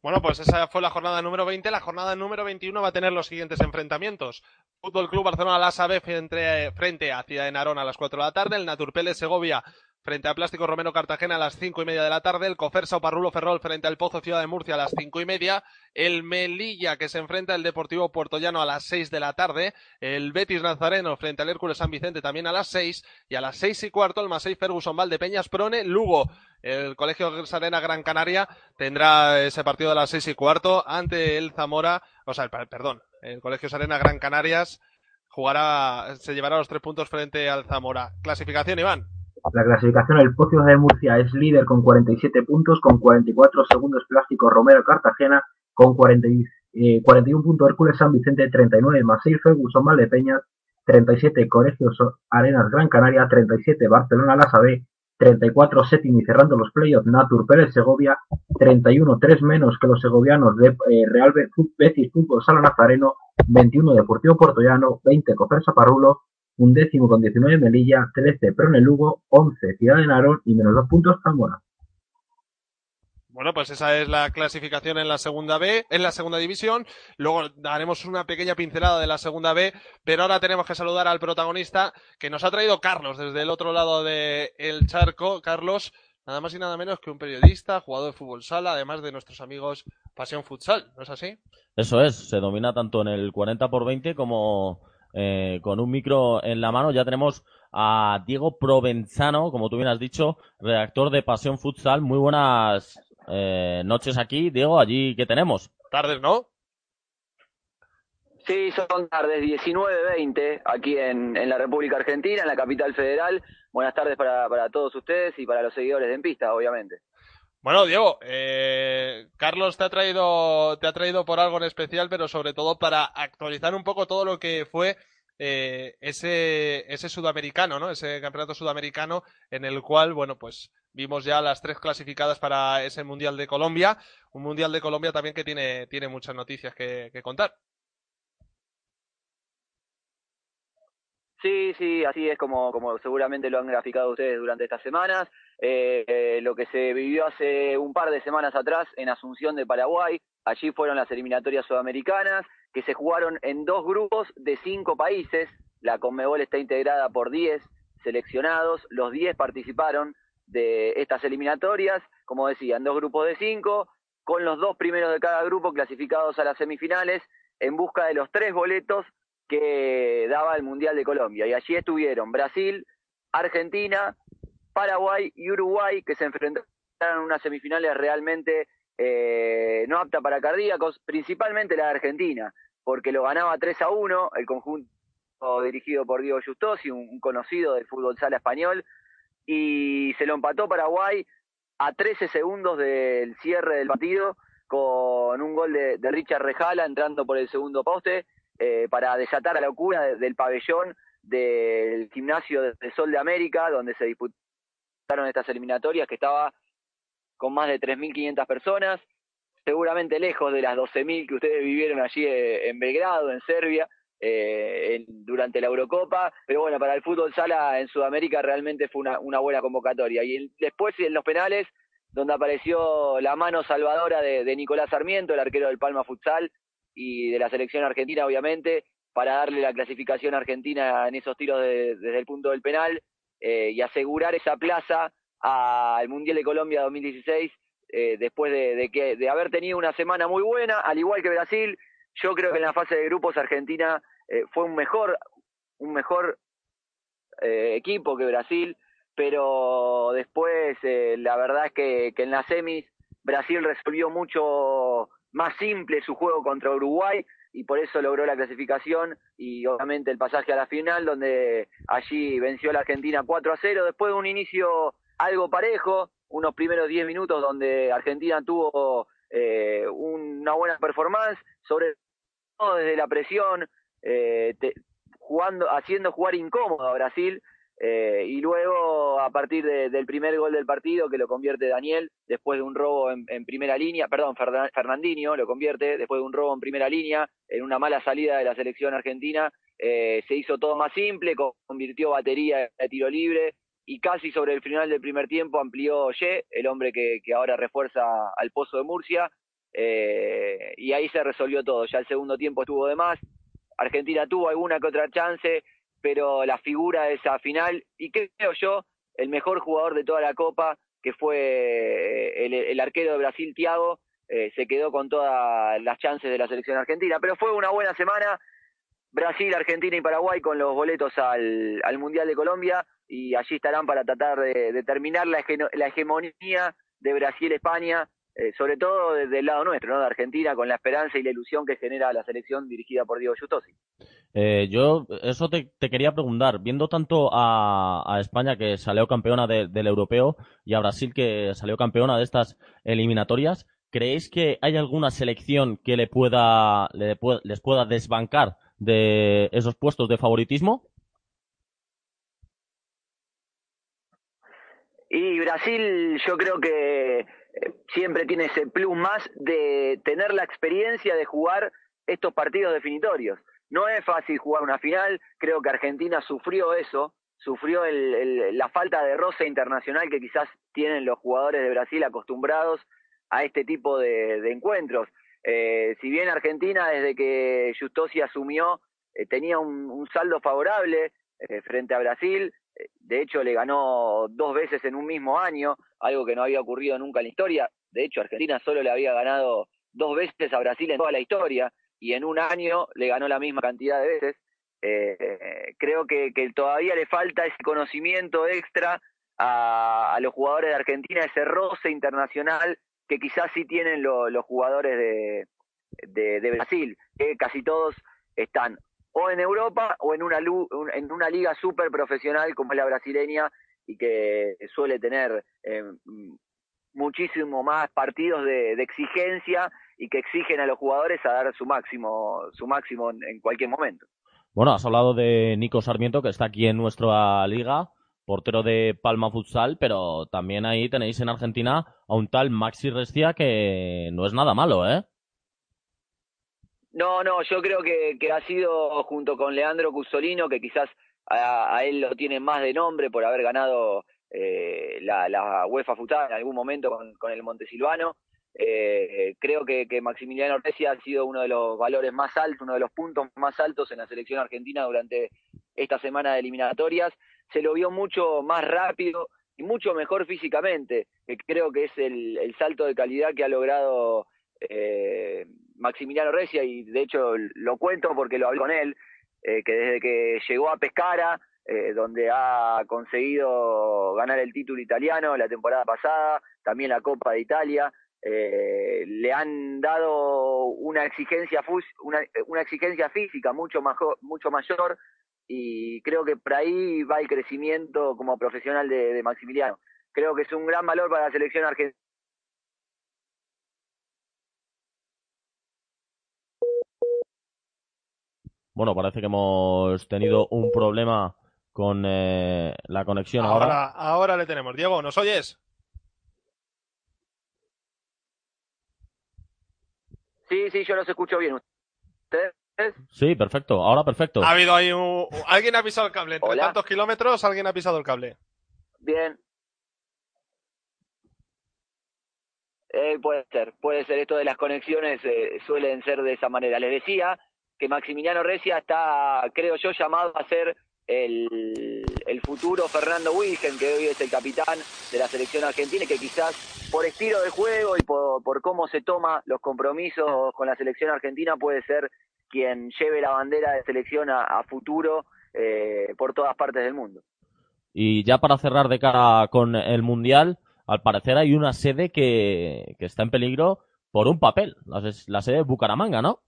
Bueno, pues esa fue la jornada número 20. La jornada número 21 va a tener los siguientes enfrentamientos. Fútbol Club Barcelona Lasa B frente, frente a Ciudad de Narón a las 4 de la tarde. El Naturpele Segovia frente a Plástico Romero Cartagena a las cinco y media de la tarde. El Cofersa Parrulo Ferrol frente al Pozo Ciudad de Murcia a las cinco y media. El Melilla que se enfrenta al Deportivo Puertollano a las seis de la tarde. El Betis Nazareno frente al Hércules San Vicente también a las seis. Y a las seis y cuarto el Masei Ferguson Valdepeñas Prone Lugo. El Colegio Sarena Gran Canaria tendrá ese partido a las seis y cuarto ante el Zamora, o sea, el- perdón, el Colegio Sarena Gran Canarias jugará, se llevará los tres puntos frente al Zamora. Clasificación, Iván. La clasificación el Pozo de Murcia es líder con 47 puntos, con 44 segundos Plástico Romero Cartagena, con 40, eh, 41 puntos Hércules San Vicente, 39 Masil Ferguson Valdepeñas, 37 Colegios Arenas Gran Canaria, 37 Barcelona Las B, 34 séptimo y cerrando los playoffs Natur Pérez Segovia, 31 3 menos que los segovianos de eh, Real Betis Fútbol Sala Nazareno, 21 Deportivo Portollano, 20 Cofersa Parrulo, un décimo con 19 Melilla, 13 Prone Lugo, 11 Ciudad de Narón y menos dos puntos Zamora. Bueno, pues esa es la clasificación en la segunda B, en la segunda división. Luego daremos una pequeña pincelada de la segunda B, pero ahora tenemos que saludar al protagonista que nos ha traído Carlos desde el otro lado del el charco. Carlos, nada más y nada menos que un periodista, jugador de fútbol sala, además de nuestros amigos Pasión Futsal, ¿no es así? Eso es, se domina tanto en el 40 por 20 como eh, con un micro en la mano. Ya tenemos a Diego Provenzano, como tú bien has dicho, redactor de Pasión Futsal. Muy buenas eh, noches aquí. Diego, allí, ¿qué tenemos? Tardes, ¿no? Sí, son tardes 19.20 aquí en, en la República Argentina, en la capital federal. Buenas tardes para, para todos ustedes y para los seguidores de En Pista, obviamente. Bueno, Diego, eh, Carlos te ha traído te ha traído por algo en especial, pero sobre todo para actualizar un poco todo lo que fue eh, ese ese sudamericano, ¿no? Ese campeonato sudamericano en el cual, bueno, pues vimos ya las tres clasificadas para ese mundial de Colombia, un mundial de Colombia también que tiene tiene muchas noticias que, que contar. Sí, sí, así es como, como seguramente lo han graficado ustedes durante estas semanas. Eh, eh, lo que se vivió hace un par de semanas atrás en Asunción de Paraguay, allí fueron las eliminatorias sudamericanas, que se jugaron en dos grupos de cinco países. La Conmebol está integrada por 10 seleccionados, los 10 participaron de estas eliminatorias, como decía, en dos grupos de cinco, con los dos primeros de cada grupo clasificados a las semifinales en busca de los tres boletos que daba el Mundial de Colombia. Y allí estuvieron Brasil, Argentina, Paraguay y Uruguay, que se enfrentaron en unas semifinales realmente eh, no apta para cardíacos, principalmente la de Argentina, porque lo ganaba 3 a 1 el conjunto dirigido por Diego Justosi, un, un conocido del fútbol sala español, y se lo empató Paraguay a 13 segundos del cierre del partido con un gol de, de Richard Rejala entrando por el segundo poste eh, para desatar la locura de- del pabellón del gimnasio de Sol de América, donde se disputaron estas eliminatorias, que estaba con más de 3.500 personas, seguramente lejos de las 12.000 que ustedes vivieron allí eh, en Belgrado, en Serbia, eh, durante la Eurocopa, pero bueno, para el fútbol sala en Sudamérica realmente fue una, buena convocatoria. Y después en los penales, donde apareció la mano salvadora de, de Nicolás Sarmiento, el arquero del Palma Futsal, y de la selección argentina, obviamente, para darle la clasificación argentina en esos tiros de- desde el punto del penal eh, y asegurar esa plaza al Mundial de Colombia 2016 eh, después de, que de haber tenido una semana muy buena, al igual que Brasil. Yo creo que en la fase de grupos Argentina eh, fue un mejor un mejor eh, equipo que Brasil, pero después eh, la verdad es que, que en las semis Brasil resolvió mucho más simple su juego contra Uruguay y por eso logró la clasificación y obviamente el pasaje a la final donde allí venció a la Argentina 4 a 0 después de un inicio algo parejo, unos primeros 10 minutos donde Argentina tuvo eh, una buena performance, sobre todo desde la presión, eh, te- jugando, haciendo jugar incómodo a Brasil. Eh, y luego, a partir de- del primer gol del partido, que lo convierte Daniel, después de un robo en, primera línea, perdón, Fernan- Fernandinho lo convierte, después de un robo en primera línea, en una mala salida de la selección argentina, eh, se hizo todo más simple, co- convirtió batería de tiro libre, y casi sobre el final del primer tiempo amplió Ye, el hombre que, que ahora refuerza al Pozo de Murcia, eh, y ahí se resolvió todo. Ya el segundo tiempo estuvo de más. Argentina tuvo alguna que otra chance, pero la figura de esa final, y creo yo, el mejor jugador de toda la Copa, que fue eh, el, arquero de Brasil, Thiago, eh, se quedó con todas las chances de la selección argentina. Pero fue una buena semana. Brasil, Argentina y Paraguay con los boletos al, al Mundial de Colombia y allí estarán para tratar de, terminar la, la hegemonía de Brasil-España eh, sobre todo desde el lado nuestro, ¿no? de Argentina, con la esperanza y la ilusión que genera la selección dirigida por Diego Justosi. Eh, yo, eso te, te quería preguntar, viendo tanto a, a España que salió campeona de- del europeo y a Brasil que salió campeona de estas eliminatorias, ¿creéis que hay alguna selección que le pueda, le pue- les pueda desbancar de esos puestos de favoritismo? Y Brasil yo creo que siempre tiene ese plus más de tener la experiencia de jugar estos partidos definitorios. No es fácil jugar una final, creo que Argentina sufrió eso, sufrió el- la falta de roce internacional que quizás tienen los jugadores de Brasil acostumbrados a este tipo de, encuentros. Eh, si bien Argentina desde que Justosi asumió eh, tenía un, saldo favorable eh, frente a Brasil, de hecho le ganó dos veces en un mismo año, algo que no había ocurrido nunca en la historia. De hecho, Argentina solo le había ganado dos veces a Brasil en toda la historia y en un año le ganó la misma cantidad de veces. Eh, eh, creo que, todavía le falta ese conocimiento extra a, los jugadores de Argentina, ese roce internacional que quizás sí tienen lo- los jugadores de, de Brasil, que casi todos están o en Europa o en una, en una liga súper profesional como es la brasileña y que suele tener eh, muchísimo más partidos de, de exigencia y que exigen a los jugadores a dar su máximo, su máximo en, en cualquier momento. Bueno, has hablado de Nico Sarmiento, que está aquí en nuestra liga, portero de Palma Futsal, pero también ahí tenéis en Argentina a un tal Maxi Restia que no es nada malo, ¿eh? No, no, yo creo que, ha sido junto con Leandro Cusolino, que quizás a, él lo tiene más de nombre por haber ganado eh, la, la UEFA Futsal en algún momento con, con el Montesilvano. Eh, creo que, Maximiliano Ortesia ha sido uno de los valores más altos, uno de los puntos más altos en la selección argentina durante esta semana de eliminatorias. Se lo vio mucho más rápido y mucho mejor físicamente, que creo que es el, el salto de calidad que ha logrado eh, Maximiliano Recia y de hecho lo cuento porque lo hablé con él, eh, que desde que llegó a Pescara, eh, donde ha conseguido ganar el título italiano la temporada pasada, también la Copa de Italia, eh, le han dado una exigencia una, una exigencia física mucho mucho mayor y creo que por ahí va el crecimiento como profesional de Maximiliano. Creo que es un gran valor para la selección argentina. Bueno, parece que hemos tenido un problema con eh, la conexión ahora. Ahora, ahora le tenemos. Diego, ¿nos oyes? Sí, sí, yo los escucho bien. ¿Ustedes? Sí, perfecto. Ahora perfecto. Ha habido ahí un... Alguien ha pisado el cable. Entre Hola. tantos kilómetros, alguien ha pisado el cable. Bien. Eh, puede ser, puede ser. Esto de las conexiones eh, suelen ser de esa manera. Les decía que Maximiliano Recia está, creo yo, llamado a ser el, futuro Fernando Wilgen, que hoy es el capitán de la selección argentina y que quizás por estilo de juego y por, cómo se toma los compromisos con la selección argentina puede ser quien lleve la bandera de selección a, futuro eh, por todas partes del mundo. Y ya para cerrar de cara con el Mundial, al parecer hay una sede que, está en peligro por un papel. La, la sede de Bucaramanga, ¿no?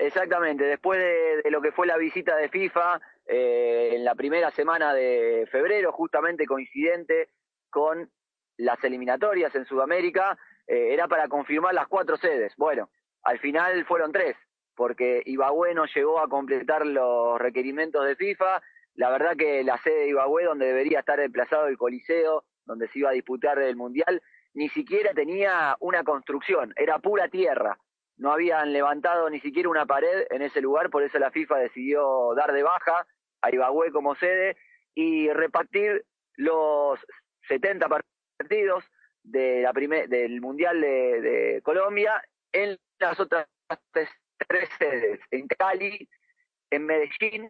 Exactamente, después de, lo que fue la visita de FIFA eh, en la primera semana de febrero, justamente coincidente con las eliminatorias en Sudamérica, eh, era para confirmar las cuatro sedes. Bueno, al final fueron tres, porque Ibagüe no llegó a completar los requerimientos de FIFA. La verdad que la sede de Ibagüe, donde debería estar emplazado el Coliseo, donde se iba a disputar el Mundial, ni siquiera tenía una construcción, era pura tierra no habían levantado ni siquiera una pared en ese lugar, por eso la FIFA decidió dar de baja a Ibagüe como sede y repartir los 70 partidos de la primer, del Mundial de, Colombia en las otras tres sedes, en Cali, en Medellín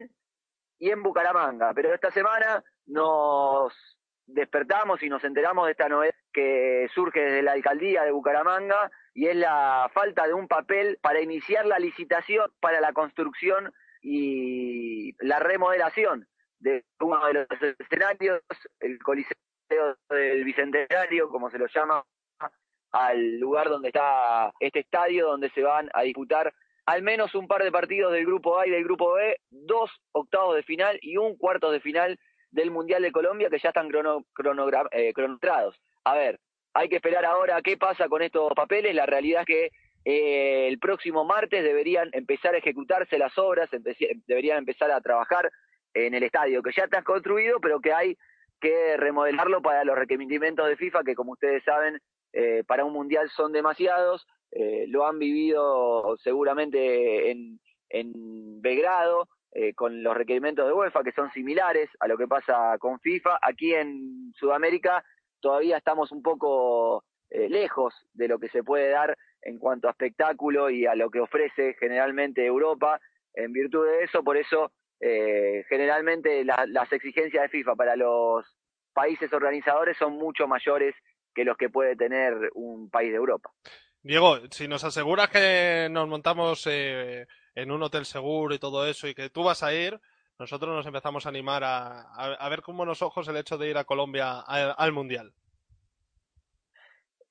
y en Bucaramanga. Pero esta semana nos despertamos y nos enteramos de esta novedad que surge desde la alcaldía de Bucaramanga y es la falta de un papel para iniciar la licitación para la construcción y la remodelación de uno de los escenarios, el Coliseo del Bicentenario, como se lo llama al lugar donde está este estadio, donde se van a disputar al menos un par de partidos del grupo A y del grupo B, dos octavos de final y un cuarto de final del Mundial de Colombia que ya están crono, eh, cronometrados. A ver, hay que esperar ahora qué pasa con estos papeles. La realidad es que eh, el próximo martes deberían empezar a ejecutarse las obras, deberían empezar a trabajar en el estadio que ya está construido, pero que hay que remodelarlo para los requerimientos de FIFA, que como ustedes saben, eh, para un mundial son demasiados. Eh, lo han vivido seguramente en, en Belgrado, eh, con los requerimientos de UEFA, que son similares a lo que pasa con FIFA. Aquí en Sudamérica todavía estamos un poco eh, lejos de lo que se puede dar en cuanto a espectáculo y a lo que ofrece generalmente Europa. En virtud de eso, por eso eh, generalmente la- las exigencias de FIFA para los países organizadores son mucho mayores que los que puede tener un país de Europa. Diego, si nos aseguras que nos montamos eh, en un hotel seguro y todo eso y que tú vas a ir, nosotros nos empezamos a animar a, a- a ver con buenos ojos el hecho de ir a Colombia al, al Mundial.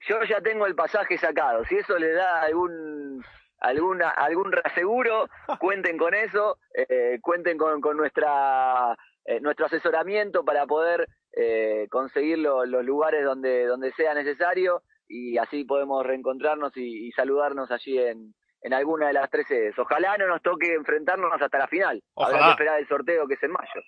Yo ya tengo el pasaje sacado. Si eso le da algún alguna algún reaseguro, cuenten con eso, eh, cuenten con, con nuestra eh, nuestro asesoramiento para poder eh, conseguir lo- los lugares donde donde sea necesario y así podemos reencontrarnos y, y saludarnos allí en, en alguna de las tres sedes. Ojalá no nos toque enfrentarnos hasta la final. Habrá Ojalá. que esperar el sorteo que es en mayo.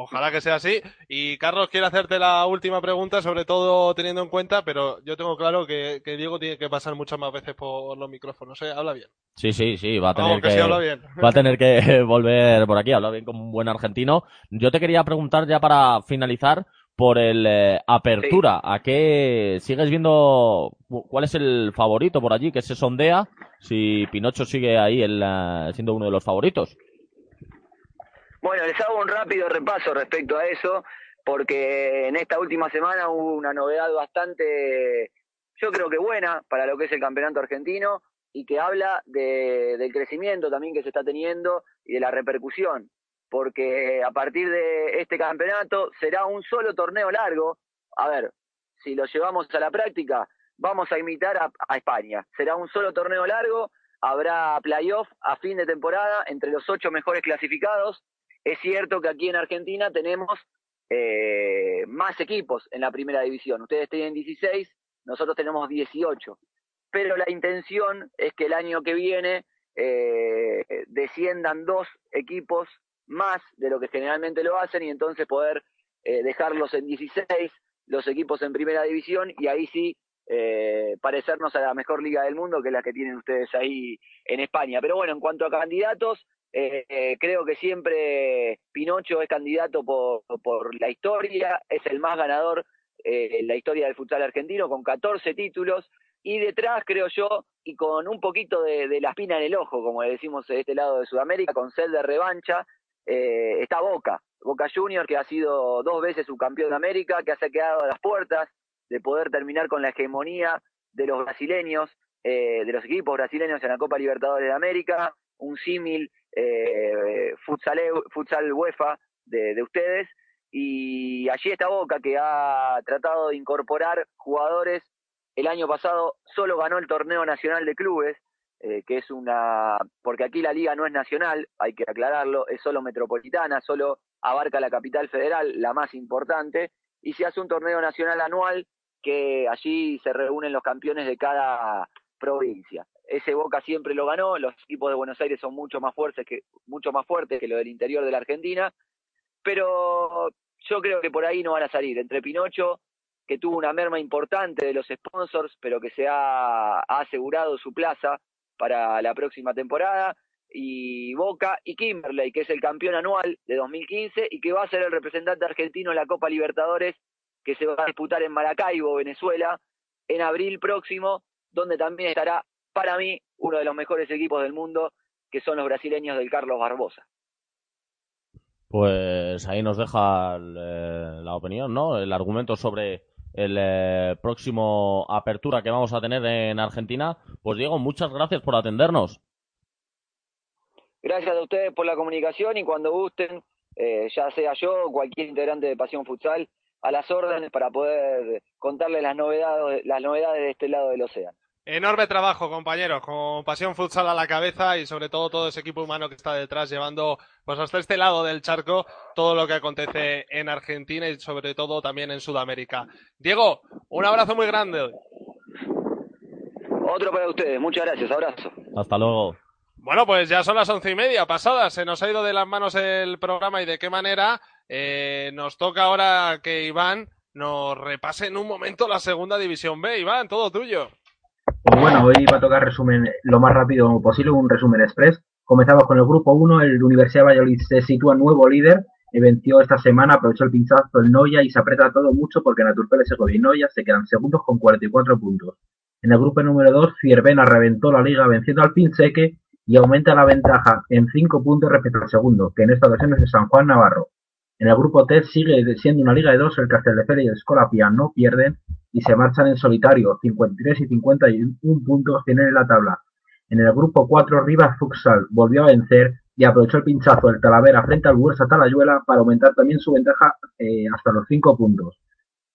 Ojalá que sea así. Y Carlos quiere hacerte la última pregunta, sobre todo teniendo en cuenta, pero yo tengo claro que, que Diego tiene que pasar muchas más veces por los micrófonos. ¿eh? Habla bien. Sí, sí, sí, va a tener que que, sí habla bien. va a tener que volver por aquí, habla bien como un buen argentino. Yo te quería preguntar ya para finalizar por el eh, apertura, ¿a qué sigues viendo cu- cuál es el favorito por allí que se sondea? Si Pinocho sigue ahí el, eh, siendo uno de los favoritos. Bueno, les hago un rápido repaso respecto a eso, porque en esta última semana hubo una novedad bastante, yo creo que buena para lo que es el campeonato argentino y que habla de- del crecimiento también que se está teniendo y de la repercusión, porque a partir de este campeonato será un solo torneo largo. A ver, si lo llevamos a la práctica, vamos a imitar a, España. Será un solo torneo largo, habrá playoff a fin de temporada entre los ocho mejores clasificados. Es cierto que aquí en Argentina tenemos eh, más equipos en la primera división. Ustedes tienen 16, nosotros tenemos 18. Pero la intención es que el año que viene eh, desciendan dos equipos más de lo que generalmente lo hacen y entonces poder eh, dejarlos en 16, los equipos en primera división y ahí sí eh, parecernos a la mejor liga del mundo que es la que tienen ustedes ahí en España. Pero bueno, en cuanto a candidatos, eh, eh, creo que siempre Pinocho es candidato por, por la historia, es el más ganador eh, en la historia del futsal argentino con 14 títulos y detrás creo yo y con un poquito de, de la espina en el ojo, como le decimos de este lado de Sudamérica, con sed de revancha, eh, está Boca, Boca Junior que ha sido dos veces subcampeón de América, que se ha quedado a las puertas de poder terminar con la hegemonía de los brasileños, eh, de los equipos brasileños en la Copa Libertadores de América, un símil eh, futsal, futsal UEFA de, de ustedes, y allí está Boca que ha tratado de incorporar jugadores. El año pasado solo ganó el torneo nacional de clubes, eh, que es una, porque aquí la liga no es nacional, hay que aclararlo, es solo metropolitana, solo abarca la capital federal, la más importante, y se hace un torneo nacional anual que allí se reúnen los campeones de cada provincia. Ese Boca siempre lo ganó, los equipos de Buenos Aires son mucho más fuertes que, mucho más fuertes que los del interior de la Argentina, pero yo creo que por ahí no van a salir. Entre Pinocho, que tuvo una merma importante de los sponsors, pero que se ha asegurado su plaza para la próxima temporada, y Boca y Kimberley, que es el campeón anual de 2015 y que va a ser el representante argentino en la Copa Libertadores que se va a disputar en Maracaibo, Venezuela, en abril próximo, donde también estará para mí uno de los mejores equipos del mundo, que son los brasileños del Carlos Barbosa. Pues ahí nos deja eh, la opinión, ¿no? El argumento sobre el eh, próximo apertura que vamos a tener en Argentina. Pues Diego, muchas gracias por atendernos. Gracias a ustedes por la comunicación y cuando gusten, eh, ya sea yo o cualquier integrante de Pasión Futsal, a las órdenes para poder contarles las novedades, las novedades de este lado del océano. Enorme trabajo, compañeros, con Pasión Futsal a la cabeza y sobre todo todo ese equipo humano que está detrás llevando pues hasta este lado del charco todo lo que acontece en Argentina y sobre todo también en Sudamérica. Diego, un abrazo muy grande. Otro para ustedes, muchas gracias, abrazo. Hasta luego. Bueno, pues ya son las once y media pasadas, se nos ha ido de las manos el programa y de qué manera. Eh, nos toca ahora que Iván nos repase en un momento la segunda división B. Iván, todo tuyo. Bueno, hoy va a tocar resumen lo más rápido posible, un resumen express. Comenzamos con el grupo 1, el Universidad Valladolid se sitúa nuevo líder, eh, venció esta semana, aprovechó el pinchazo el Noya y se aprieta todo mucho porque Naturpele, Segovia y Noya se quedan segundos con 44 puntos. En el grupo número 2, Fiervena reventó la liga venciendo al Pinseque y aumenta la ventaja en 5 puntos respecto al segundo, que en esta ocasión es el San Juan Navarro. En el grupo T sigue siendo una liga de dos, el Castelldefels y el Escolapia no pierden y se marchan en solitario, 53 y 51 puntos tienen en la tabla. En el grupo 4, Rivas Futsal volvió a vencer y aprovechó el pinchazo del Talavera frente al Bursa Talayuela para aumentar también su ventaja eh, hasta los 5 puntos.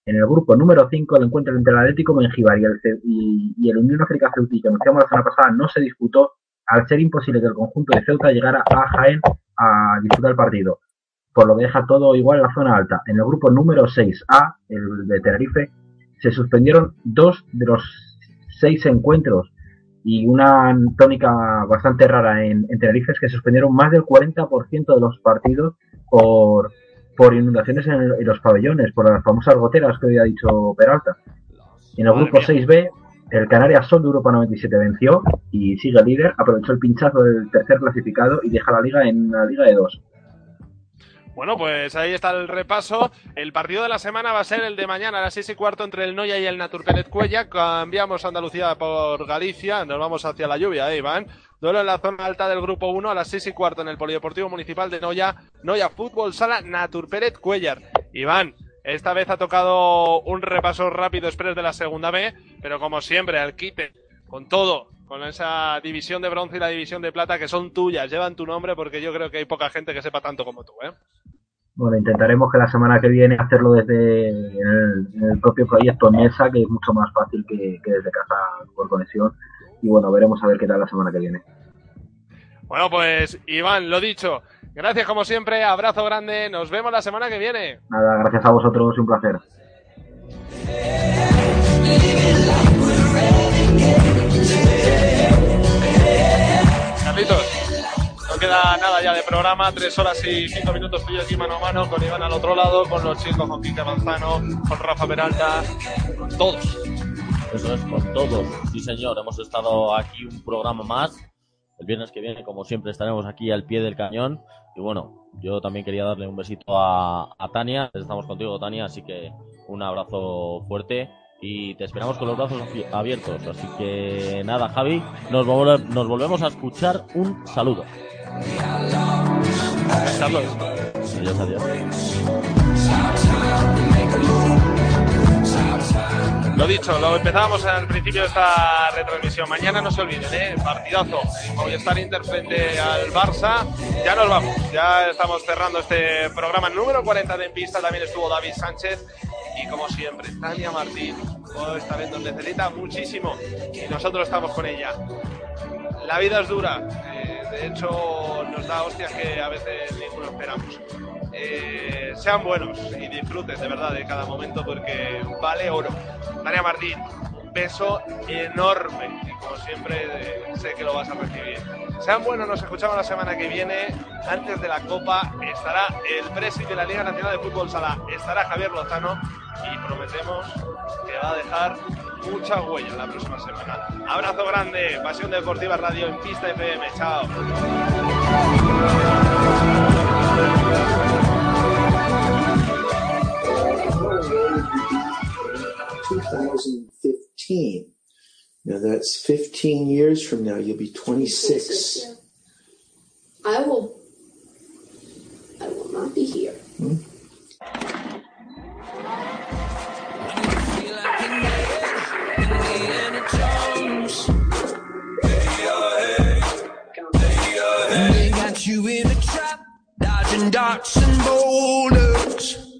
En el grupo número 5, el encuentro entre el Atlético Mengíbar y el, y, y el Unión África Ceutí, que anunciamos la semana pasada, no se disputó al ser imposible que el conjunto de Ceuta llegara a Jaén a disputar el partido, por lo que deja todo igual en la zona alta. En el grupo número 6A, el de Tenerife, se suspendieron dos de los seis encuentros y una tónica bastante rara en, en Tenerife es que se suspendieron más del 40% de los partidos por, por inundaciones en, el- en los pabellones, por las famosas goteras que hoy ha dicho Peralta. En el Madre grupo mía. 6B, el Canarias Sol de Europa 97 venció y sigue líder, aprovechó el pinchazo del tercer clasificado y deja la liga en la liga de dos. Bueno, pues ahí está el repaso. El partido de la semana va a ser el de mañana a las seis y cuarto entre el Noya y el Naturpenet Cuella. Cambiamos Andalucía por Galicia. Nos vamos hacia la lluvia, ¿eh, Iván? Duelo en la zona alta del grupo 1 a las seis y cuarto en el Polideportivo Municipal de Noya. Noya Fútbol Sala Naturperet Cuellar. Iván, esta vez ha tocado un repaso rápido express de la segunda B, pero como siempre, al quite, con todo, con esa división de bronce y la división de plata que son tuyas, llevan tu nombre porque yo creo que hay poca gente que sepa tanto como tú, ¿eh? Bueno, intentaremos que la semana que viene hacerlo desde el, propio proyecto mesa, que es mucho más fácil que, que desde casa por conexión. Y bueno, veremos a ver qué tal la semana que viene. Bueno, pues Iván, lo dicho. Gracias como siempre, abrazo grande, nos vemos la semana que viene. Nada, gracias a vosotros un placer. Queda nada ya de programa, tres horas y cinco minutos estoy aquí mano a mano con Iván al otro lado, con los chicos, con Quique Manzano, con Rafa Peralta, con todos. Eso es con todos. Sí, señor. Hemos estado aquí un programa más. El viernes que viene, como siempre, estaremos aquí al pie del cañón. Y bueno, yo también quería darle un besito a, Tania. Estamos contigo, Tania, así que un abrazo fuerte. Y te esperamos con los brazos abi- abiertos. Así que nada, Javi, nos, volve- nos volvemos a escuchar. Un saludo. Carlos. Adiós, adiós. Lo dicho, lo empezábamos al principio de esta retransmisión. Mañana no se olviden, ¿eh? Partidazo. Movistar Inter frente al Barça. Ya nos vamos. Ya estamos cerrando este programa número 40 de En Pista. También estuvo David Sánchez. Y como siempre, Tania Martín. Oh, esta vez nos necesita muchísimo. Y nosotros estamos con ella. La vida es dura. De hecho, nos da hostias que a veces ninguno esperamos. Eh, sean buenos y disfruten de verdad de cada momento porque vale oro. Tania Martín, beso enorme y como siempre sé que lo vas a recibir. Sean buenos, nos escuchamos la semana que viene. Antes de la Copa estará el presidente de la Liga Nacional de Fútbol Sala, estará Javier Lozano y prometemos que va a dejar mucha huella la próxima semana. Abrazo grande, Pasión Deportiva Radio en Pista FM. Chao. 2015. Now that's 15 years from now. You'll be 26. I will. I will not be here. They you in a trap, dodging darts and boulders.